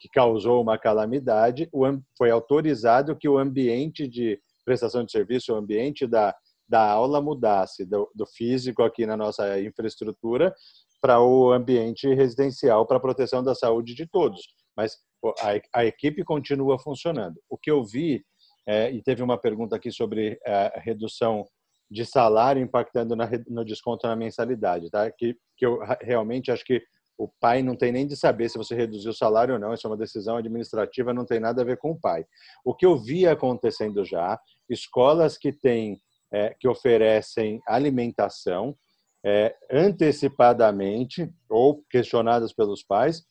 que causou uma calamidade, foi autorizado que o ambiente de prestação de serviço, o ambiente da, da aula mudasse do, do físico aqui na nossa infraestrutura para o ambiente residencial para a proteção da saúde de todos. Mas a, a equipe continua funcionando. O que eu vi, é, e teve uma pergunta aqui sobre a redução de salário impactando na, no desconto na mensalidade, tá? Que, que eu realmente acho que o pai não tem nem de saber se você reduziu o salário ou não, isso é uma decisão administrativa, não tem nada a ver com o pai. O que eu vi acontecendo já, escolas que têm, é, que oferecem alimentação é, antecipadamente ou questionadas pelos pais,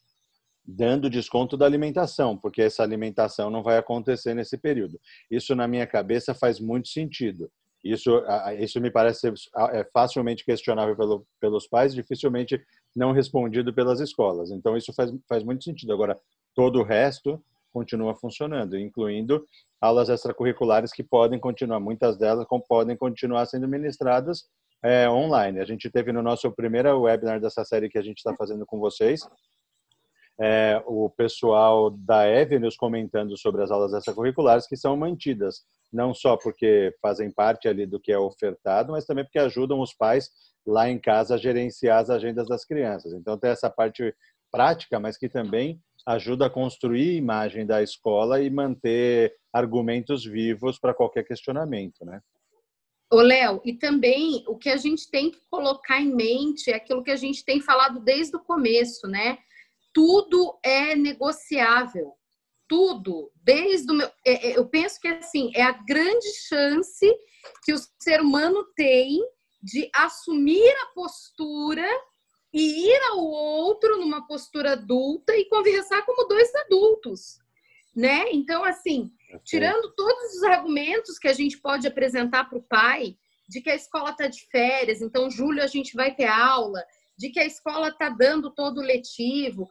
dando desconto da alimentação, porque essa alimentação não vai acontecer nesse período. Isso, na minha cabeça, faz muito sentido. Isso, isso me parece ser é facilmente questionável pelo, pelos pais, dificilmente não respondido pelas escolas. Então, isso faz, faz muito sentido. Agora, todo o resto continua funcionando, incluindo aulas extracurriculares que podem continuar, muitas delas podem continuar sendo ministradas é, online. A gente teve no nosso primeiro webinar dessa série que a gente está fazendo com vocês, é, o pessoal da Evenus comentando sobre as aulas extracurriculares que são mantidas, não só porque fazem parte ali do que é ofertado, mas também porque ajudam os pais lá em casa a gerenciar as agendas das crianças. Então tem essa parte prática, mas que também ajuda a construir a imagem da escola e manter argumentos vivos para qualquer questionamento, né? Ô, Léo, e também o que a gente tem que colocar em mente é aquilo que a gente tem falado desde o começo, né? Tudo é negociável. Tudo, desde o meu. É, é, eu penso que assim, é a grande chance que o ser humano tem de assumir a postura e ir ao outro numa postura adulta e conversar como dois adultos, né? Então, assim, tirando todos os argumentos que a gente pode apresentar para o pai de que a escola está de férias, então julho a gente vai ter aula, de que a escola está dando todo o letivo,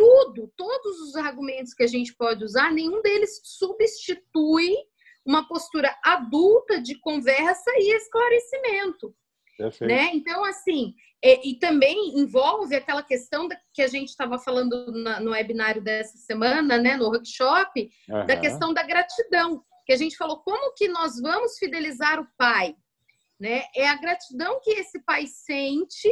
tudo, todos os argumentos que a gente pode usar, nenhum deles substitui uma postura adulta de conversa e esclarecimento. Né? Então, assim, é, e também envolve aquela questão da, que a gente estava falando na, no webinário dessa semana, né, no workshop, uhum. da questão da gratidão, que a gente falou como que nós vamos fidelizar o pai, né? É a gratidão que esse pai sente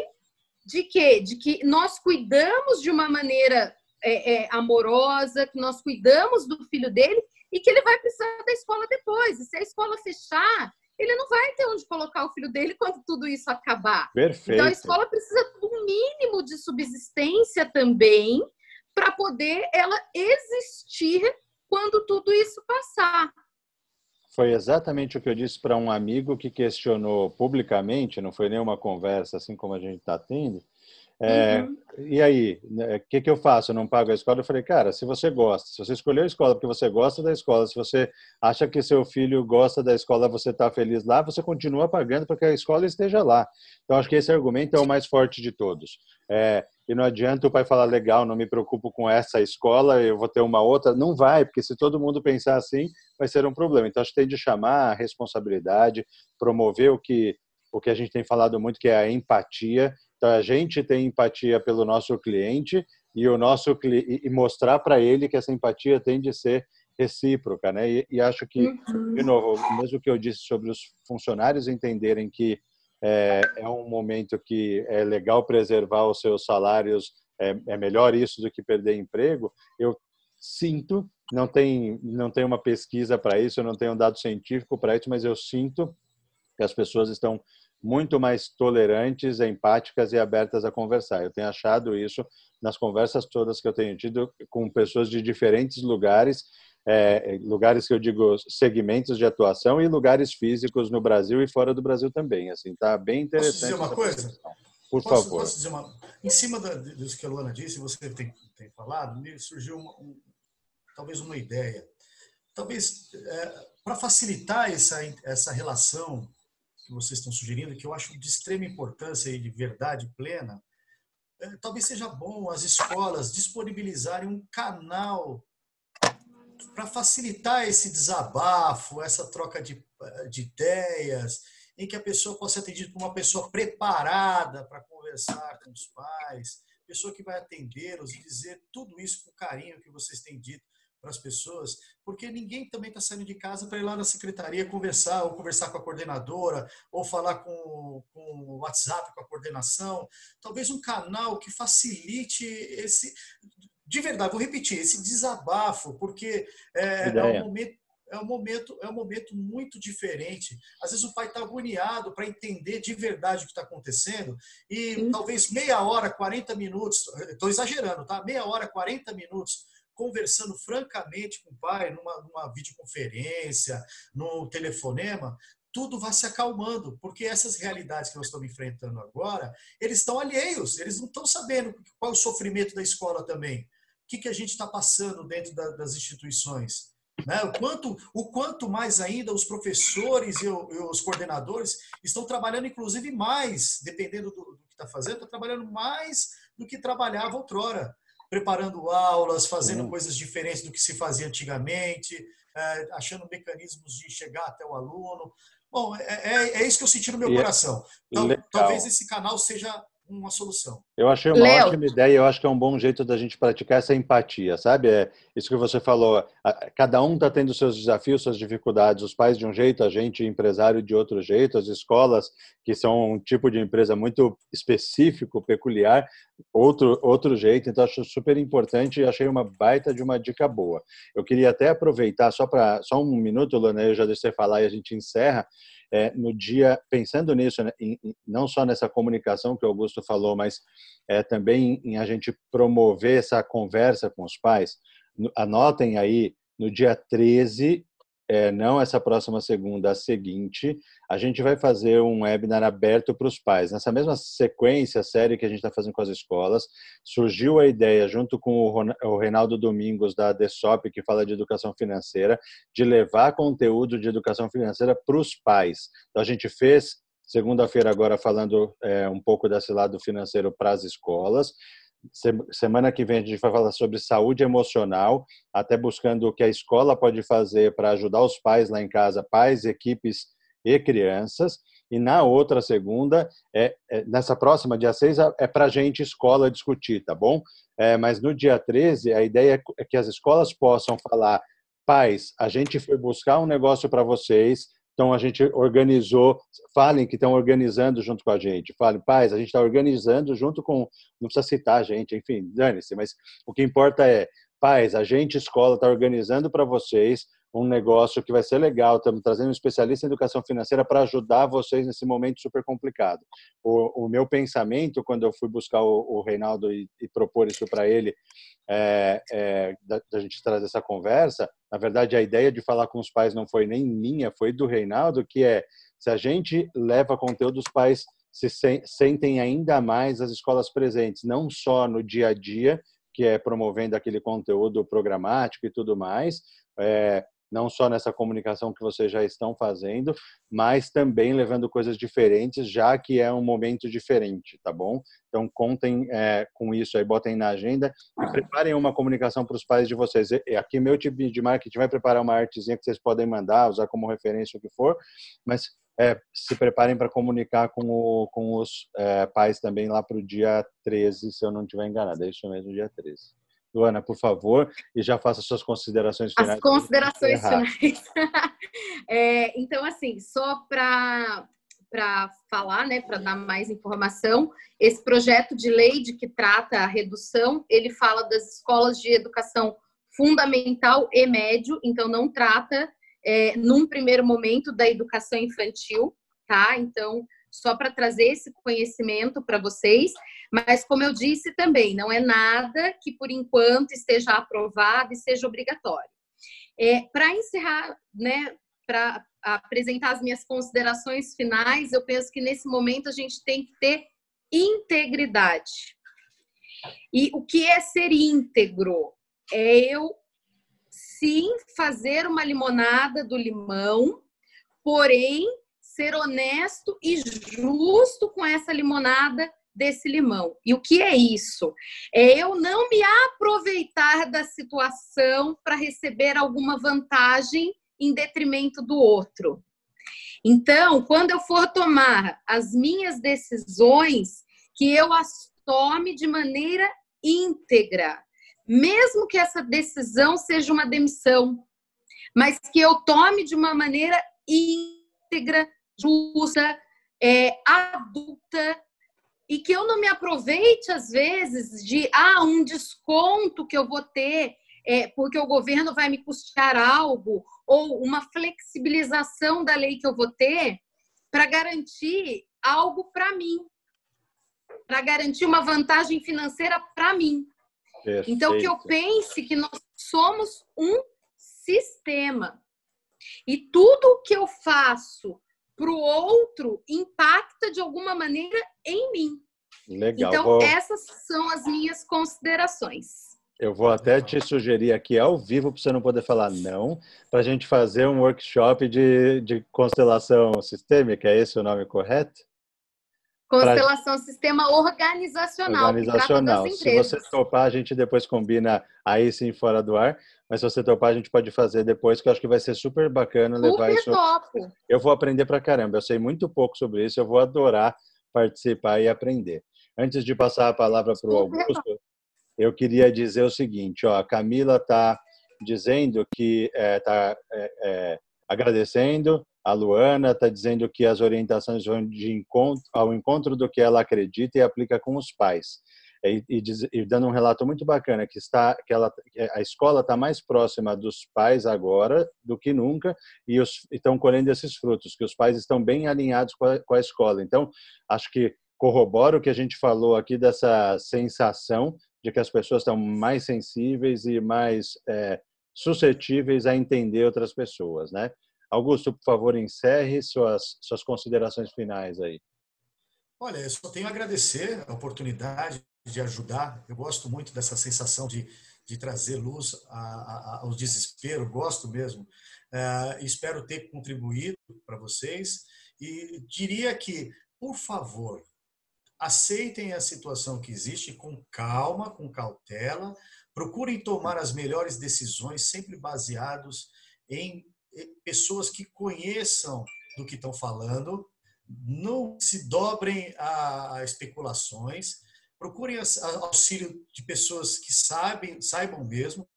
de quê? De que nós cuidamos de uma maneira é, é, amorosa, que nós cuidamos do filho dele e que ele vai precisar da escola depois. E se a escola fechar, ele não vai ter onde colocar o filho dele quando tudo isso acabar. Perfeito. Então a escola precisa do mínimo de subsistência também para poder ela existir quando tudo isso passar. Foi exatamente o que eu disse para um amigo que questionou publicamente, não foi nenhuma conversa assim como a gente está tendo, é, uhum. E aí, o né, que, que eu faço? Eu não pago a escola? Eu falei, cara, se você gosta, se você escolheu a escola porque você gosta da escola, se você acha que seu filho gosta da escola, você está feliz lá, você continua pagando para que a escola esteja lá. Então, acho que esse argumento é o mais forte de todos. É, e não adianta o pai falar, legal, não me preocupo com essa escola, eu vou ter uma outra. Não vai, porque se todo mundo pensar assim, vai ser um problema. Então, acho que tem de chamar a responsabilidade, promover o que, o que a gente tem falado muito, que é a empatia então, a gente tem empatia pelo nosso cliente e o nosso e mostrar para ele que essa empatia tem de ser recíproca, né? E, e acho que, uhum. de novo, mesmo que eu disse sobre os funcionários entenderem que é, é, um momento que é legal preservar os seus salários, é, é melhor isso do que perder emprego. Eu sinto não tem, não tem uma pesquisa para isso, eu não tenho um dado científico para isso, mas eu sinto que as pessoas estão muito mais tolerantes, empáticas e abertas a conversar. Eu tenho achado isso nas conversas todas que eu tenho tido com pessoas de diferentes lugares, é, lugares que eu digo segmentos de atuação e lugares físicos no Brasil e fora do Brasil também. Assim, tá bem interessante. Posso dizer uma coisa? Por posso, favor. Posso dizer uma... Em cima disso que a Luana disse, você tem, tem falado, me surgiu uma, um, talvez uma ideia. Talvez é, para facilitar essa, essa relação que vocês estão sugerindo, que eu acho de extrema importância e de verdade plena, é, talvez seja bom as escolas disponibilizarem um canal para facilitar esse desabafo, essa troca de, de ideias, em que a pessoa possa ser atendida por uma pessoa preparada para conversar com os pais, pessoa que vai atendê-los e dizer tudo isso com carinho que vocês têm dito para as pessoas, porque ninguém também está saindo de casa para ir lá na secretaria conversar, ou conversar com a coordenadora, ou falar com, com o WhatsApp, com a coordenação. Talvez um canal que facilite esse. De verdade, vou repetir, esse desabafo, porque é, é um momento é um momento é um momento muito diferente. Às vezes o pai está agoniado para entender de verdade o que está acontecendo e Sim. talvez meia hora, 40 minutos, estou exagerando, tá? Meia hora, 40 minutos conversando francamente com o pai, numa, numa videoconferência, no telefonema, tudo vai se acalmando, porque essas realidades que nós estamos enfrentando agora, eles estão alheios, eles não estão sabendo qual é o sofrimento da escola também. O que, que a gente está passando dentro da, das instituições. Né? O, quanto, o quanto mais ainda os professores e, e os coordenadores estão trabalhando, inclusive, mais, dependendo do, do que está fazendo, está trabalhando mais do que trabalhava outrora preparando aulas, fazendo uhum. coisas diferentes do que se fazia antigamente, é, achando mecanismos de chegar até o aluno. Bom, é, é, é isso que eu senti no meu e é coração. Então, talvez esse canal seja uma solução. Eu achei uma Leo. ótima ideia, eu acho que é um bom jeito da gente praticar essa empatia, sabe? É isso que você falou, cada um está tendo seus desafios, suas dificuldades, os pais de um jeito, a gente empresário de outro jeito, as escolas que são um tipo de empresa muito específico, peculiar, outro outro jeito, então acho super importante e achei uma baita de uma dica boa. Eu queria até aproveitar só para só um minuto, Lona, eu já deixei falar e a gente encerra é, no dia, pensando nisso, né, em, não só nessa comunicação que o Augusto falou, mas é, também em a gente promover essa conversa com os pais, anotem aí, no dia 13 é, não essa próxima segunda, a seguinte, a gente vai fazer um webinar aberto para os pais. Nessa mesma sequência, série que a gente está fazendo com as escolas, surgiu a ideia, junto com o Reinaldo Domingos, da DESOP, que fala de educação financeira, de levar conteúdo de educação financeira para os pais. Então, a gente fez segunda-feira agora falando é, um pouco desse lado financeiro para as escolas. Semana que vem a gente vai falar sobre saúde emocional, até buscando o que a escola pode fazer para ajudar os pais lá em casa, pais, equipes e crianças. E na outra segunda, é, é nessa próxima, dia 6, é para a gente, escola, discutir, tá bom? É, mas no dia 13, a ideia é que as escolas possam falar: pais, a gente foi buscar um negócio para vocês, então a gente organizou, falem que estão organizando junto com a gente, falem, pais, a gente está organizando junto com, não precisa citar a gente, enfim, dane-se, mas o que importa é, pais, a gente, escola, está organizando para vocês um negócio que vai ser legal. Estamos trazendo um especialista em educação financeira para ajudar vocês nesse momento super complicado. O, o meu pensamento, quando eu fui buscar o, o Reinaldo e, e, propor isso para ele, é, é, da, da, gente trazer essa conversa, na verdade, a ideia de falar com os pais não foi nem minha, foi do Reinaldo, que é se a gente leva conteúdo, os pais se sentem ainda mais as escolas presentes, não só no dia a dia, que é promovendo aquele conteúdo programático e tudo mais, é, não só nessa comunicação que vocês já estão fazendo, mas também levando coisas diferentes, já que é um momento diferente, tá bom? Então, contem é, com isso aí, botem na agenda e preparem uma comunicação para os pais de vocês. E aqui, meu time de marketing vai preparar uma artezinha que vocês podem mandar, usar como referência o que for, mas é, se preparem para comunicar com, o, com os é, pais também lá para o dia 13, se eu não estiver enganado. É isso mesmo, dia 13. Luana, por favor, e já faça suas considerações finais. As considerações finais. é, então, assim, só para para falar, né, para dar mais informação, esse projeto de lei de que trata a redução, ele fala das escolas de educação fundamental e médio, então não trata é, num primeiro momento da educação infantil, tá? Então, só para trazer esse conhecimento para vocês, mas como eu disse também, não é nada que por enquanto esteja aprovado e seja obrigatório. É, para encerrar, né, para apresentar as minhas considerações finais, eu penso que nesse momento a gente tem que ter integridade. E o que é ser íntegro? É eu sim fazer uma limonada do limão, porém ser honesto e justo com essa limonada desse limão. E o que é isso? É eu não me aproveitar da situação para receber alguma vantagem em detrimento do outro. Então, quando eu for tomar as minhas decisões, que eu as tome de maneira íntegra, mesmo que essa decisão seja uma demissão, mas que eu tome de uma maneira íntegra, justa, é, adulta, e que eu não me aproveite, às vezes, de ah, um desconto que eu vou ter é, porque o governo vai me custear algo, ou uma flexibilização da lei que eu vou ter para garantir algo para mim, para garantir uma vantagem financeira para mim. Perfeito. Então, que eu pense que nós somos um sistema. E tudo que eu faço para o outro impacta de alguma maneira em mim. Legal. Então, Vou... essas são as minhas considerações. Eu vou até te sugerir aqui ao vivo, para você não poder falar não, para a gente fazer um workshop de, de constelação sistêmica, é esse o nome correto? Constelação pra... Sistema Organizacional. Organizacional. Se você topar, a gente depois combina aí sim fora do ar. Mas se você topar, a gente pode fazer depois, que eu acho que vai ser super bacana super levar isso. Topo. Eu vou aprender pra caramba. Eu sei muito pouco sobre isso, eu vou adorar participar e aprender. Antes de passar a palavra para o Augusto, eu queria dizer o seguinte: ó, a Camila está dizendo que está é, é, é, agradecendo, a Luana está dizendo que as orientações vão de encontro, ao encontro do que ela acredita e aplica com os pais. E, e, e, dando um relato muito bacana que está que ela a escola está mais próxima dos pais agora do que nunca e os, estão colhendo esses frutos que os pais estão bem alinhados com a, com a escola então acho que corrobora o que a gente falou aqui dessa sensação de que as pessoas estão mais sensíveis e mais é, suscetíveis a entender outras pessoas, né? Augusto, por favor, encerre suas, suas considerações finais aí. Olha, eu só tenho a agradecer a oportunidade de ajudar. Eu gosto muito dessa sensação de, de trazer luz a, a, ao desespero, gosto mesmo. É, espero ter contribuído para vocês e diria que, por favor, aceitem a situação que existe com calma, com cautela, procurem tomar as melhores decisões, sempre baseados em pessoas que conheçam do que estão falando, não se dobrem a especulações, procurem auxílio de pessoas que sabem, saibam mesmo.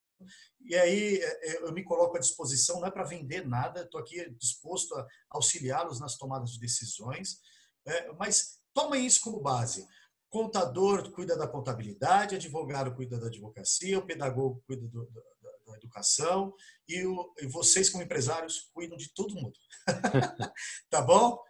E aí é, é, eu me coloco à disposição, não é para vender nada, estou aqui disposto a auxiliá-los nas tomadas de decisões, é, mas Tomem isso como base. Contador cuida da contabilidade, advogado cuida da advocacia, o pedagogo cuida do, da, da, educação e, o, e, vocês, como empresários, cuidam de todo mundo. tá bom?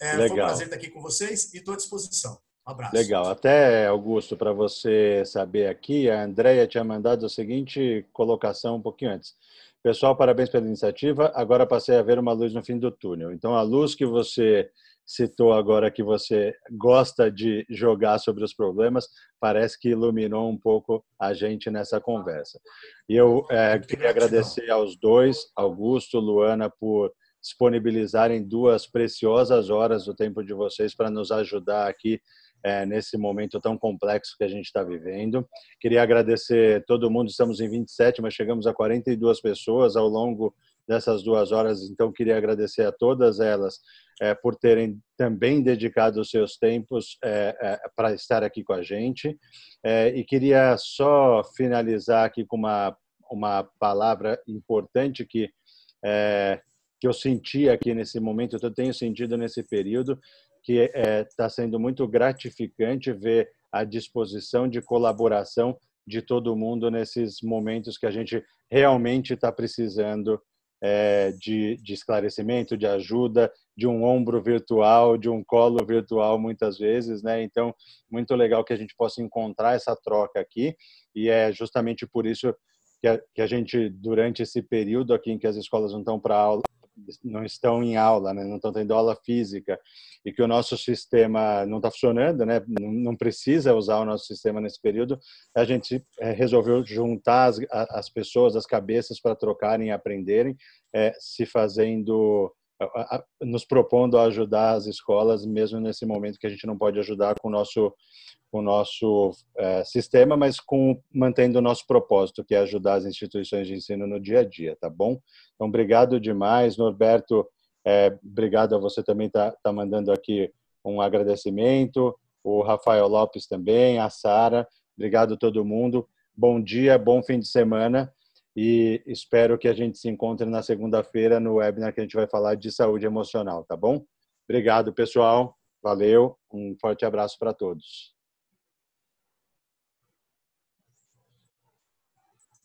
É, foi um prazer estar aqui com vocês e estou à disposição. Um abraço. Legal. Até, Augusto, para você saber aqui, a Andrea tinha mandado a seguinte colocação um pouquinho antes. Pessoal, parabéns pela iniciativa. Agora passei a ver uma luz no fim do túnel. Então, a luz que você citou agora que você gosta de jogar sobre os problemas, parece que iluminou um pouco a gente nessa conversa. E eu é, queria agradecer aos dois, Augusto, Luana, por disponibilizarem duas preciosas horas do tempo de vocês para nos ajudar aqui é, nesse momento tão complexo que a gente está vivendo. Queria agradecer todo mundo, estamos em 27, mas chegamos a 42 pessoas ao longo dessas duas horas. Então, queria agradecer a todas elas é, por terem também dedicado os seus tempos é, é, para estar aqui com a gente. É, e queria só finalizar aqui com uma, uma palavra importante que, é, que eu senti aqui nesse momento, eu tenho sentido nesse período, que está é, sendo muito gratificante ver a disposição de colaboração de todo mundo nesses momentos que a gente realmente está precisando é, de, de, esclarecimento, de ajuda, de um ombro virtual, de um colo virtual, muitas vezes, né? Então, muito legal que a gente possa encontrar essa troca aqui e é justamente por isso que a, que a gente, durante esse período aqui em que as escolas não estão para aula, não estão em aula, né? não estão tendo aula física e que o nosso sistema não está funcionando, né? não precisa usar o nosso sistema nesse período, a gente é, resolveu juntar as, as pessoas, as cabeças para trocarem e aprenderem, é, se fazendo nos propondo a ajudar as escolas mesmo nesse momento que a gente não pode ajudar com o nosso com o nosso é, sistema, mas com mantendo o nosso propósito, que é ajudar as instituições de ensino no dia a dia, tá bom? Então, obrigado demais, Norberto. É, obrigado a você também tá, tá mandando aqui um agradecimento. O Rafael Lopes também, a Sara. Obrigado a todo mundo. Bom dia, bom fim de semana e espero que a gente se encontre na segunda-feira no webinar que a gente vai falar de saúde emocional, tá bom? Obrigado, pessoal. Valeu. Um forte abraço para todos.